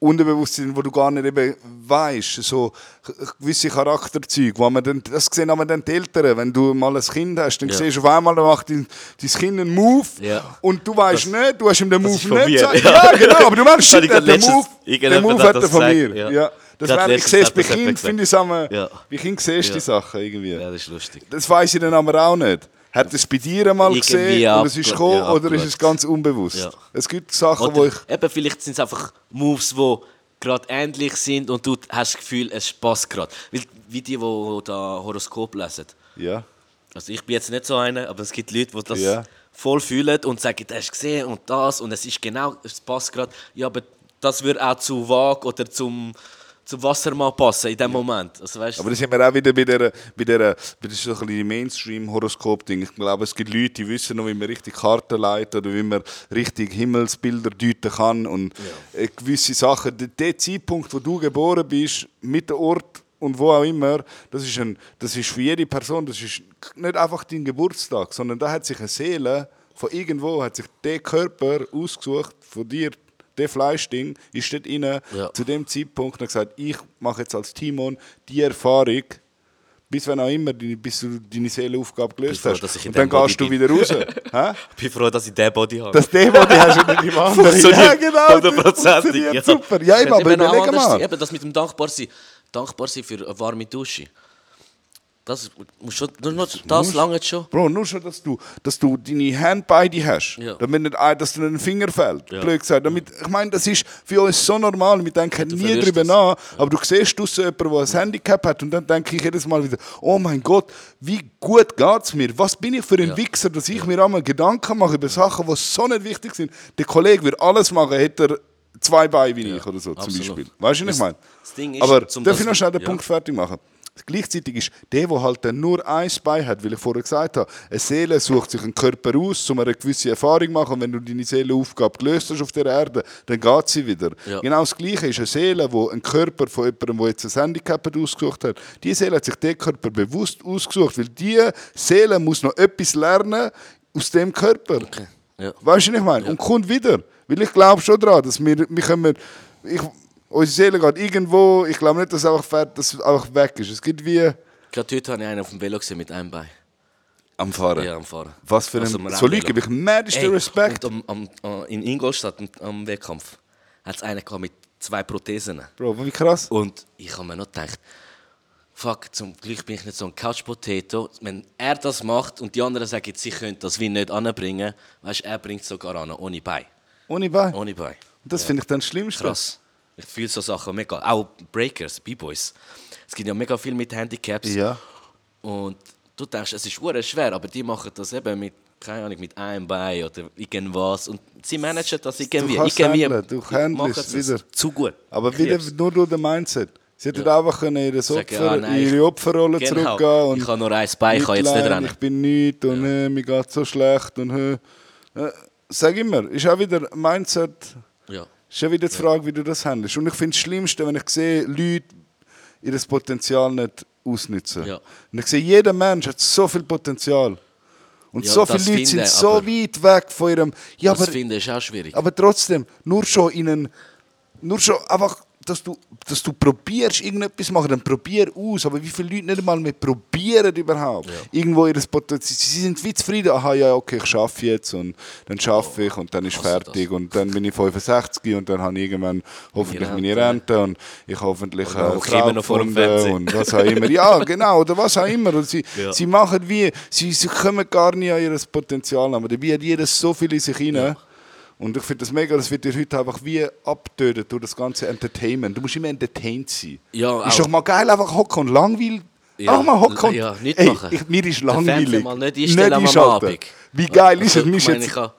Unterbewusstsein, wo du gar nicht eben weißt, so gewisse Charakterzüge, wo man dann, das sehen aber dann die Eltern, wenn du mal ein Kind hast, dann Ja. siehst du auf einmal, da macht dein, dein Kind einen Move Ja. und du weißt nicht, du hast ihm den Move nicht gesagt. [laughs] ja. Ja. genau, aber du meinst, Das shit, der Move, der irgendjemand Move hat er das von gesagt, mir. ja. Ja. Das Gerade wär, ich sehe es bei das Kind, finde ich Ja. bei Kind siehst du die Sachen irgendwie. Ja, das ist lustig. Das weiß ich dann aber auch nicht. Hat es bei dir einmal Irgendwie gesehen und es ist gekommen ja, oder ist es ganz unbewusst? Ja. Es gibt Sachen, wo Oder ich... eben, vielleicht sind es einfach Moves, die gerade ähnlich sind und du hast das Gefühl, es passt gerade. Wie die, die da Horoskop lesen. Ja. Also ich bin jetzt nicht so einer, aber es gibt Leute, die das Ja. voll fühlen und sagen, das hast du gesehen und das und es ist genau, es passt gerade. Ja, aber das würde auch zu Waage oder zum, zum Wassermann passen in dem Moment. Also, weißt, Aber da sind wir auch wieder bei der, bei der, bei der so Mainstream-Horoskop-Ding. Ich glaube, es gibt Leute, die wissen noch, wie man richtig Karten leitet oder wie man richtig Himmelsbilder deuten kann und äh, gewisse Sachen. Der, der Zeitpunkt, wo du geboren bist, mit dem Ort und wo auch immer, das ist, ein, das ist für jede Person, das ist nicht einfach dein Geburtstag, sondern da hat sich eine Seele von irgendwo, hat sich der Körper ausgesucht von dir, der Fleischding, ist dort rein, Ja. zu dem Zeitpunkt und hat gesagt, ich mache jetzt als Timon die Erfahrung, bis wenn auch immer, deine- bis du deine Seelenaufgabe gelöst froh, hast. dass Und dann Body gehst du bin. wieder raus. [laughs] Ich bin froh, dass ich diesen Body habe. Das Demo, die hast du nicht im [laughs] anderen. Ja, genau. das hundertprozentig, funktioniert ja. Super. Ja, eben, aber überleg mal. Eben, das mit dem dankbar sein. Dankbar sein für eine warme Dusche. Das muss schon, nur noch das lange schon. Bro, nur schon, dass du, dass du deine Hände bei dir hast. Ja. Damit nicht, dass dir ein Finger fällt. Ja. Blöd gesagt. Damit, ich meine, das ist für uns so normal. Wir denken nie verlierst darüber das. nach. Aber du siehst draussen jemanden, der ein Handicap hat. Und dann denke ich jedes Mal wieder, oh mein Gott, wie gut geht es mir? Was bin ich für ein Ja. Wichser, dass ich mir einmal Gedanken mache über Sachen, die so nicht wichtig sind. Der Kollege würde alles machen, hätte er zwei Beine wie ich oder so zum absolut. Beispiel. Weißt du, was ich meine? Aber zum darf ich noch schnell den ja. Punkt fertig machen? Gleichzeitig ist der, der halt dann nur ein Bein hat, weil ich vorher gesagt habe, eine Seele sucht sich einen Körper aus, um eine gewisse Erfahrung zu machen. Und wenn du deine Seelenaufgabe gelöst hast auf der Erde, dann geht sie wieder. Ja. Genau das Gleiche ist eine Seele, die einen Körper von jemandem, der jetzt ein Handicap hat, ausgesucht hat. Die Seele hat sich den Körper bewusst ausgesucht, weil diese Seele muss noch etwas lernen aus dem Körper. Okay. Ja. Weißt du, was ich meine? Und kommt wieder. Weil ich glaube schon daran, dass wir, wir können, ich, unsere Seele geht irgendwo, ich glaube nicht, dass es einfach, fährt, dass es einfach weg ist. Es gibt wie Gerade heute habe ich einen auf dem Velo gesehen mit einem Bein. am Fahren. Ja, am Fahren. Was für ein, Also am so Leute gebe ich mädisten Ey, Respekt. Und am, am, äh, in Ingolstadt am, am Wettkampf hat es einen gehabt mit zwei Prothesen. Bro, wie krass. Und ich habe mir noch gedacht, fuck, zum Glück bin ich nicht so ein Couch-Potato. Wenn er das macht und die anderen sagen, sie können das wie nicht anbringen, weißt du, er bringt es sogar an, ohne Bein. Ohne Bein. Ohne Bein. Und das finde ich dann das Schlimmste. Krass. Ich fühle so Sachen mega. Auch Breakers, B-Boys. Es gibt ja mega viel mit Handicaps. Ja. Und du denkst, es ist hure schwer, aber die machen das eben mit, keine Ahnung, mit einem Bein oder irgendwas. Und sie managen das irgendwie. kannst irgendwie handeln, du handelst wieder. Zu gut. Aber wieder nur durch den Mindset. Sie hätten einfach können in, Sagen, Opfer, ah, nein, in ihre Opferrolle genau. zurückgehen. Und Ich habe nur ein Bein, ich kann jetzt nicht rennen. Ich bin nichts und äh, mir geht so schlecht. Und, äh, äh, sag immer, ist auch wieder Mindset. Ja. Ist ja wieder die Frage, wie du das handelst. Und ich finde das Schlimmste, wenn ich sehe, Leute ihr Potenzial nicht ausnutzen. Ja. Und ich sehe, jeder Mensch hat so viel Potenzial. Und Ja, so viele Leute finde sind so weit weg von ihrem. Ja, das aber, finde ich auch schwierig. aber trotzdem, nur schon in einen. Nur schon einfach, dass du, dass du probierst, irgendetwas zu machen, dann probier aus. Aber wie viele Leute nicht einmal mehr probieren überhaupt? Irgendwo ihr Potenzial. Sie sind wie zufrieden. Aha, ja, okay, ich schaffe jetzt und dann schaffe ich und dann ist hasse fertig. Und dann bin ich 65 und dann habe ich irgendwann hoffentlich Rente. meine Rente und ich hoffentlich Oder immer Frau noch vor dem Fernseher. und was auch immer. Ja, [laughs] genau, oder was auch immer. Und sie, Ja. sie machen wie, sie, sie kommen gar nicht an ihr Potenzial, aber dabei hat jeder so viel in sich hinein. Und ich finde das mega, das wird dir heute einfach wie abtötet durch das ganze Entertainment. Du musst immer entertained sein. Ja, ist doch mal geil, einfach hocken und langweilig. Ja, auch mal hocken und ja, nicht ey, machen. ich, mir ist Fernseher langweilig. mal nicht einstellen am einschalten. Abend. Wie geil ist Also, es? Ich meine, jetzt, ich habe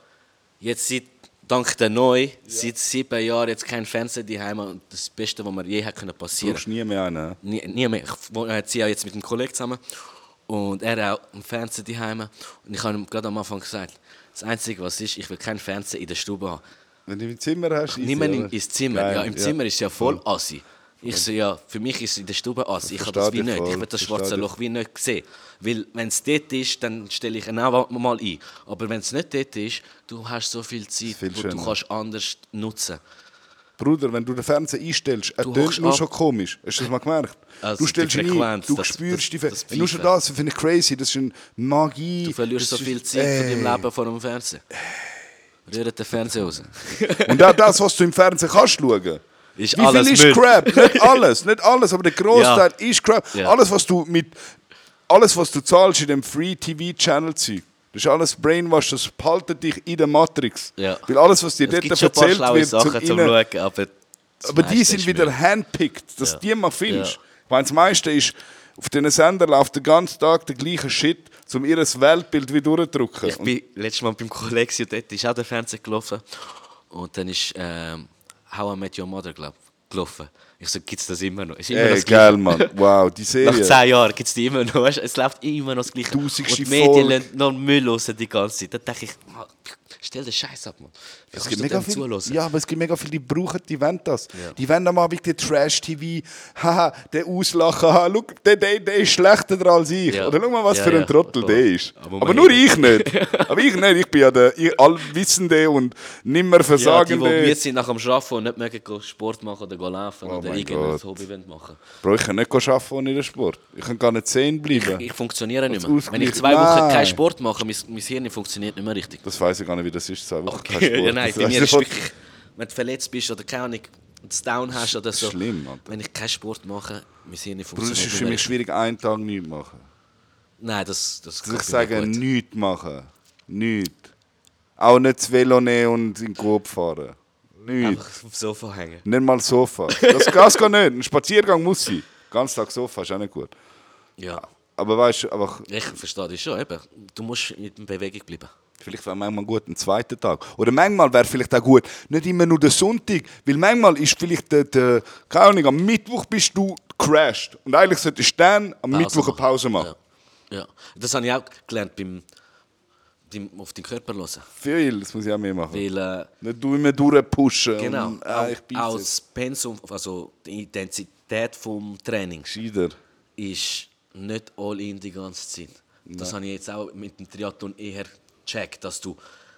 jetzt seit, dank der Neu, seit sieben Jahren jetzt kein Fernseher daheim und das Beste, was mir je hat können passieren brauchst nie mehr einen. nie, nie mehr. Ich wohne jetzt ja jetzt mit einem Kollegen zusammen und er auch im Fernsehen daheim und ich habe ihm gerade am Anfang gesagt, das Einzige, was ist, ich will keinen Fernseher in der Stube haben. Wenn du im Zimmer hast, easy, Nimm ihn oder? ins Zimmer. Geil, ja, im Zimmer ist es ja voll assi. Ich so, ja, für mich ist es in der Stube assi. Ich habe das Verstehe wie dich nicht. Ich voll, will das verstehe schwarze dich. Loch wie nicht sehen. Weil, wenn es dort ist, dann stelle ich ihn auch mal ein. Aber wenn es nicht dort ist, du hast so viel Zeit, Viel wo du schöner. kannst anders nutzen. Bruder, wenn du den Fernseher einstellst, er tönt nur ab. schon komisch. Hast du das mal gemerkt? Also du stellst die ihn ein, du das- spürst die das- Fe das Nur schon das finde ich crazy. Das ist eine Magie. Du verlierst so viel Zeit von deinem Ey. Leben vor dem Fernsehen. Rührt den Fernseher raus. Und auch das, was du im Fernsehen kannst schauen. Ist Wie viel ist Müll. Crap? [laughs] Nicht alles, nicht alles, aber der Großteil ist Crap. Ja. Alles, was du mit alles, was du zahlst in dem Free TV Channel Zeug, das ist alles Brainwash, das behaltet dich in der Matrix. Ja. Weil alles, was dir Es dort erzählt wird, Sachen zum zum Schauen, aber... aber die sind wieder Müll. handpicked, dass Ja. die mal findest. Ja. Ich meine, das meiste ist Auf diesen Sender läuft den ganzen Tag der gleiche Shit, um ihr Weltbild wieder durchzudrücken. Ich bin letztes Mal beim Kollegen und dort ist auch der Fernseher gelaufen. Und dann ist ähm, How I Met Your Mother glaub, gelaufen. Ich so, gibt es das immer noch? Ist immer noch Ey, geil, Mann. Wow, die [laughs] Serie. Nach zehn Jahren gibt es die immer noch. Weißt? Es läuft immer noch das Gleiche. Tausendste Und die Medien lassen noch Müll raus die ganze Zeit. Da denke ich, stell den Scheiß ab, Mann. Wie Es gibt mega viel, zuhören? ja, aber es gibt mega viele, die brauchen, die wollen das. Ja. Die wollen am Abend den Trash-TV, haha, der auslachen, haha, schau, der, der, der ist schlechter als ich. Ja. Oder schau mal, was Ja, für ein Trottel der ist. Aber Aber, nur ich nicht. [laughs] aber ich nicht, ich bin ja der ich- Allwissende und nimmer ja, die, Versagende. die müde sind nach dem Arbeiten und nicht mögen gehen Sport machen oder laufen Oh oder irgendein. Hobby machen Bro, ich kann nicht arbeiten ohne den Sport. Ich kann gar nicht sehen bleiben. Ich funktioniere nicht mehr. Wenn ich zwei Wochen keinen Sport mache, mein, mein Hirn funktioniert nicht mehr richtig. das weiß ich gar nicht, wie das ist. Wochen kein Okay. Sport. ja, nein, bei mir ist wirklich, wenn du verletzt bist oder keine Ahnung, das Down hast oder so. Schlimm, Alter. Wenn ich keinen Sport mache, mein Hirn funktioniert es ist für mich schwierig, einen Tag nichts machen. Nein, das, das ich sage, nichts machen. Nichts. Auch nicht das Velo nehmen und in den Coop fahren. Nichts. Einfach aufs Sofa hängen. Nicht mal Sofa. Das, das geht nicht. Ein Spaziergang muss sein. Ganz Tag Sofa ist auch nicht gut. Ja, Aber weißt du, einfach, ich verstehe das schon. Eben. Du musst in Bewegung bleiben. Vielleicht wäre manchmal gut ein zweiter Tag. Oder manchmal wäre vielleicht auch gut, nicht immer nur der Sonntag. Weil manchmal ist vielleicht der, der keine Ahnung, am Mittwoch bist du crashed. Und eigentlich solltest du dann am Mittwoch eine Pause machen. Ja. ja. Das habe ich auch gelernt beim, beim auf den Körper hören. Viel, das muss ich auch mehr machen. Weil, äh, Nicht du immer durchpushen. genau, Und, ich auch, das Pensum, also die Intensität des Trainings Gescheiter. ist nicht all in die ganze Zeit. Das habe ich jetzt auch mit dem Triathlon eher gecheckt, dass du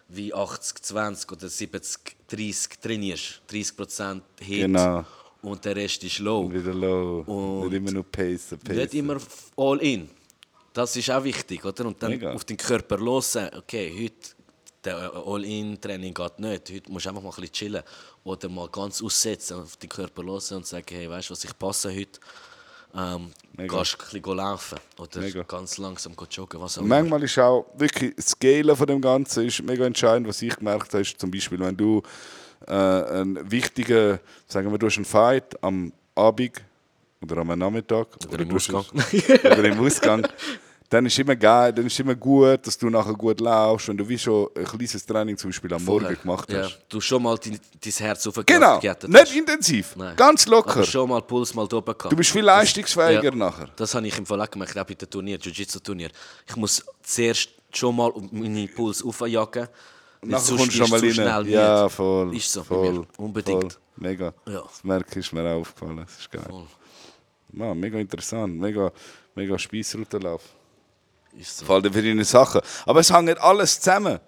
wie 80, 20 oder 70, 30 trainierst. 30% Hit Genau. und der Rest ist low. Wieder low. Und nicht immer nur pacen, pacen. Nicht immer all in. Das ist auch wichtig, oder? Und dann Mega. auf den Körper hören, okay, heute der All-In-Training geht nicht. Heute musst du einfach mal ein bisschen chillen. Oder mal ganz aussetzen, auf den Körper hören und sagen, hey, weißt du was, ich passe heute. Ähm, Mega. gehst ein bisschen laufen oder Mega. ganz langsam joggen, was auch Und immer. manchmal ist auch wirklich das Scalen von dem Ganzen ist mega entscheidend, was ich gemerkt habe, ist zum Beispiel, wenn du äh, einen wichtigen, sagen wir, du hast einen Fight am Abend oder am Nachmittag Oder im du hast- Ausgang. oder im Ausgang, [laughs] dann ist immer geil, dann ist immer gut, dass du nachher gut laufst und du wie schon ein kleines Training zum Beispiel am Morgen gemacht ja, hast. du schon mal dein, dein Herz Genau, aufgejätet nicht intensiv, Nein. ganz locker. Aber schon mal Puls mal oben gehabt. Du bist viel leistungsfähiger Ja. nachher. Das habe ich im Fall auch gemerkt, auch bei den Turnier, Jiu-Jitsu-Turnier. Ich muss zuerst schon mal meinen Puls aufjagen. Nachher kommst du schon mal rein. schnell Ja, voll. Ist so bei voll, mir. Unbedingt. Voll. Mega. Ja. Das merke ich, ist mir auch aufgefallen. Das ist geil. Voll. Man, mega interessant. Mega, mega Speissroutenlauf. Ist so. Vor allem für deine Sachen. Aber es hängt alles zusammen.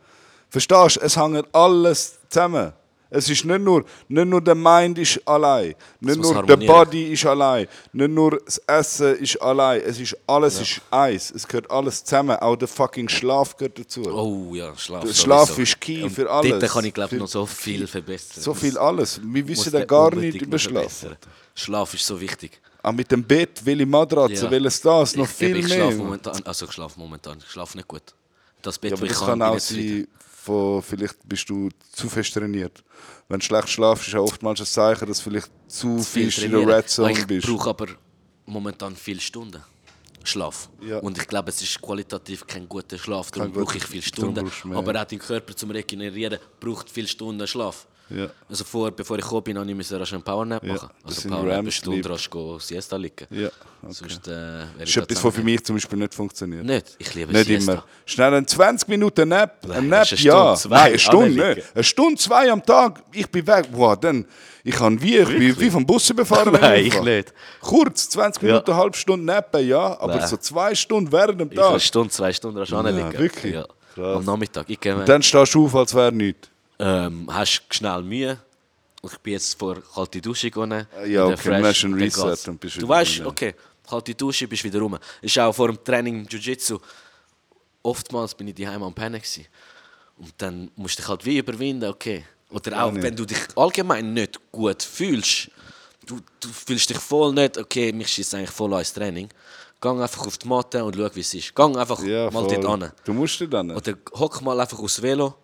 Verstehst du? Es hängt alles zusammen. Es ist nicht nur, nicht nur der Mind ist allein, nicht nur der. Body ist allein, nicht nur das Essen ist allein. Es ist alles ist eins. Es gehört alles zusammen. Auch der fucking Schlaf gehört dazu. Oh ja, Schlaf. Der sowieso. Schlaf ist key Und für alles. Dort kann ich glaube noch so viel verbessern. So viel alles. Wir wissen ja gar nicht über Schlaf. Schlaf ist so wichtig. Auch mit dem Bett, welche Matratze, Ja. welches das, noch ich, viel ich mehr. Schlafe momentan, also ich schlafe momentan, ich schlafe nicht gut. Das Bett, Ja, aber ich das kann, kann auch ich sein, von, vielleicht bist du zu fest trainiert. Wenn du schlecht schlafst, ist ja oftmals ein Zeichen, dass du vielleicht zu, viel viel in der. Red Zone Ich bist. brauche aber momentan viele Stunden Schlaf. Ja. Und ich glaube, es ist qualitativ kein guter Schlaf. Darum Kein brauche ich viele Stunden. mehr. Aber auch dein Körper zum Regenerieren braucht viele Stunden Schlaf. Ja. Also vor, bevor ich gekommen bin, habe ich müssen rasch einen Powernap Ja, machen. das Also Powernap eine Stunde rasch gehen, Siesta liegen. Ja, okay. Sonst äh, Das ich ist etwas, was für mich zum Beispiel nicht funktioniert. Nicht. Ich liebe Nicht Siesta. immer. Schnell ein 20 Minuten Nap. Ein Nein, Nap, das ist eine ja. Stunde, zwei, Nein, eine Stunde nicht. Eine Stunde, zwei am Tag. Ich bin weg. Boah, dann, ich kann wie, ich bin wie vom Bus befahren. [laughs] Nein, ich nicht. Kurz, 20 Ja. Minuten, eine halbe Stunde nappen, ja. Aber Nein. so zwei Stunden während dem Ich kann eine Tag. Stunde, zwei Stunden rasch anliegen. wirklich? Ja. Am Nachmittag. Ich gehe, Dann stehst du auf, als wäre nichts. Ähm, hast schnell Mühe. Ich bin jetzt vor kalte Dusche gegangen. Ja, wieder okay, fresh, machst einen Reset und bist Du weißt, drin. okay, kalte Dusche, bist wieder rum. Ist auch vor dem Training im Jiu-Jitsu. Oftmals bin ich daheim am Pennen. Und dann musst du dich halt wie überwinden, okay. Oder auch, wenn du dich allgemein nicht gut fühlst, du, du fühlst dich voll nicht, okay, mich schießt eigentlich voll ans Training. Gang einfach auf die Matte und schau, wie es ist. Gang einfach Ja, mal voll. dort hin. Du musst dir dann. Oder hock mal einfach aufs Velo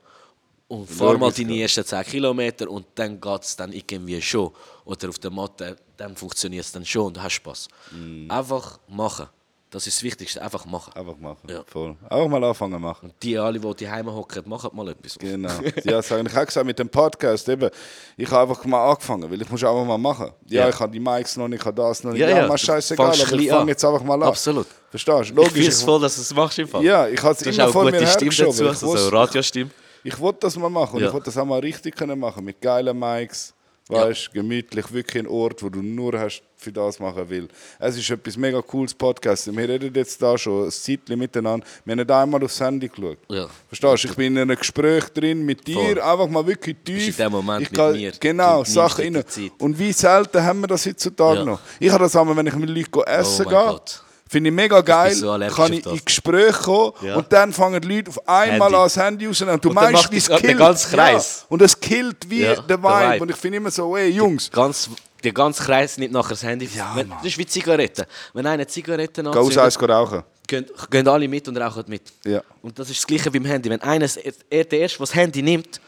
und fahr mal deine ersten 10 Kilometer und dann geht es dann irgendwie schon. Oder auf der Matte, dann funktioniert es dann schon und du hast Spaß. Mhm. Einfach machen. Das ist das Wichtigste. Einfach machen. Einfach machen. Ja. Voll. Einfach mal anfangen machen. Und die alle, die Heime hocken, machen mal etwas. Genau. [laughs] Ja, das habe ich auch gesagt mit dem Podcast. Eben, ich habe einfach mal angefangen, weil ich muss einfach mal machen. Ja, Ja. ich habe die Mics noch nicht, ich habe das noch. Ja, Ja, ja, mal scheißegal, aber ich fange jetzt einfach mal an. Absolut. Verstehst du? Ich Logisch. es Ich, voll, dass du es machst im Fall. ja, ich habe es immer auch vor mir Stimme dazu. Ich also so wusste- Radiostimme. Ich wollte das mal machen und Ja. ich wollte das auch mal richtig können machen mit geilen Mics, weißt, gemütlich, wirklich ein Ort, wo du nur hast für das machen will. Es ist etwas mega cooles Podcast. Wir reden jetzt da schon ein Zeitchen miteinander. Wir haben nicht einmal aufs Handy geschaut. Ja. Verstehst du? Ich bin in einem Gespräch drin mit dir, Voll. einfach mal wirklich tief. in dem Moment ich mit kann, mir. Genau, Sachen rein. Und wie selten haben wir das heutzutage Ja. noch? Ich habe das einmal, wenn ich mit Leuten essen Oh gehe. Finde ich mega geil. so kann ich in Gespräch kommen Ja. und dann fangen die Leute auf einmal Handy. an das Handy rausnehmen. Und du Und dann meinst, macht wie es der killt. ganze Kreis. Ja. Und es killt wie Ja, der, der Vibe. Vibe. Und ich finde immer so, ey Jungs, Ganz, der ganze Kreis nicht nachher das Handy. Ja, Wenn, das ist wie Zigaretten. Wenn einer Zigaretten geh aus rauchen. gehen, gehen alle mit und rauchen mit. Ja. Und das ist das Gleiche beim Handy. Wenn einer, er, der Erste, der das Handy nimmt,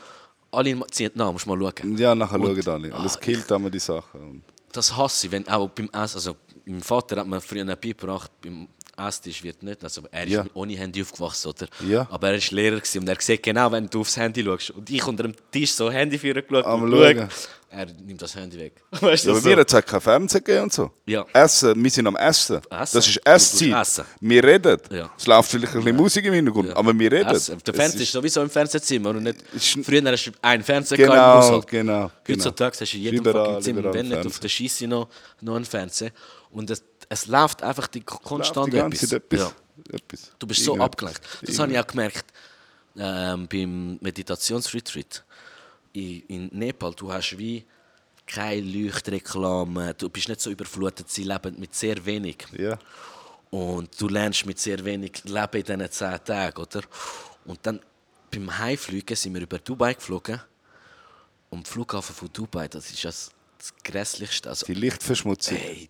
alle ziehen nach, musst du mal schauen. Ja, nachher Und- schauen alle. Und es Ah, killt immer die Sachen. Das hasse ich, wenn auch beim Essen, also mein Vater hat mir früher einen beigebracht, beim Esstisch wird nicht, also er ist Ja. ohne Handy aufgewachsen, oder? Ja. Aber er war Lehrer gewesen und er sieht genau, wenn du aufs Handy schaust. Und ich unter dem Tisch so Handy führen geschaut Am und Schauen. schau, er nimmt das Handy weg. [laughs] Weißt Ja, du, aber so. wir es kein Fernsehen gegeben und so. Ja. Essen, wir sind am Essen. Essen. Das ist Esszeit. essen. Wir reden. Ja. Es läuft vielleicht ein bisschen Musik im Hintergrund, aber wir reden. Essen. Der Fernseher ist sowieso im Fernsehzimmer und nicht. Ist- Früher hast du einen Fernseher gehabt im Genau, Haushalt. genau. genau. Heutzutage hast du in jedem Zimmer, wenn nicht auf der Scheisse noch, noch einen Fernseher. Und es, es läuft einfach die Läuft konstant die ganze Zeit etwas. Ja. etwas. Du bist so abgelenkt. Das habe ich auch gemerkt ähm, beim Meditationsretreat in, in Nepal. Du hast wie keine Leuchtreklame, du bist nicht so überflutet, sie leben mit sehr wenig. Ja. Und du lernst mit sehr wenig leben in diesen zehn Tagen, oder? Und dann beim Heimfliegen sind wir über Dubai geflogen. Und der Flughafen von Dubai, das ist das, das Grässlichste. Also, Die Lichtverschmutzung. Ey,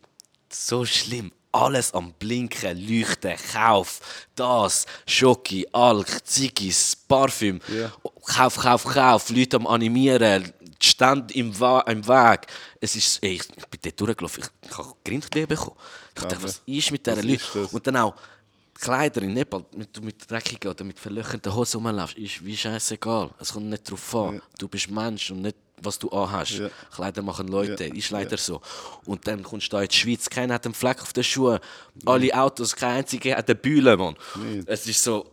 so schlimm. Alles am Blinken, Leuchten, Kauf, das, Schoki, Alk, Ziggis, Parfüm. Ja. Kauf, Kauf, Kauf, Leute am Animieren, Stände im, Wa im Weg. Es ist, ey, ich bin dort durchgelaufen, ich, ich habe Grindklee bekommen. Ich dachte, was ist mit diesen Leuten? Und dann auch die Kleider in Nepal, wenn du mit dreckigen oder mit verlöchernden Hosen rumläufst, ist wie scheißegal. Es kommt nicht darauf an. Du bist Mensch und nicht, was du anhast. Ja. Kleider machen Leute, Ja. ist leider so. Und dann kommst du da in die Schweiz, keiner hat einen Fleck auf den Schuhen, alle Autos, kein einziger hat eine Bühle, Mann. Nicht. Es ist so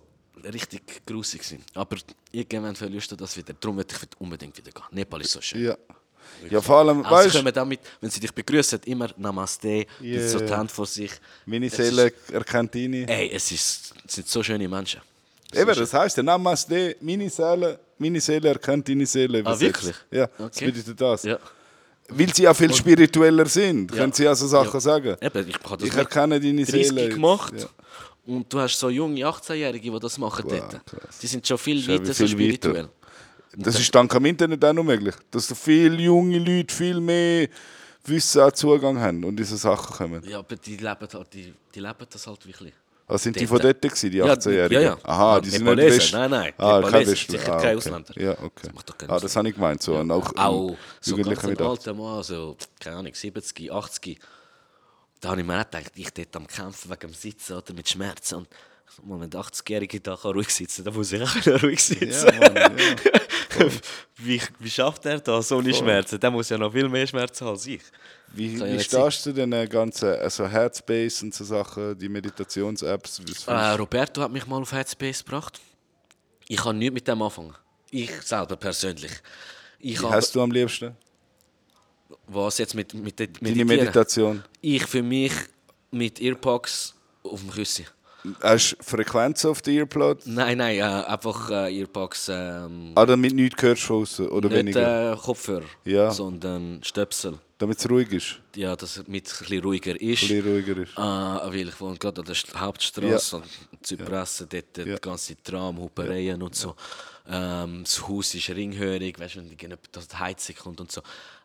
richtig grusig gewesen. Aber irgendwann verlierst du das wieder. Darum möchte ich unbedingt wieder gehen. Nepal ist so schön. Ja. Ja, vor allem, Also weißt du, kommen damit, wenn sie dich begrüßen, immer Namaste, yeah. so die Hand vor sich. meine Seele erkennt ihn. Ey, es, ist, es sind so schöne Menschen. Eben, das heisst, der Namaste, meine Seele, meine Seele erkennt deine Seele. Ah, wirklich? Ja, das Okay. bedeutet das. Ja. Weil sie ja viel spiritueller sind, können sie also Sachen Ja. sagen. Eben, ich habe das Ich erkenne deine 30 Seele. gemacht. Ja. Und du hast so junge 18-Jährige, die das machen Wow, dort. krass. Die sind schon viel weiter so viel weiter. spirituell. Das ist dank am Internet auch noch möglich, dass da viele junge Leute viel mehr Wissen Zugang haben und diese Sachen kommen. Ja, aber die leben, halt, die, die leben das halt wirklich. Also sind die von dort gewesen, die Ja, 18-Jährigen? ja, ja. Aha, Ja, die sind Nepalesen, nicht West. nein, nein, Ah, kein Nepalesen, Westler. sicher ah, kein okay. Ausländer. Ja, okay. Das macht doch keinen ah, das habe ich gemeint. So. Und auch, Auch so ganz ein mit 18. alter Mann, so, keine Ahnung, 70, 80. Da habe ich mir auch gedacht, ich dort am Kämpfen wegen dem Sitzen oder mit Schmerzen. Und der 80-Jährige da kann ruhig sitzen dann muss ich auch ruhig sitzen. Ja, Mann, ja. [laughs] wie, wie schafft er das ohne Schmerzen? Der muss ja noch viel mehr Schmerzen haben als ich. Wie, wie stehst du den ganzen also Headspace und so Sachen, die Meditations-Apps? Äh, Roberto hat mich mal auf Headspace gebracht. Ich kann nichts mit dem anfangen. Ich selber persönlich. Ich? Wie hast du am liebsten? was jetzt mit, mit Deine Meditieren? Meditation? Ich für mich mit Earpods auf dem Küssi. Hast du Frequenz auf den Earplug? Nein, nein, äh, einfach äh, Earpods. Ähm, Ah, damit nichts hörst von außen, oder nicht weniger? äh, Kopfhörer, Ja. sondern Stöpsel. Damit es ruhig ist, Ja, dass es ein bisschen ruhiger ist. ein bisschen ruhiger ist. Ah, weil ich wohne gerade an der St- Hauptstraße, und Zypressen, dort Ja. die ganze Tram, Hupereien und so. Ähm, das Haus ist ringhörig, weißt du, wenn die Heizung kommt und so.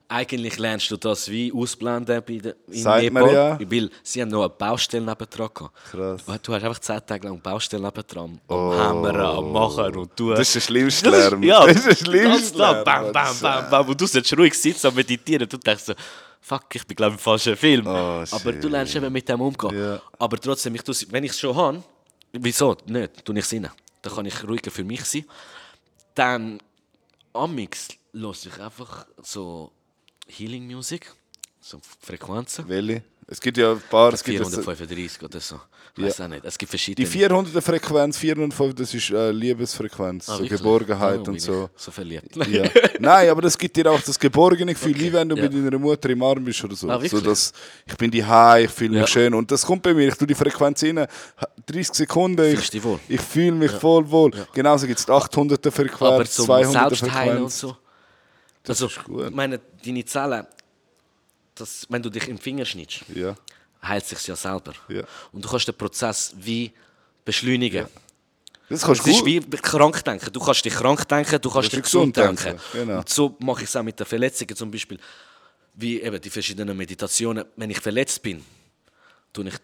Eigentlich lernst du das wie ausblenden bei der, in Sagt Nepal, ja. weil sie haben noch eine Baustelle nebendran gehabt. Krass. Du hast einfach zehn Tage lang Baustelle nebendran, am Hämmern, am Machen und tun. Oh. Das ist der schlimmste Lärm. Ja, das ist der schlimmste. Lärm. Bam, bam, bam, bam. Und du sollst ruhig sitzen und meditieren. Du denkst so, fuck, ich bin glaube ich im falschen Film. Oh, Aber du lernst eben mit dem umgehen. Ja. Aber trotzdem, ich wenn ich es schon habe, wieso nicht, tue ich es rein. Dann kann ich ruhiger für mich sein. Dann, amix, höre ich einfach so Healing Music, so Frequenzen. Welche? Es gibt ja ein paar. Es gibt jetzt, 435 oder so. Weiß auch nicht. Es gibt verschiedene. die 400er Frequenz, 405, das ist äh, Liebesfrequenz, Ah, so? Geborgenheit Oh, und so. So verliebt. Ja. [laughs] Nein, aber das gibt dir auch das geborgene Gefühl, Okay, wie wenn du ja. mit deiner Mutter im Arm bist oder so. Ah, so dass ich bin die ich fühle mich Ja. schön. Und das kommt bei mir. Ich tue die Frequenz rein, 30 Sekunden, ich, ich fühle mich voll wohl. Genauso gibt es die 800er Frequenz, Aber zum 200er Selbstheilen und Frequenz. So. also, ist gut. ich meine, deine Zellen, das, wenn du dich im Finger schnittst, Ja, heilt sich ja selber. Ja. Und du kannst den Prozess wie beschleunigen. das kannst Es du ist gut. wie krank denken. Du kannst dich krank denken, du kannst dich gesund denken. denken, genau. Und so mache ich es auch mit den Verletzungen zum Beispiel. Wie eben die verschiedenen Meditationen. Wenn ich verletzt bin, tue ich,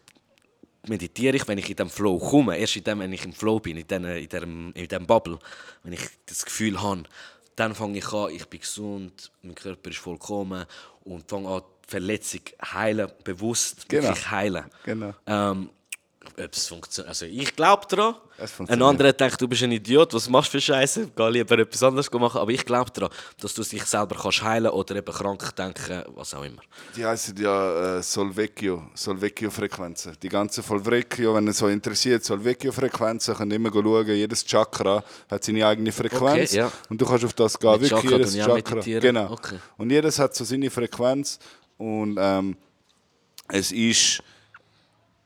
meditiere ich, wenn ich in dem Flow komme. Erst in dem, wenn ich im Flow bin, in dem, in dem, in dem Bubble, wenn ich das Gefühl habe, dann fange ich an, ich bin gesund, mein Körper ist vollkommen und fange an, die Verletzung heilen, bewusst Genau. wirklich heilen. Genau. Ähm, es funktioniert. Also ich glaube daran. Es Ein anderer denkt, du bist ein Idiot, was machst du für Scheiße? Geh lieber etwas anderes machen. Aber ich glaube daran, dass du dich selber kannst heilen oder eben krank denken, was auch immer. Die heißen ja äh, Solvecchio, Solvecchio-Frequenzen. Die ganzen Solvecchio, wenn ihr so interessiert, Solvecchio-Frequenzen, könnt ihr immer schauen. Jedes Chakra hat seine eigene Frequenz. Okay, ja. Und du kannst auf das gehen. Mit Wirklich Chakra jedes Chakra. Genau. Okay. Und jedes hat so seine Frequenz. Und ähm, es ist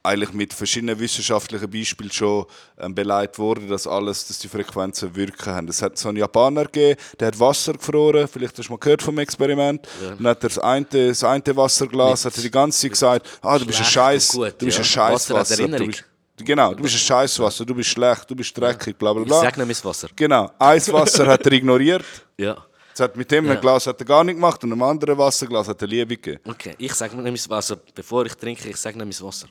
eigentlich mit verschiedenen wissenschaftlichen Beispielen schon ähm, beleidigt worden, dass alles, dass die Frequenzen wirken haben. Es hat so einen Japaner gegeben, der hat Wasser gefroren, vielleicht hast du mal gehört vom Experiment. Dann hat er das eine, das eine Wasserglas, hat er die ganze Zeit gesagt, ah, du bist ein Scheiß, gut, du bist ja. ein Scheißwasser. Wasser Du bist, genau, du bist ein Scheißwasser, du bist schlecht, du bist dreckig, bla bla Ich bla. sage nicht mein Wasser. Genau, Eiswasser hat er ignoriert. [laughs] Ja. Jetzt hat mit dem Ja. Glas hat er gar nicht gemacht und einem anderen Wasserglas hat er Liebe gegeben. Okay, ich sage mein Wasser. Bevor ich trinke, ich sage mein Wasser.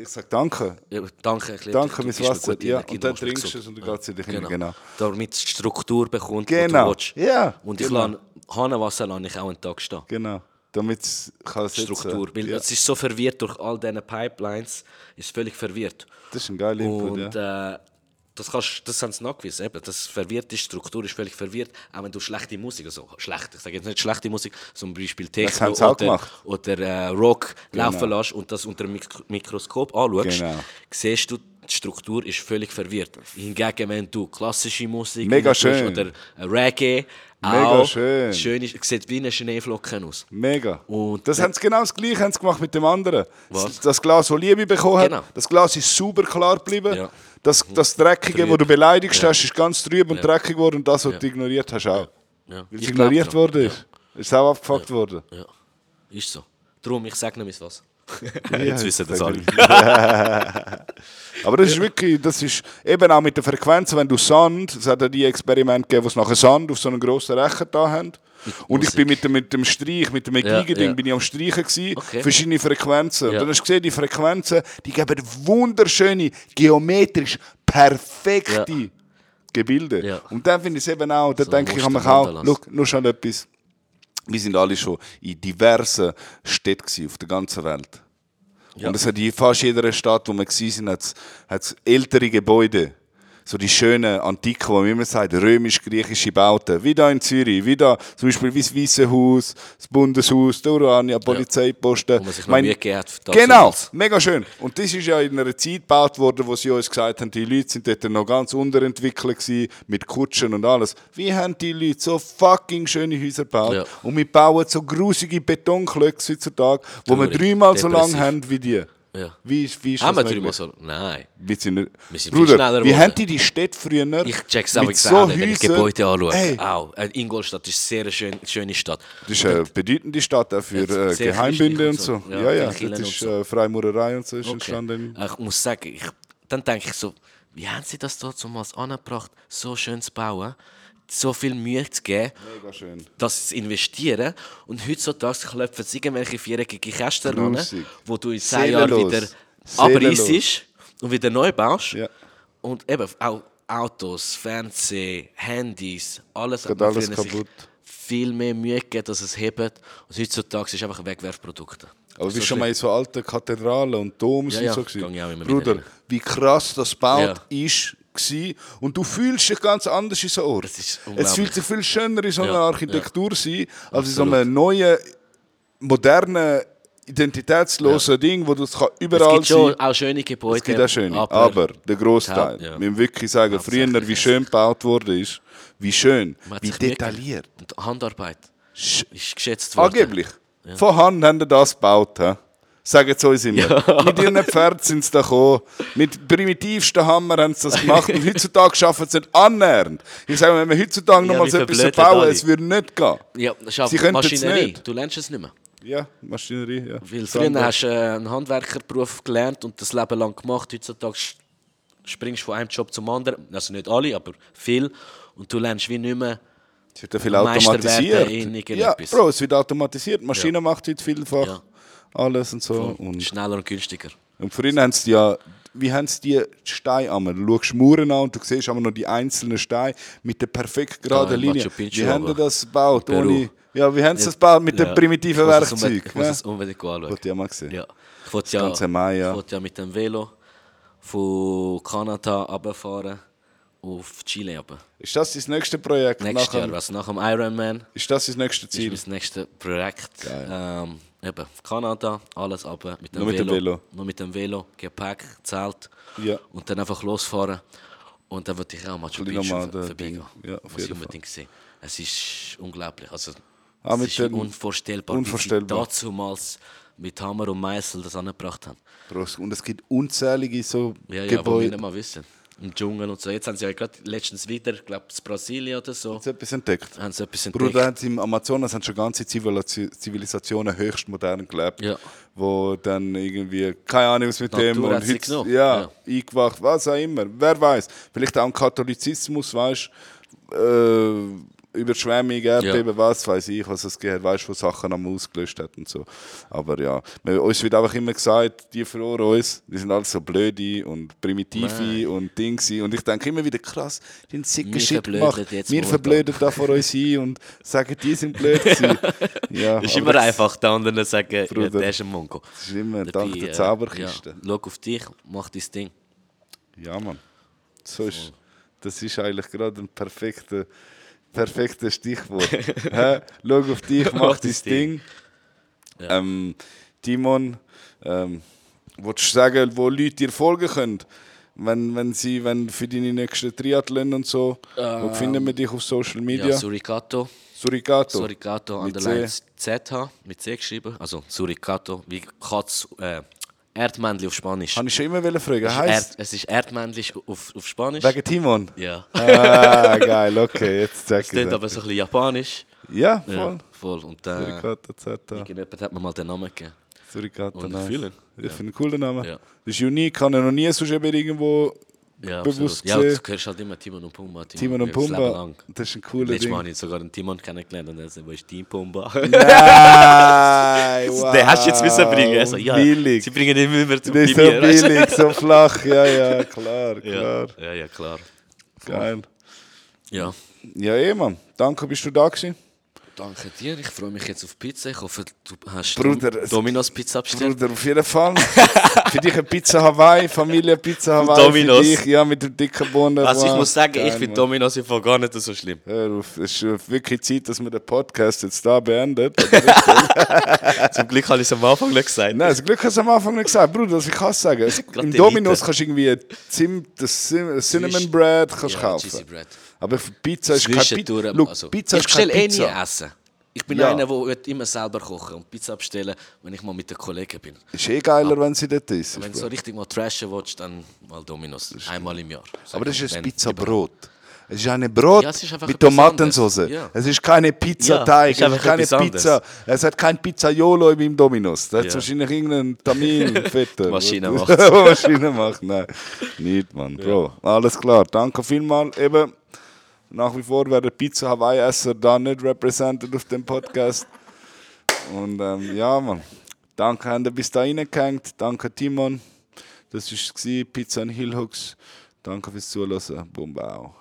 Ich sage danke. Ja, danke, Kleber, Danke, du mein Wasser. Ja, und dann trinkst du es und dann geht's dir nicht mehr. Genau. Damit es die Struktur bekommt, die Genau. du willst. Ja, Und ich genau. lasse Hahnenwasser lasse ich auch einen Tag stehen. Genau. Damit es. Struktur. Weil Ja. es ist so verwirrt durch all diese Pipelines, ist völlig verwirrt. Das ist ein geiler Input, Und ja. äh, das, kannst, das haben sie nachgewiesen. Eben, das verwirrt, die Struktur ist völlig verwirrt. Auch wenn du schlechte Musik, also schlecht, ich sage jetzt nicht schlechte Musik, zum Beispiel Techno oder, oder äh, Rock laufen lässt und das unter dem Mik Mikroskop anschaust, Genau. siehst du, die Struktur ist völlig verwirrt. Hingegen, wenn du klassische Musik Mega schön. oder Reggae, Mega auch schön. schön ist, sieht wie eine Schneeflocken aus. Mega. Und das dann- haben sie genau das gleiche haben sie gemacht mit dem anderen. Was? Das, das Glas, das Liebe bekommen hat, Genau. das Glas ist super klar geblieben. Ja. Das, das Dreckige, wo du beleidigt Ja. hast, ist ganz trüb und Ja. dreckig geworden. Und das, was du ignoriert hast, auch. Ja. Weil es ignoriert worden ist. Ist auch abgefuckt worden. Ja, ist so. Darum, ich sage nicht was. Ja, Jetzt wissen das alle. [laughs] Aber das ist wirklich, das ist eben auch mit der Frequenz, wenn du Sand, es hat ja die Experimente gegeben, wo sie nachher Sand auf so einen grossen Rechen da haben. Und ich bin mit dem, mit dem Streich, mit dem Ja, Giga-Ding, ja. bin ich am Streichen gewesen, Okay. verschiedene Frequenzen. Und Ja. dann hast du gesehen, die Frequenzen, die geben wunderschöne, geometrisch perfekte Ja. Gebilde. Ja. Und dann finde ich es eben auch, da So denke ich an mich auch, schau, nur schon etwas, wir sind alle schon in diversen Städten auf der ganzen Welt. Und es hat in fast jeder Stadt, wo wir waren, hat es ältere Gebäude. So die schönen Antiken, wo man immer sagt, römisch-griechische Bauten. Wie da in Zürich, wie da zum Beispiel wie das Weisse Haus, das Bundeshaus, der Urania, Polizeiposten. Wo man sich noch Mein- hat. Genau, mega schön. Und das ist ja in einer Zeit gebaut worden, wo sie uns gesagt haben, die Leute sind dort noch ganz unterentwickelt gewesen, mit Kutschen und alles. Wie haben die Leute so fucking schöne Häuser gebaut? Ja. Und wir bauen so grusige Betonklöcke heutzutage, wo wir dreimal so lang depressiv. haben wie die. Ja. Wie, ist- wie ist Haben wir das dreimal möglich? so? Nein. Wir sind, nicht- Wir sind viel Bruder, schneller wie geworden. haben die die Städte früher Ich check's aber mit so so wenn ich Häusern- Gebäude anschaue. Hey, Auch. Äh, Ingolstadt ist eine sehr schön, schöne Stadt. das ist eine bedeutende Stadt auch für Ja, äh, sehr Geheimbünde und christlich so. und so. Ja, Ja, ja, das Kirchen ist und so. äh, Freimurerei und so ist entstanden. Äh, Ich muss sagen, ich, dann denke ich so, wie haben sie das dort so angebracht, so schön zu bauen, so viel Mühe zu geben, Mega schön. das zu investieren. Und heutzutage klopfen sie irgendwelche vierjährige Kästen an, Grusig. wo du in zehn Jahren wieder abreißt und wieder neu baust. Ja. Und eben auch Autos, Fernsehen, Handys, alles Geht man alles kaputt. viel mehr Mühe gegeben, dass es hebt. Und heutzutage ist es einfach ein Wegwerfprodukt. Aber bist So du schon mal in so alten Kathedralen und Doms Ja, und ja, so immer Bruder, wie krass das gebaut Ja. ist gsi und du fühlst dich ganz anders in so Ort. Das ist es fühlt sich viel schöner in so einer Ja, Architektur sein, als in so Absolut. einem neuen, modernen, identitätslosen Ding, wo du es kann Es überall gibt schon sein auch schöne Gebäude. Es gibt auch schöne, aber, der Großteil. Ja, ja. Wir müssen wirklich sagen, früher, wie schön gebaut wurde, ist, wie schön, wie detailliert. Und Handarbeit Sch- ist geschätzt worden. Angeblich. Von Hand haben die das gebaut. He? Sagen sie uns immer. Mit ihren Pferden sind sie da gekommen. Mit primitivsten Hammer haben sie das gemacht. Und heutzutage schaffen sie es nicht annähernd. Ich sage, wenn wir heutzutage Ja, noch mal wie so etwas bauen, alle. es würde nicht gehen. Ja, Sie könnten Maschinerie. nicht. Du lernst es nicht mehr. Ja, Maschinerie, ja. Weil früher hast du äh, einen Handwerkerberuf gelernt und das Leben lang gemacht. Heutzutage springst du von einem Job zum anderen. Also nicht alle, aber viel. Und du lernst wie nicht mehr. Es wird ja viel automatisiert. Ja. Bro, es wird automatisiert. Die Maschine macht heute vielfach Ja. Alles und so. Und Schneller und günstiger. Und vorhin haben sie ja, wie haben sie die Steine an? Du schaust Muren an und du siehst aber noch die einzelnen Steine mit der perfekt geraden Ah, in Linie. Wie haben die das gebaut? Peru. Ohne, ja, wie haben sie das gebaut mit dem primitiven Ich Werkzeug? Ich muss ja? es unbedingt anschauen. Wollte ich ja mal sehen. Ja. Ich wollte ja, ganze Maya. ich wollte ja mit dem Velo von Kanada runterfahren auf Chile. runter. Ist das das nächste Projekt? Nächstes nach Jahr, dem, was nach dem Ironman ist das das nächste ist Ziel? mein nächstes Projekt. Ähm, eben, Kanada, alles aber mit dem, Nur mit dem Velo. Nur mit dem Velo, Gepäck, Zelt Ja. und dann einfach losfahren. Und dann würde ich auch Machu Picchu vorbeigehen. Ja, auf Muss ich jeden Fall. unbedingt sehen. Es ist unglaublich. Also, Ah, es ist unvorstellbar, Unvorstellbar. wie sie damals mit Hammer und Meißel das angebracht haben. Und es gibt unzählige so Ja, ja, wo wir Gebäude. nicht mal wissen. Im Dschungel und so. Jetzt haben sie ja gerade letztens wieder, ich glaube, in Brasilien oder so, Hast du etwas entdeckt? haben sie etwas entdeckt. Bruder, haben sie im Amazonas haben schon ganze Zivilisation- Zivilisationen höchst modern gelebt. Ja. Wo dann irgendwie, keine Ahnung, was mit Natur dem. Und sie heute, ja, Ja. eingewacht, was auch immer. Wer weiß. Vielleicht auch ein Katholizismus, weißt äh, Überschwemmung, Erdbeben, was weiß ich, was es geht, weißt du, was Sachen am ausgelöscht hat und so. Aber ja, wir- uns wird einfach immer gesagt, die vor uns, die sind alles so blöde und primitive Nein. und Dingsi. Und ich denke immer wieder, krass, die haben sicken Wir Shit gemacht. jetzt Wir verblöden da vor uns hin und sagen, die sind blöd gewesen. [laughs] ja, ist immer einfach, die anderen sagen, ja, Bruder, der ist ein Mongo. Das ist immer Dabei, dank der äh, Zauberkiste. Ja, schau auf dich, mach dein Ding. Ja, Mann. So ist, das ist eigentlich gerade ein perfekter, perfektes Stichwort. Hä? Schau auf dich, [laughs] mach dein Ding. Ähm, Timon, ähm, willst du sagen, wo Leute dir folgen können? Wenn, wenn sie wenn für deine nächsten Triathlon und so, wo finden wir dich auf Social Media? Ja, Suricato. Suricato. Suricato underline. ZH mit C geschrieben. Also Suricato, wie Katz, äh, Erdmännli auf Spanisch. Habe ich schon immer wollen fragen. Es ist Heißt es ist Erdmännli auf, auf Spanisch. wegen Timon? ja. Ah, geil, okay, jetzt zeig Es klingt ich aber so ein bisschen japanisch. Ja, voll. Ja, voll. Und äh, Suricato Z. irgendjemand hat mir mal den Namen gegeben. Suricato, Und nice. fühlen. Ich finde einen coolen Namen. Ja. Das ist unique, habe ich noch nie sonst irgendwo Ja, bewusst absolut. Ja, gesehen. du hörst halt immer Timon und Pumba. Timon und Pumba. Das ist ein cooler Letztes Mal Ding. habe ich sogar einen Timon kennengelernt und er so, wo ist dein Pumba? Nein, [laughs] wow. Den hast du jetzt müssen bringen. Er so, ja, Billig. sie bringen ihn immer zu ist so [laughs] billig, so flach. Ja, ja, klar, Ja, klar. ja, ja, klar. Geil. Ja. Ja, eh, Mann. Danke, bist du da gewesen. Danke dir, ich freue mich jetzt auf Pizza. Ich hoffe, du hast Bruder, Dom es- Domino's Pizza bestellt. Bruder, auf jeden Fall. [laughs] für dich eine Pizza Hawaii, Familie Pizza Hawaii. Domino's. Für dich, ja, mit dem dicken Bohnen. Also ich muss sagen, Geil, ich finde. Domino's im Fall gar nicht so schlimm. Hör auf, es ist wirklich Zeit, dass wir den Podcast jetzt da beendet. [laughs] Zum Glück habe ich es am Anfang nicht gesagt. Nein, das Glück hast du am Anfang nicht gesagt. Bruder, das ich kann es sagen. Es, Im die Domino's kannst du irgendwie Zim, das Cinnamon Bread kannst Ja, kaufen. Cheesy Bread. Aber für Pizza ist kein Pizza. Look, also, Pizza ich bestelle eh nie. Essen. Ich bin Ja. einer, der immer selber kochen und Pizza bestellen, wenn ich mal mit den Kollegen bin. Ist eh geiler, wenn sie dort ist. Wenn du so richtig mal trashen willst, dann mal Domino's. Einmal im Jahr. Aber das ist ein Pizzabrot. Es ist eine Brot Ja, es ist einfach mit Tomatensauce. Ja. Es ist keine Pizzateig, Ja, es ist keine Pizza. Es hat kein Pizzaiolo beim Domino's. Da hat Ja. wahrscheinlich irgendein Tamil, [laughs] Fetter. Maschine [laughs] macht. Maschine macht, nein. Nicht, Mann. Bro, alles klar. Danke vielmals. Eben, nach wie vor werden Pizza Hawaii-Esser da nicht represented auf dem Podcast. Und ähm, ja, Mann. Danke, habt ihr bis da reingehängt. Danke, Timon. Das war Pizza Hillhooks. Danke fürs Zuhören. Bumbau.